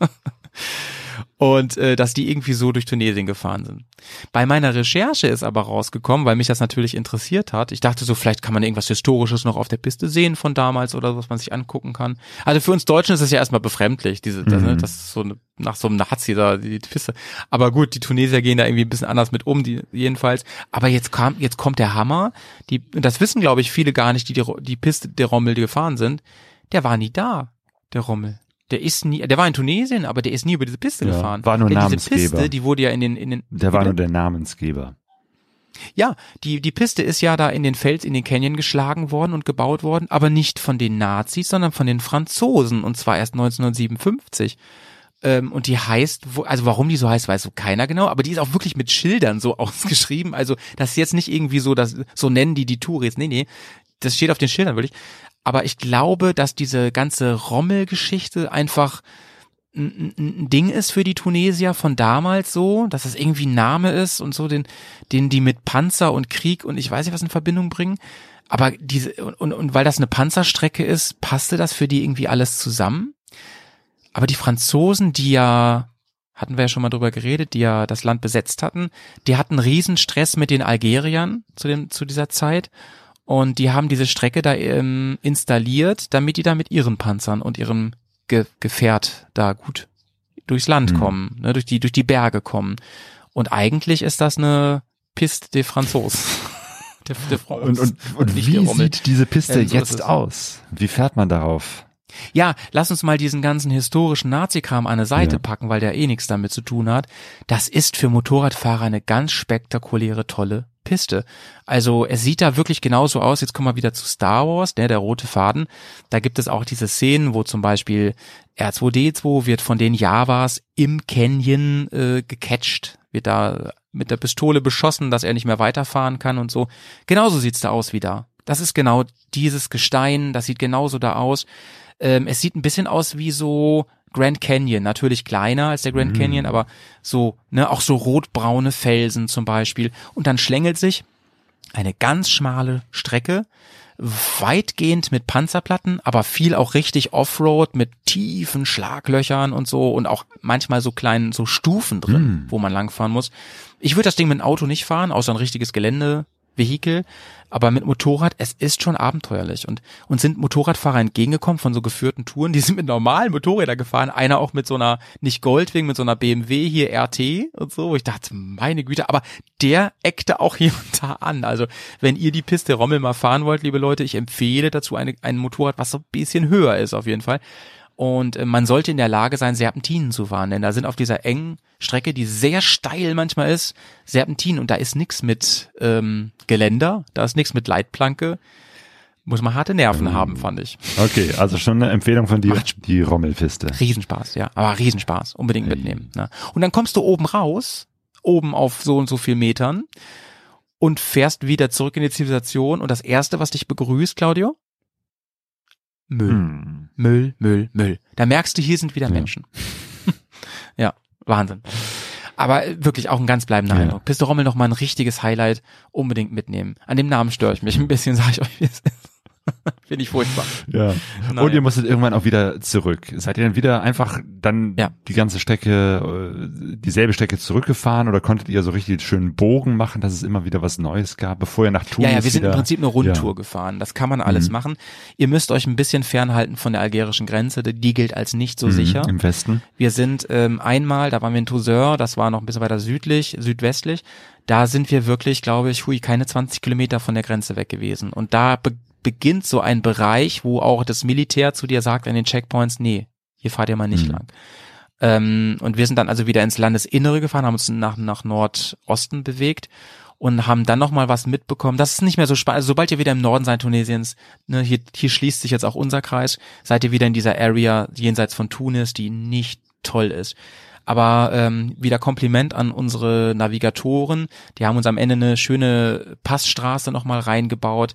Und äh, dass die irgendwie so durch Tunesien gefahren sind. Bei meiner Recherche ist aber rausgekommen, weil mich das natürlich interessiert hat. Ich dachte so, vielleicht kann man irgendwas Historisches noch auf der Piste sehen von damals oder was man sich angucken kann. Also für uns Deutschen ist es ja erstmal befremdlich, diese, das, ne, Mhm. das ist so eine, nach so einem Nazi da die Piste. Aber gut, die Tunesier gehen da irgendwie ein bisschen anders mit um, die jedenfalls. Aber jetzt kam, jetzt kommt der Hammer. Die, und das wissen glaube ich viele gar nicht, die die, die Piste der Rommel, die gefahren sind. Der war nie da, der Rommel. Der ist nie, der war in Tunesien, aber der ist nie über diese Piste Ja, gefahren. war nur Denn diese Namensgeber. Piste, die wurde ja in den, in den, Der war nur der Namensgeber. ja, die, die Piste ist ja da in den Fels, in den Canyon geschlagen worden und gebaut worden, aber nicht von den Nazis, sondern von den Franzosen und zwar erst 1957. Ähm, und die heißt, also warum die so heißt, weiß so keiner genau, aber die ist auch wirklich mit Schildern so ausgeschrieben. Also das ist jetzt nicht irgendwie so, dass so nennen die die Touris. Nee, nee, das steht auf den Schildern wirklich. Aber ich glaube, dass diese ganze Rommel-Geschichte einfach ein, ein Ding ist für die Tunesier von damals so, dass es irgendwie ein Name ist und so, den, den die mit Panzer und Krieg und ich weiß nicht was in Verbindung bringen. Aber diese, und, und, und weil das eine Panzerstrecke ist, passte das für die irgendwie alles zusammen. Aber die Franzosen, die ja, hatten wir ja schon mal drüber geredet, die ja das Land besetzt hatten, die hatten riesen Stress mit den Algeriern zu dem, zu dieser Zeit. Und die haben diese Strecke da ähm, installiert, damit die da mit ihren Panzern und ihrem Ge Gefährt da gut durchs Land Mhm. kommen, ne, durch die durch die Berge kommen. Und eigentlich ist das eine Piste de Franzose. de, de France. Und, und, und nicht wie sieht diese Piste Ähm, so jetzt aus? Wie fährt man darauf? Ja, lass uns mal diesen ganzen historischen Nazi-Kram an eine Seite Ja. packen, weil der eh nichts damit zu tun hat. Das ist für Motorradfahrer eine ganz spektakuläre, tolle Piste. Also es sieht da wirklich genauso aus. Jetzt kommen wir wieder zu Star Wars, ne, der rote Faden. Da gibt es auch diese Szenen, wo zum Beispiel R2D2 wird von den Javas im Canyon äh, gecatcht, wird da mit der Pistole beschossen, dass er nicht mehr weiterfahren kann und so. Genauso sieht's da aus wie da. Das ist genau dieses Gestein, das sieht genauso da aus. Ähm, es sieht ein bisschen aus wie so Grand Canyon, natürlich kleiner als der Grand Mhm. Canyon, aber so, ne, auch so rotbraune Felsen zum Beispiel. Und dann schlängelt sich eine ganz schmale Strecke, weitgehend mit Panzerplatten, aber viel auch richtig Offroad mit tiefen Schlaglöchern und so und auch manchmal so kleinen so Stufen drin, Mm. wo man langfahren muss. Ich würde das Ding mit dem Auto nicht fahren, außer ein richtiges Geländevehikel, aber mit Motorrad, es ist schon abenteuerlich und uns sind Motorradfahrer entgegengekommen von so geführten Touren, die sind mit normalen Motorrädern gefahren, einer auch mit so einer nicht Goldwing, mit so einer BMW hier RT und so. Ich dachte, meine Güte, aber der eckte auch hier und da an. Also, wenn ihr die Piste Rommel mal fahren wollt, liebe Leute, ich empfehle dazu eine, ein Motorrad, was so ein bisschen höher ist auf jeden Fall. Und äh, man sollte in der Lage sein, Serpentinen zu fahren, denn da sind auf dieser engen Strecke, die sehr steil manchmal ist, Serpentinen und da ist nix mit ähm, Geländer, da ist nix mit Leitplanke. Muss man harte Nerven haben, fand ich. Okay, also schon eine Empfehlung von dir, Macht die Rommelpiste. Riesenspaß, ja. Aber Riesenspaß. Unbedingt mitnehmen. Ne? Und dann kommst du oben raus, oben auf so und so viel Metern und fährst wieder zurück in die Zivilisation. Und das erste, was dich begrüßt, Claudio? Müll. Hm. Müll, Müll, Müll. Da merkst du, hier sind wieder Ja. Menschen. ja, Wahnsinn. Aber äh, wirklich auch ein ganz bleibender Ja. Eindruck. Piste Rommel noch mal ein richtiges Highlight unbedingt mitnehmen. An dem Namen störe ich mich ein bisschen, sage ich euch, wie es ist. Finde ich furchtbar. Ja. Naja. Und ihr musstet irgendwann auch wieder zurück. Seid ihr dann wieder einfach dann Ja. die ganze Strecke, äh, dieselbe Strecke zurückgefahren oder konntet ihr so richtig schönen Bogen machen, dass es immer wieder was Neues gab, bevor ihr nach Tunis Ja, ja, wir sind im Prinzip eine Rundtour Ja. gefahren. Das kann man alles Mhm. machen. Ihr müsst euch ein bisschen fernhalten von der algerischen Grenze. Die gilt als nicht so Mhm, sicher. Im Westen. Wir sind ähm, einmal, da waren wir in Toussaint, das war noch ein bisschen weiter südlich, südwestlich. Da sind wir wirklich, glaube ich, hui, keine 20 Kilometer von der Grenze weg gewesen. Und da beginnt so ein Bereich, wo auch das Militär zu dir sagt an den Checkpoints, nee, hier fahrt ihr mal nicht Mhm. lang. Ähm, und wir sind dann also wieder ins Landesinnere gefahren, haben uns nach, nach Nordosten bewegt und haben dann nochmal was mitbekommen. Das ist nicht mehr so spannend. Also sobald ihr wieder im Norden seid Tunesiens, ne, hier, hier schließt sich jetzt auch unser Kreis, seid ihr wieder in dieser Area jenseits von Tunis, die nicht toll ist. Aber ähm, wieder Kompliment an unsere Navigatoren. Die haben uns am Ende eine schöne Passstraße nochmal reingebaut,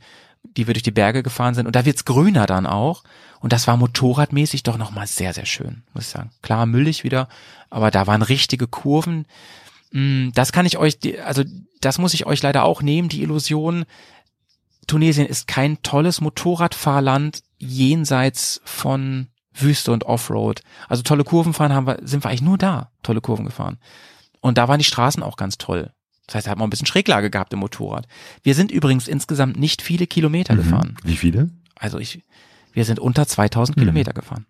die wir durch die Berge gefahren sind. Und da wird's grüner dann auch. Und das war motorradmäßig doch nochmal sehr, sehr schön, muss ich sagen. Klar, müllig wieder, aber da waren richtige Kurven. Mm, Das kann ich euch, also das muss ich euch leider auch nehmen, die Illusion. Tunesien ist kein tolles Motorradfahrland jenseits von Wüste und Offroad. Also tolle Kurven fahren haben wir, sind wir eigentlich nur da, tolle Kurven gefahren. Und da waren die Straßen auch ganz toll. Das heißt, da hat man ein bisschen Schräglage gehabt im Motorrad. Wir sind übrigens insgesamt nicht viele Kilometer gefahren. Wie viele? Also ich, wir sind unter 2000 Mhm. Kilometer gefahren.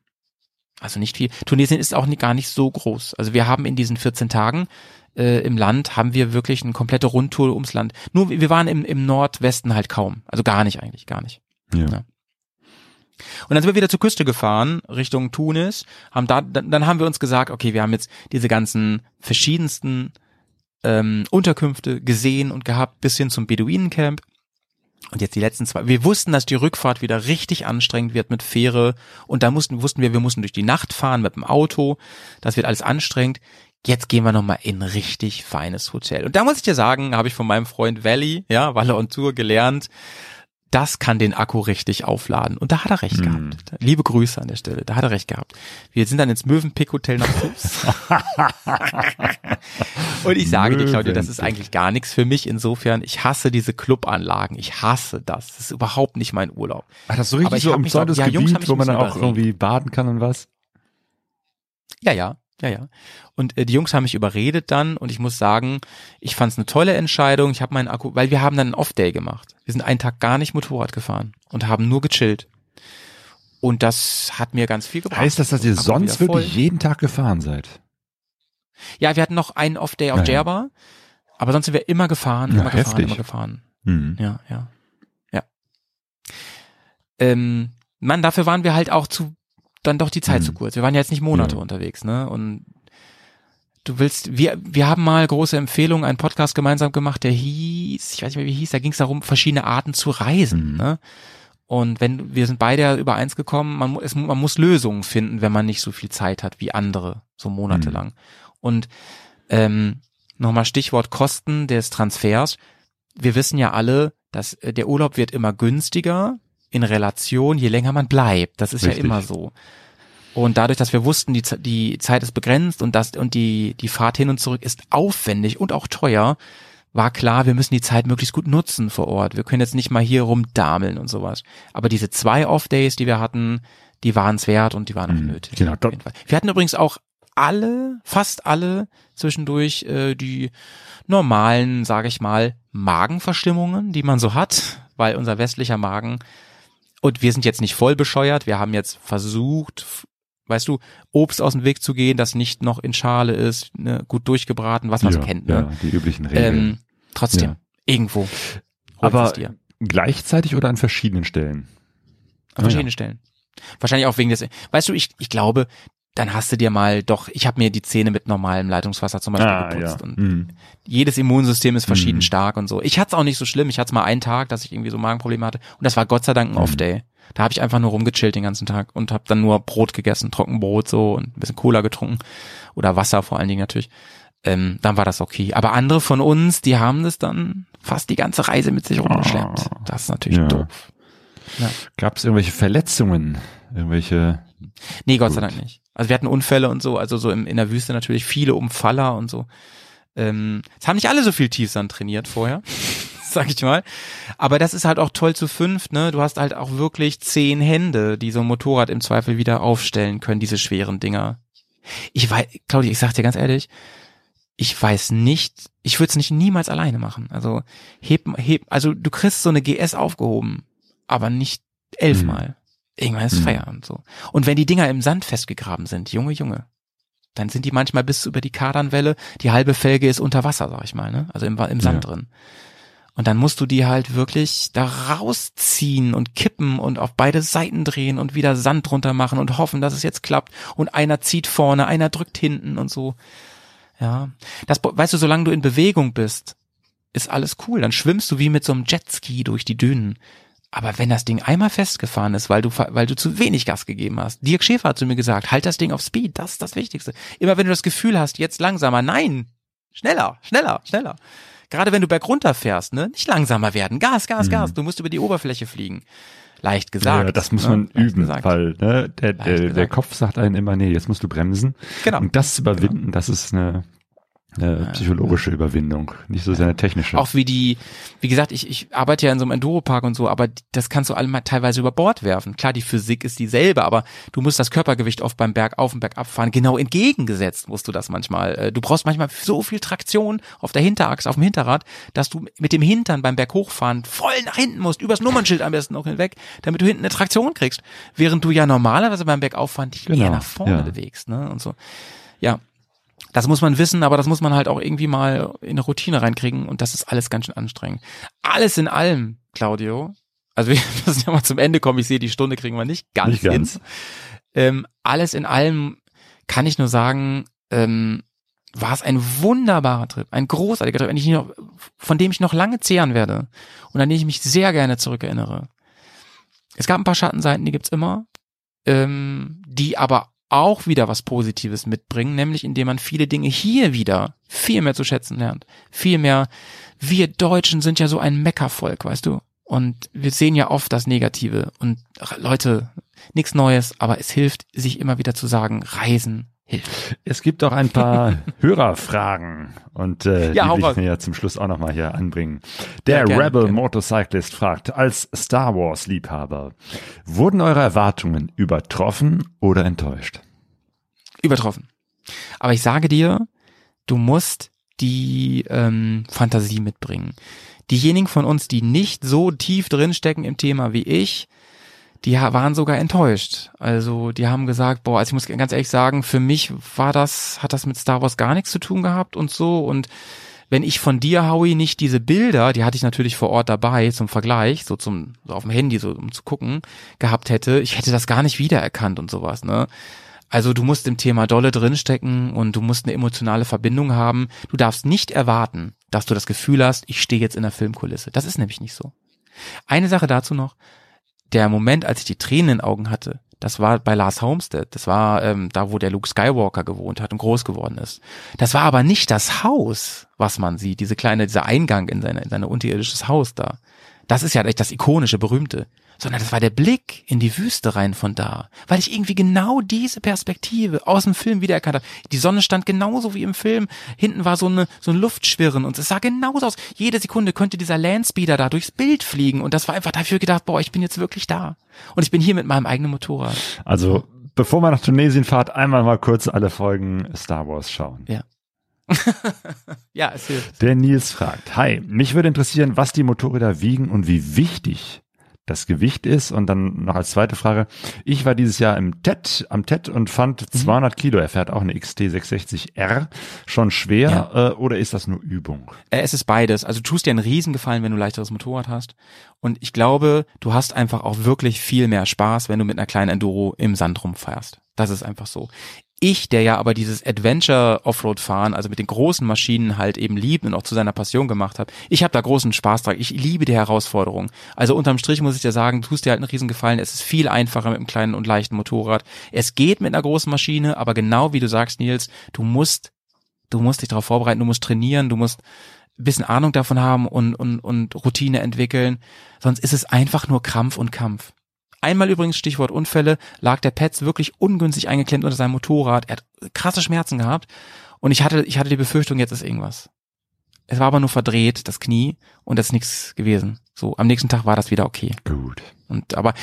Also nicht viel. Tunesien ist auch nicht, gar nicht so groß. Also wir haben in diesen 14 Tagen äh, im Land haben wir wirklich eine komplette Rundtour ums Land. Nur wir waren im, im Nordwesten halt kaum. Also gar nicht eigentlich, gar nicht. Ja. Ja. Und dann sind wir wieder zur Küste gefahren, Richtung Tunis, haben da, dann, dann haben wir uns gesagt, okay, wir haben jetzt diese ganzen verschiedensten ähm, Unterkünfte gesehen und gehabt, bis hin zum Beduinencamp. Und jetzt die letzten zwei. Wir wussten, dass die Rückfahrt wieder richtig anstrengend wird mit Fähre. Und da mussten, wussten wir, wir mussten durch die Nacht fahren mit dem Auto. Das wird alles anstrengend. Jetzt gehen wir nochmal in richtig feines Hotel. Und da muss ich dir sagen, habe ich von meinem Freund Valley, ja, Walle on Tour gelernt, das kann den Akku richtig aufladen. Und da hat er recht Mhm. gehabt. Liebe Grüße an der Stelle. Da hat er recht gehabt. Wir sind dann ins Mövenpick Hotel nach Fuß. Und ich sage dir, Claudia, das ist eigentlich gar nichts für mich. Insofern, ich hasse diese Clubanlagen. Ich hasse das. Das ist überhaupt nicht mein Urlaub. Ach, das ist so Aber richtig ich so umzäuntes ja, Jungs Gebiet, mich wo man dann auch irgendwie baden kann und was? Ja, ja, ja, ja. Und äh, die Jungs haben mich überredet dann und ich muss sagen, ich fand es eine tolle Entscheidung. Ich habe meinen Akku, weil wir haben dann einen Off-Day gemacht. Wir sind einen Tag gar nicht Motorrad gefahren und haben nur gechillt. Und das hat mir ganz viel gebracht. Heißt das, dass ihr sonst voll. wirklich jeden Tag gefahren seid? Ja, wir hatten noch einen Off-Day auf Ja, ja. Djerba, aber sonst sind wir immer gefahren, Ja, immer gefahren, heftig. immer gefahren. Mhm. Ja, ja. Ja. Ähm, Mann, dafür waren wir halt auch zu, dann doch die Zeit Mhm. zu kurz. Wir waren ja jetzt nicht Monate Ja. unterwegs, ne? Und du willst, wir, wir haben mal große Empfehlungen, einen Podcast gemeinsam gemacht, der hieß, ich weiß nicht mehr wie hieß, da ging es darum, verschiedene Arten zu reisen, Mhm. ne? Und wenn, wir sind beide übereins gekommen, man, es, man muss Lösungen finden, wenn man nicht so viel Zeit hat wie andere, so monatelang. Und ähm, nochmal Stichwort Kosten des Transfers. Wir wissen ja alle, dass äh, der Urlaub wird immer günstiger in Relation, je länger man bleibt. Das ist Richtig. ja immer so. Und dadurch, dass wir wussten, die, die Zeit ist begrenzt und das und die die Fahrt hin und zurück ist aufwendig und auch teuer, war klar, wir müssen die Zeit möglichst gut nutzen vor Ort. Wir können jetzt nicht mal hier rumdameln und sowas. Aber diese zwei Off-Days, die wir hatten, die waren es wert und die waren auch Mhm. nötig. Genau, auf da- jeden Fall. Wir hatten übrigens auch alle, fast alle zwischendurch äh, die normalen, sage ich mal, Magenverstimmungen, die man so hat, weil unser westlicher Magen und wir sind jetzt nicht voll bescheuert, wir haben jetzt versucht, weißt du, Obst aus dem Weg zu gehen, das nicht noch in Schale ist, ne, gut durchgebraten, was man so ja, kennt, ja, ne? die üblichen Regeln. Ähm, trotzdem, Ja. irgendwo. Aber gleichzeitig oder an verschiedenen Stellen? An verschiedenen Stellen. Wahrscheinlich auch wegen des, weißt du, ich, ich glaube, dann hast du dir mal doch, ich habe mir die Zähne mit normalem Leitungswasser zum Beispiel Ah, geputzt ja. und Mhm. jedes Immunsystem ist verschieden Mhm. stark und so. Ich hatte es auch nicht so schlimm. Ich hatte es mal einen Tag, dass ich irgendwie so Magenprobleme hatte. Und das war Gott sei Dank ein Mhm. Off-Day. Da habe ich einfach nur rumgechillt den ganzen Tag und habe dann nur Brot gegessen, Trockenbrot so und ein bisschen Cola getrunken. Oder Wasser vor allen Dingen natürlich. Ähm, dann war das okay. Aber andere von uns, die haben das dann fast die ganze Reise mit sich rumgeschleppt. Ah. Das ist natürlich Ja. doof. Gab es irgendwelche Verletzungen? Irgendwelche? Nee, Gott sei Gut. Dank nicht. Also wir hatten Unfälle und so, also so im, in der Wüste natürlich viele Umfaller und so. Ähm, es haben nicht alle so viel Tiefsand trainiert vorher, sag ich mal. Aber das ist halt auch toll zu fünft, ne? Du hast halt auch wirklich zehn Hände, die so ein Motorrad im Zweifel wieder aufstellen können, diese schweren Dinger. Ich weiß, Claudia, ich sag dir ganz ehrlich, ich weiß nicht, ich würde es nicht niemals alleine machen. Also heb, heb, also du kriegst so eine GS aufgehoben, aber nicht elfmal. Irgendwann ist Mhm. Feierabend so. Und wenn die Dinger im Sand festgegraben sind, Junge, Junge, dann sind die manchmal bis über die Kardanwelle, die halbe Felge ist unter Wasser, sag ich mal, ne? Also im, im Sand Ja. drin. Und dann musst du die halt wirklich da rausziehen und kippen und auf beide Seiten drehen und wieder Sand drunter machen und hoffen, dass es jetzt klappt. Und einer zieht vorne, einer drückt hinten und so. Ja. Das, weißt du, solange du in Bewegung bist, ist alles cool. Dann schwimmst du wie mit so einem Jetski durch die Dünen. Aber wenn das Ding einmal festgefahren ist, weil du, weil du zu wenig Gas gegeben hast, Dirk Schäfer hat zu mir gesagt, halt das Ding auf Speed, das ist das Wichtigste. Immer wenn du das Gefühl hast, jetzt langsamer, nein, schneller, schneller, schneller. Gerade wenn du bergunter fährst, ne, nicht langsamer werden, Gas, Gas, Gas, du musst über die Oberfläche fliegen. Leicht gesagt. Ja, das muss ne? man Leicht üben, gesagt. weil ne, der, der, der. Kopf sagt einem immer, nee, jetzt musst du bremsen. Genau. Und das zu überwinden, das ist eine, eine psychologische Überwindung, nicht so sehr eine technische. Auch wie die, wie gesagt, ich, ich arbeite ja in so einem Enduropark und so, aber das kannst du alle mal teilweise über Bord werfen. Klar, die Physik ist dieselbe, aber du musst das Körpergewicht oft beim Berg auf und Berg abfahren. Genau entgegengesetzt musst du das manchmal. Äh, Du brauchst manchmal so viel Traktion auf der Hinterachse, auf dem Hinterrad, dass du mit dem Hintern beim Berg hochfahren voll nach hinten musst, übers Nummernschild am besten noch hinweg, damit du hinten eine Traktion kriegst. Während du ja normalerweise beim Berg auffahren dich Genau, eher nach vorne ja. bewegst, ne, und so. Ja, das muss man wissen, aber das muss man halt auch irgendwie mal in eine Routine reinkriegen und das ist alles ganz schön anstrengend. Alles in allem, Claudio. Also wir müssen ja mal zum Ende kommen. Ich sehe, die Stunde kriegen wir nicht ganz, Nicht ganz. hin. Ähm, alles in allem kann ich nur sagen, ähm, war es ein wunderbarer Trip, ein großartiger Trip, ich noch, von dem ich noch lange zehren werde und an den ich mich sehr gerne zurückerinnere. Es gab ein paar Schattenseiten, die gibt's immer, ähm, die aber auch wieder was Positives mitbringen, nämlich indem man viele Dinge hier wieder viel mehr zu schätzen lernt. Viel mehr, wir Deutschen sind ja so ein Meckervolk, weißt du? Und wir sehen ja oft das Negative. Und Leute, nichts Neues, aber es hilft, sich immer wieder zu sagen, Reisen hilft. Es gibt auch ein paar Hörerfragen und äh, Ja, die will ich mir ja zum Schluss auch nochmal hier anbringen. Der Ja, gerne, Rebel gerne. Motorcyclist fragt, als Star Wars Liebhaber, wurden eure Erwartungen übertroffen oder enttäuscht? Übertroffen. Aber ich sage dir, du musst die ähm, Fantasie mitbringen. Diejenigen von uns, die nicht so tief drinstecken im Thema wie ich, die waren sogar enttäuscht. Also die haben gesagt, boah, also ich muss ganz ehrlich sagen, für mich war das, hat das mit Star Wars gar nichts zu tun gehabt und so. Und wenn ich von dir, Howie, nicht diese Bilder, die hatte ich natürlich vor Ort dabei zum Vergleich, so zum, so auf dem Handy, so um zu gucken, gehabt hätte, ich hätte das gar nicht wiedererkannt und sowas, ne? Also du musst im Thema dolle drinstecken und du musst eine emotionale Verbindung haben. Du darfst nicht erwarten, dass du das Gefühl hast, ich stehe jetzt in der Filmkulisse. Das ist nämlich nicht so. Eine Sache dazu noch. Der Moment, als ich die Tränen in den Augen hatte, das war bei Lars Homestead. Das war ähm, da, wo der Luke Skywalker gewohnt hat und groß geworden ist. Das war aber nicht das Haus, was man sieht, diese kleine, dieser Eingang in seine, in sein unterirdisches Haus da. Das ist ja echt das ikonische, berühmte. Sondern das war der Blick in die Wüste rein von da. Weil ich irgendwie genau diese Perspektive aus dem Film wiedererkannt habe. Die Sonne stand genauso wie im Film. Hinten war so, eine, so ein Luftschwirren und es sah genauso aus. Jede Sekunde könnte dieser Landspeeder da durchs Bild fliegen. Und das war einfach dafür gedacht, boah, ich bin jetzt wirklich da. Und ich bin hier mit meinem eigenen Motorrad. Also, bevor man nach Tunesien fahrt, einmal mal kurz alle Folgen Star Wars schauen. Ja. ja, es hilft. Der Nils fragt, hi, mich würde interessieren, was die Motorräder wiegen und wie wichtig das Gewicht ist. Und dann noch als zweite Frage, ich war dieses Jahr im TED, am TED und fand Mhm. 200 Kilo, er fährt auch eine XT660R, schon schwer äh, oder ist das nur Übung? Äh, Es ist beides. Also du tust dir einen Riesengefallen, wenn du ein leichteres Motorrad hast. Und ich glaube, du hast einfach auch wirklich viel mehr Spaß, wenn du mit einer kleinen Enduro im Sand rumfährst. Das ist einfach so. Ich, der ja aber dieses Adventure Offroad fahren, also mit den großen Maschinen halt eben liebt und auch zu seiner Passion gemacht hat, ich habe da großen Spaß dran. Ich liebe die Herausforderung. Also unterm Strich muss ich dir sagen, tust dir halt einen Riesengefallen. Es ist viel einfacher mit einem kleinen und leichten Motorrad. Es geht mit einer großen Maschine, aber genau wie du sagst, Nils, du musst du musst dich darauf vorbereiten, du musst trainieren, du musst ein bisschen Ahnung davon haben und, und, und Routine entwickeln. Sonst ist es einfach nur Krampf und Kampf. Einmal übrigens, Stichwort Unfälle, lag der Petz wirklich ungünstig eingeklemmt unter seinem Motorrad. Er hat krasse Schmerzen gehabt. Und ich hatte, ich hatte die Befürchtung, jetzt ist irgendwas. Es war aber nur verdreht, das Knie, und das ist nichts gewesen. So, am nächsten Tag war das wieder okay. Gut. Und aber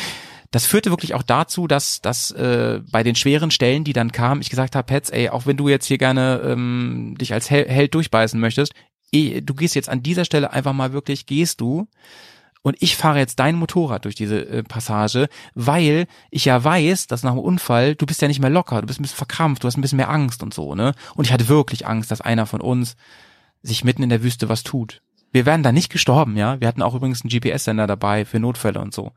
das führte wirklich auch dazu, dass, dass äh, bei den schweren Stellen, die dann kamen, ich gesagt habe, Petz, ey, auch wenn du jetzt hier gerne ähm, dich als Hel Held durchbeißen möchtest, eh, du gehst jetzt an dieser Stelle einfach mal wirklich, gehst du und ich fahre jetzt dein Motorrad durch diese äh, Passage, weil ich ja weiß, dass nach dem Unfall, du bist ja nicht mehr locker, du bist ein bisschen verkrampft, du hast ein bisschen mehr Angst und so, ne? Und ich hatte wirklich Angst, dass einer von uns sich mitten in der Wüste was tut. Wir wären da nicht gestorben, ja. Wir hatten auch übrigens einen GPS-Sender dabei für Notfälle und so.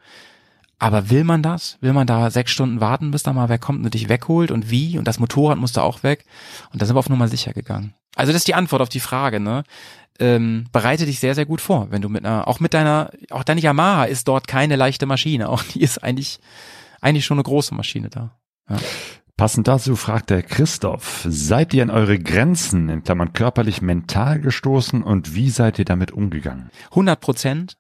Aber will man das? Will man da sechs Stunden warten, bis da mal wer kommt und dich wegholt und wie? Und das Motorrad musste auch weg. Und da sind wir auf Nummer sicher gegangen. Also das ist die Antwort auf die Frage, ne? Ähm, bereite dich sehr, sehr gut vor, wenn du mit einer, auch mit deiner, auch deine Yamaha ist dort keine leichte Maschine. Auch die ist eigentlich, eigentlich schon eine große Maschine da. Ja. Passend dazu fragt der Christoph, seid ihr an eure Grenzen, in Klammern körperlich, mental gestoßen und wie seid ihr damit umgegangen? 100 Prozent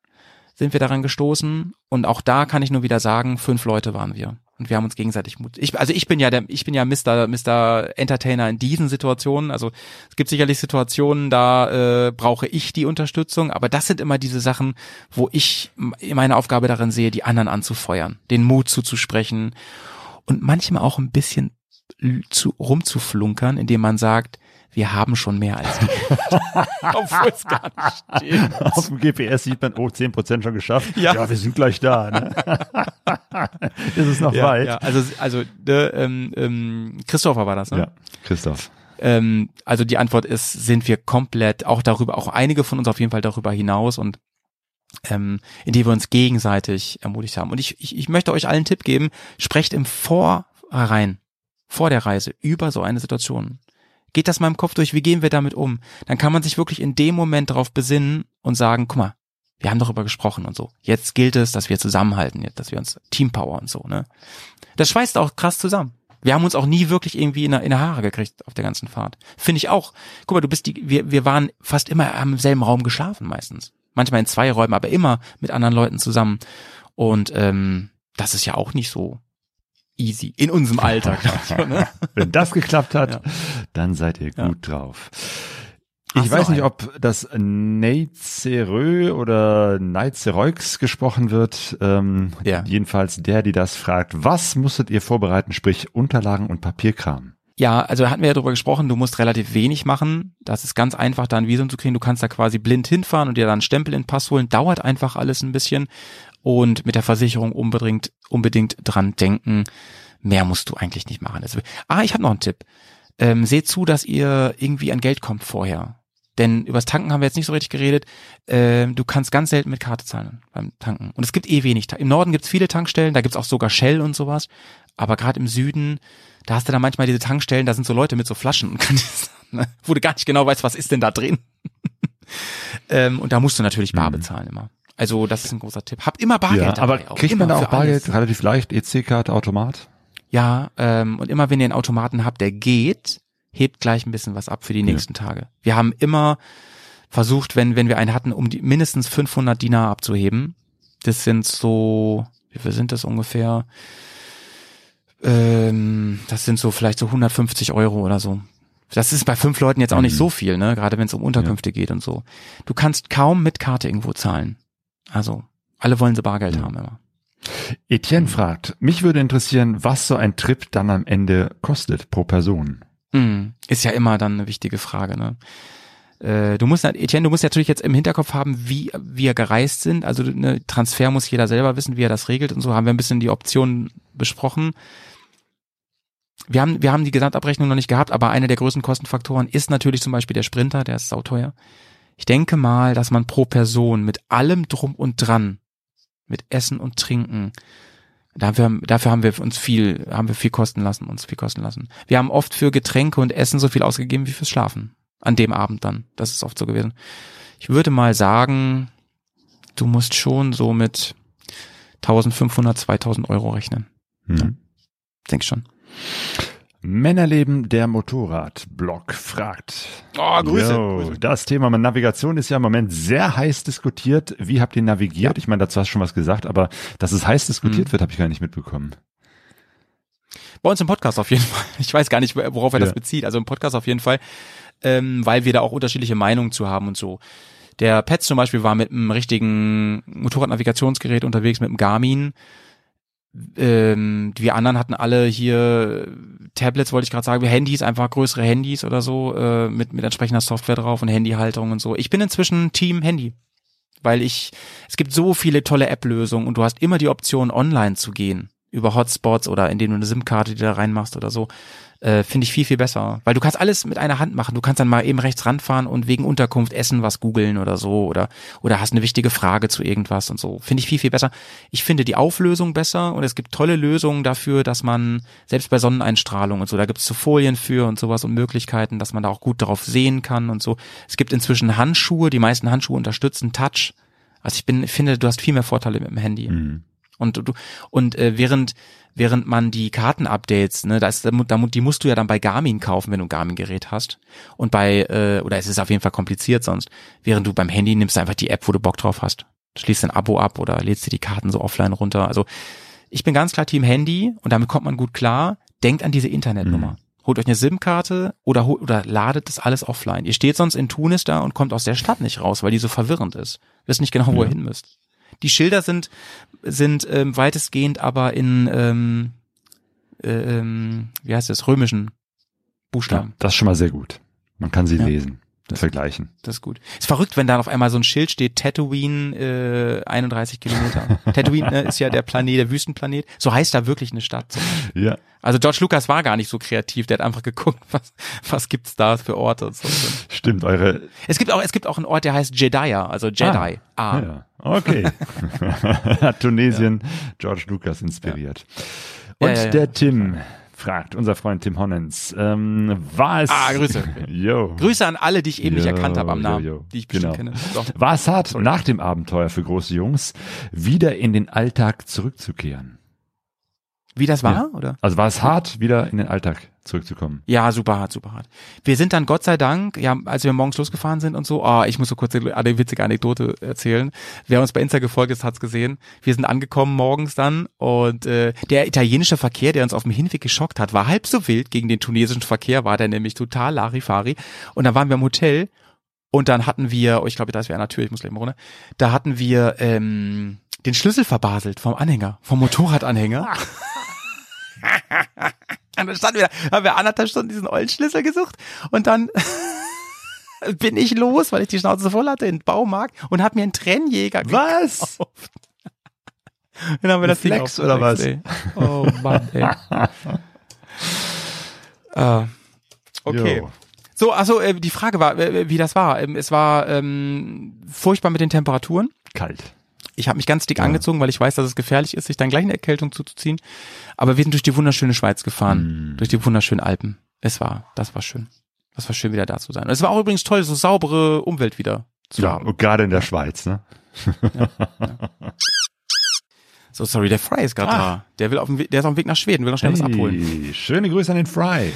sind wir daran gestoßen und auch da kann ich nur wieder sagen, fünf Leute waren wir und wir haben uns gegenseitig Mut. Ich, also ich bin ja der, ich bin ja Mr. Mr. Entertainer in diesen Situationen. Also es gibt sicherlich Situationen, da äh, brauche ich die Unterstützung, aber das sind immer diese Sachen, wo ich meine Aufgabe darin sehe, die anderen anzufeuern, den Mut zuzusprechen und manchmal auch ein bisschen zu, rumzuflunkern, indem man sagt, wir haben schon mehr als Obwohl es gar nicht steht. Auf dem GPS sieht man, oh, 10% schon geschafft. Ja. ja, wir sind gleich da. Ne? Ist es noch ja, weit? Ja, also, also äh, ähm, ähm, Christopher war das, ne? Ja, Christoph. Ähm, also die Antwort ist, sind wir komplett auch darüber, auch einige von uns auf jeden Fall darüber hinaus und ähm, indem wir uns gegenseitig ermutigt haben. Und ich, ich, ich möchte euch allen einen Tipp geben, sprecht im Vorrein, vor der Reise über so eine Situation. Geht das mal im Kopf durch, wie gehen wir damit um? Dann kann man sich wirklich in dem Moment darauf besinnen und sagen, guck mal, wir haben darüber gesprochen und so. Jetzt gilt es, dass wir zusammenhalten, dass wir uns Teampower und so, ne? Das schweißt auch krass zusammen. Wir haben uns auch nie wirklich irgendwie in der, in der Haare gekriegt auf der ganzen Fahrt. Finde ich auch. Guck mal, du bist die, wir, wir waren fast immer im selben Raum geschlafen meistens manchmal in zwei Räumen, aber immer mit anderen Leuten zusammen. Und ähm, das ist ja auch nicht so easy in unserem Alltag. ne? Wenn das geklappt hat, ja. dann seid ihr gut ja. drauf. Ich weiß nicht, ob das Neizerö oder Neizereux gesprochen wird. Ähm, ja. Jedenfalls der, die das fragt. Was musstet ihr vorbereiten, sprich Unterlagen und Papierkram? Ja, also hatten wir ja darüber gesprochen, du musst relativ wenig machen. Das ist ganz einfach, da ein Visum zu kriegen. Du kannst da quasi blind hinfahren und dir dann einen Stempel in den Pass holen. Dauert einfach alles ein bisschen. Und mit der Versicherung unbedingt, unbedingt dran denken. Mehr musst du eigentlich nicht machen. Also, ah, ich habe noch einen Tipp. Ähm, seht zu, dass ihr irgendwie an Geld kommt vorher. Denn übers Tanken haben wir jetzt nicht so richtig geredet. Ähm, du kannst ganz selten mit Karte zahlen beim Tanken. Und es gibt eh wenig. Im Norden gibt's viele Tankstellen, da gibt's auch sogar Shell und sowas. Aber gerade im Süden da hast du dann manchmal diese Tankstellen, da sind so Leute mit so Flaschen und kann, ne, wo du gar nicht genau weißt, was ist denn da drin. ähm, und da musst du natürlich bar mhm. bezahlen immer. Also das ist ein großer Tipp. Habt immer Bargeld ja. Aber auch. kriegt man da auch Bargeld alles. relativ leicht? EC-Karte, Automat? Ja, ähm, und immer wenn ihr einen Automaten habt, der geht, hebt gleich ein bisschen was ab für die nächsten ja. Tage. Wir haben immer versucht, wenn, wenn wir einen hatten, um die, mindestens 500 Dinar abzuheben. Das sind so, wie viel sind das ungefähr? Ähm, das sind so vielleicht so 150 Euro oder so. Das ist bei fünf Leuten jetzt auch nicht mhm. so viel, ne? Gerade wenn es um Unterkünfte ja. geht und so. Du kannst kaum mit Karte irgendwo zahlen. Also alle wollen sie Bargeld haben immer. Etienne fragt, mich würde interessieren, was so ein Trip dann am Ende kostet pro Person. Mhm. Ist ja immer dann eine wichtige Frage, ne? Äh, du musst, Etienne, du musst natürlich jetzt im Hinterkopf haben, wie wir gereist sind. Also ne, Transfer muss jeder selber wissen, wie er das regelt und so. Haben wir ein bisschen die Optionen besprochen wir haben, wir haben die Gesamtabrechnung noch nicht gehabt, aber einer der größten Kostenfaktoren ist natürlich zum Beispiel der Sprinter, der ist sauteuer. Ich denke mal, dass man pro Person mit allem drum und dran, mit Essen und Trinken, dafür, dafür haben wir uns viel, haben wir viel kosten lassen, uns viel kosten lassen. Wir haben oft für Getränke und Essen so viel ausgegeben wie fürs Schlafen. An dem Abend dann. Das ist oft so gewesen. Ich würde mal sagen, du musst schon so mit 1500, 2000 Euro rechnen. Mhm. Denk schon. Männerleben der Motorradblog fragt. Oh, Grüße, Yo, Grüße. Das Thema Navigation ist ja im Moment sehr heiß diskutiert. Wie habt ihr navigiert? Ja. Ich meine, dazu hast du schon was gesagt, aber dass es heiß diskutiert mhm. wird, habe ich gar nicht mitbekommen. Bei uns im Podcast auf jeden Fall. Ich weiß gar nicht, worauf er ja. das bezieht. Also im Podcast auf jeden Fall, ähm, weil wir da auch unterschiedliche Meinungen zu haben und so. Der Pets zum Beispiel war mit einem richtigen Motorradnavigationsgerät unterwegs, mit einem Garmin ähm, wir anderen hatten alle hier Tablets, wollte ich gerade sagen, Handys, einfach größere Handys oder so, äh, mit, mit entsprechender Software drauf und Handyhalterung und so. Ich bin inzwischen Team Handy. Weil ich, es gibt so viele tolle App-Lösungen und du hast immer die Option, online zu gehen. über Hotspots oder indem du eine SIM-Karte die da reinmachst oder so, äh, finde ich viel, viel besser. Weil du kannst alles mit einer Hand machen. Du kannst dann mal eben rechts ranfahren und wegen Unterkunft essen was googeln oder so oder, oder hast eine wichtige Frage zu irgendwas und so. Finde ich viel, viel besser. Ich finde die Auflösung besser und es gibt tolle Lösungen dafür, dass man selbst bei Sonneneinstrahlung und so, da gibt es so Folien für und sowas und Möglichkeiten, dass man da auch gut drauf sehen kann und so. Es gibt inzwischen Handschuhe, die meisten Handschuhe unterstützen Touch. Also ich bin, finde, du hast viel mehr Vorteile mit dem Handy. Mhm. Und du und äh, während während man die Kartenupdates, ne, da ist, da, die musst du ja dann bei Garmin kaufen, wenn du ein Garmin-Gerät hast. Und bei äh, oder es ist auf jeden Fall kompliziert sonst. Während du beim Handy nimmst einfach die App, wo du Bock drauf hast. Schließt ein Abo ab oder lädst dir die Karten so offline runter. Also ich bin ganz klar Team Handy und damit kommt man gut klar. Denkt an diese Internetnummer. Holt euch eine SIM-Karte oder, oder ladet das alles offline. Ihr steht sonst in Tunis da und kommt aus der Stadt nicht raus, weil die so verwirrend ist. Wisst nicht genau, wo ihr hin müsst. Die Schilder sind, sind ähm, weitestgehend aber in, ähm, äh, ähm, wie heißt das, römischen Ja, Buchstaben. das ist schon mal sehr gut. Man kann sie Ja. lesen, vergleichen. Das ist gut. Ist verrückt, wenn da auf einmal so ein Schild steht, Tatooine, äh, 31 Kilometer. Tatooine ne, ist ja der Planet, der Wüstenplanet. So heißt da wirklich eine Stadt. Ja, Also George Lucas war gar nicht so kreativ, der hat einfach geguckt, was, was gibt's da für Orte und so. stimmt. Eure Es gibt auch, es gibt auch einen Ort, der heißt Jeddah, also Jedi. Ah. Ja, okay. Hat Tunesien George Lucas inspiriert. Und Ja, ja, ja. der Tim fragt, unser Freund Tim Honnens, ähm, war es... Ah, Grüße. Jo. Grüße an alle, die ich eben nicht Jo, erkannt habe am Namen, jo. die ich bestimmt Genau. kenne. War es hart, nach dem Abenteuer für große Jungs wieder in den Alltag zurückzukehren? Wie das war, Ja. oder? Also war es hart, wieder in den Alltag zurückzukommen? Ja, super hart, super hart. Wir sind dann Gott sei Dank, ja, als wir morgens losgefahren sind und so, ah, ich muss so kurz eine witzige Anekdote erzählen. Wer uns bei Insta gefolgt ist, hat's gesehen. Wir sind angekommen morgens dann und äh, der italienische Verkehr, der uns auf dem Hinweg geschockt hat, war halb so wild gegen den tunesischen Verkehr, war der nämlich total Larifari. Und dann waren wir im Hotel und dann hatten wir, oh, ich glaube, da ist wer an der Tür, ich muss gleich mal runter, da hatten wir ähm, den Schlüssel verbaselt vom Anhänger, vom Motorradanhänger. Und dann standen wir, haben wir anderthalb Stunden diesen ollen Schlüssel gesucht und dann bin ich los, weil ich die Schnauze voll hatte, in den Baumarkt und habe mir einen Trennjäger Was? gekauft. Dann haben wir das Ding Flex oder was? ey. Oh Mann, ey. äh, okay. Jo. So, also äh, die Frage war, äh, wie das war. Ähm, es war ähm, furchtbar mit den Temperaturen. Kalt. Ich habe mich ganz dick angezogen, weil ich weiß, dass es gefährlich ist, sich dann gleich eine Erkältung zuzuziehen. Aber wir sind durch die wunderschöne Schweiz gefahren, durch die wunderschönen Alpen. Es war, das war schön. Das war schön, wieder da zu sein. Und es war auch übrigens toll, so saubere Umwelt wieder zu Ja, haben. und gerade in der Schweiz, ne? So, sorry, der Fry ist gerade da. Der will auf dem der ist auf dem Weg nach Schweden, will noch schnell was abholen. Hey, schöne Grüße an den Fry.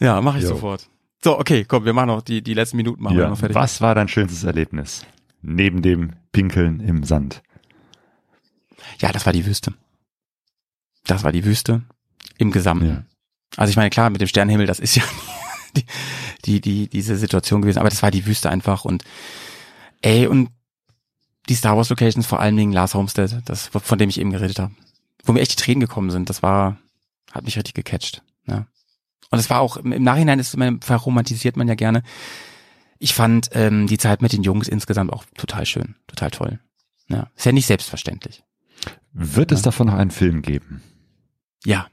Ja, mache ich Jo. sofort. So, okay, komm, wir machen noch die, die letzten Minuten machen wir Ja, noch fertig. was war dein schönstes Erlebnis? Neben dem Pinkeln im Sand. Ja, das war die Wüste. Das war die Wüste im Gesamten. Ja. Also ich meine, klar, mit dem Sternenhimmel, das ist ja die, die, die, diese Situation gewesen, aber das war die Wüste einfach und ey, und die Star Wars Locations, vor allen Dingen Lars Homestead, das, von dem ich eben geredet habe, wo mir echt die Tränen gekommen sind, das war, hat mich richtig gecatcht. Ja. Und es war auch, im im Nachhinein ist man, verromantisiert man ja gerne. Ich fand ähm, die Zeit mit den Jungs insgesamt auch total schön, total toll. Ja. Ist ja nicht selbstverständlich. Wird es davon noch einen Film geben? Ja.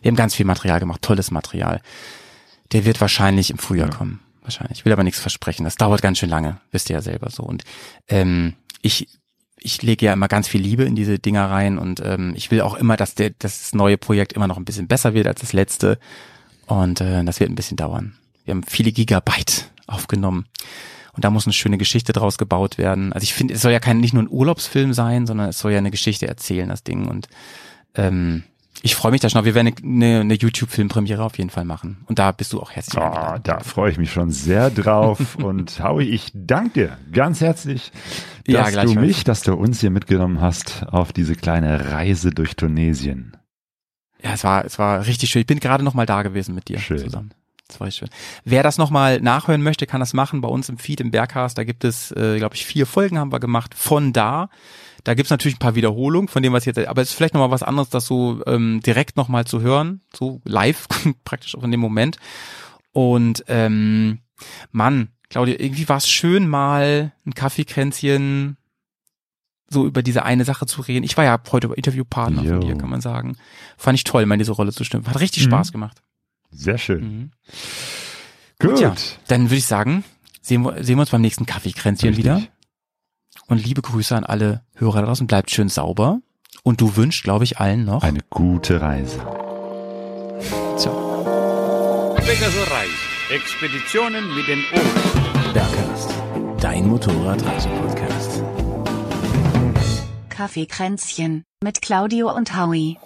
Wir haben ganz viel Material gemacht, tolles Material. Der wird wahrscheinlich im Frühjahr Ja. kommen. Wahrscheinlich. Ich will aber nichts versprechen. Das dauert ganz schön lange, wisst ihr ja selber so. Und ähm, ich, ich lege ja immer ganz viel Liebe in diese Dinger rein und ähm, ich will auch immer, dass der, das neue Projekt immer noch ein bisschen besser wird als das letzte. Und äh, das wird ein bisschen dauern. Wir haben viele Gigabyte aufgenommen. Und da muss eine schöne Geschichte draus gebaut werden. Also ich finde, es soll ja kein nicht nur ein Urlaubsfilm sein, sondern es soll ja eine Geschichte erzählen, das Ding. Und ähm, ich freue mich da schon. auf. Wir werden eine, eine YouTube-Filmpremiere auf jeden Fall machen. Und da bist du auch herzlich Oh, da freue ich mich schon sehr drauf. Und Howie, ich danke dir ganz herzlich, dass Ja, du mich, dass du uns hier mitgenommen hast auf diese kleine Reise durch Tunesien. Ja, es war, es war richtig schön. Ich bin gerade noch mal da gewesen mit dir Schön. zusammen. Das war echt schön. Wer das noch mal nachhören möchte, kann das machen bei uns im Feed im Berghast. Da gibt es, äh, glaube ich, vier Folgen haben wir gemacht von da. Da gibt's natürlich ein paar Wiederholungen von dem, was jetzt, aber es ist vielleicht noch mal was anderes, das so ähm, direkt noch mal zu hören, so live praktisch auch in dem Moment. Und ähm, Mann, Claudia, irgendwie war es schön mal ein Kaffeekränzchen so über diese eine Sache zu reden. Ich war ja heute Interviewpartner Jo. von dir, kann man sagen. Fand ich toll, mal in diese Rolle zu stimmen. Hat richtig Mhm. Spaß gemacht. Sehr schön. Mhm. Gut. ja, dann würde ich sagen, sehen wir, sehen wir uns beim nächsten Kaffeekränzchen Richtig. wieder. Und liebe Grüße an alle Hörer da draußen. Bleibt schön sauber. Und du wünschst, glaube ich, allen noch. Eine gute Reise. Tja. Pegasus Reise. Expeditionen mit den Ohren. Bergcast, dein Motorradreise-Podcast. Kaffeekränzchen mit Claudio und Howie.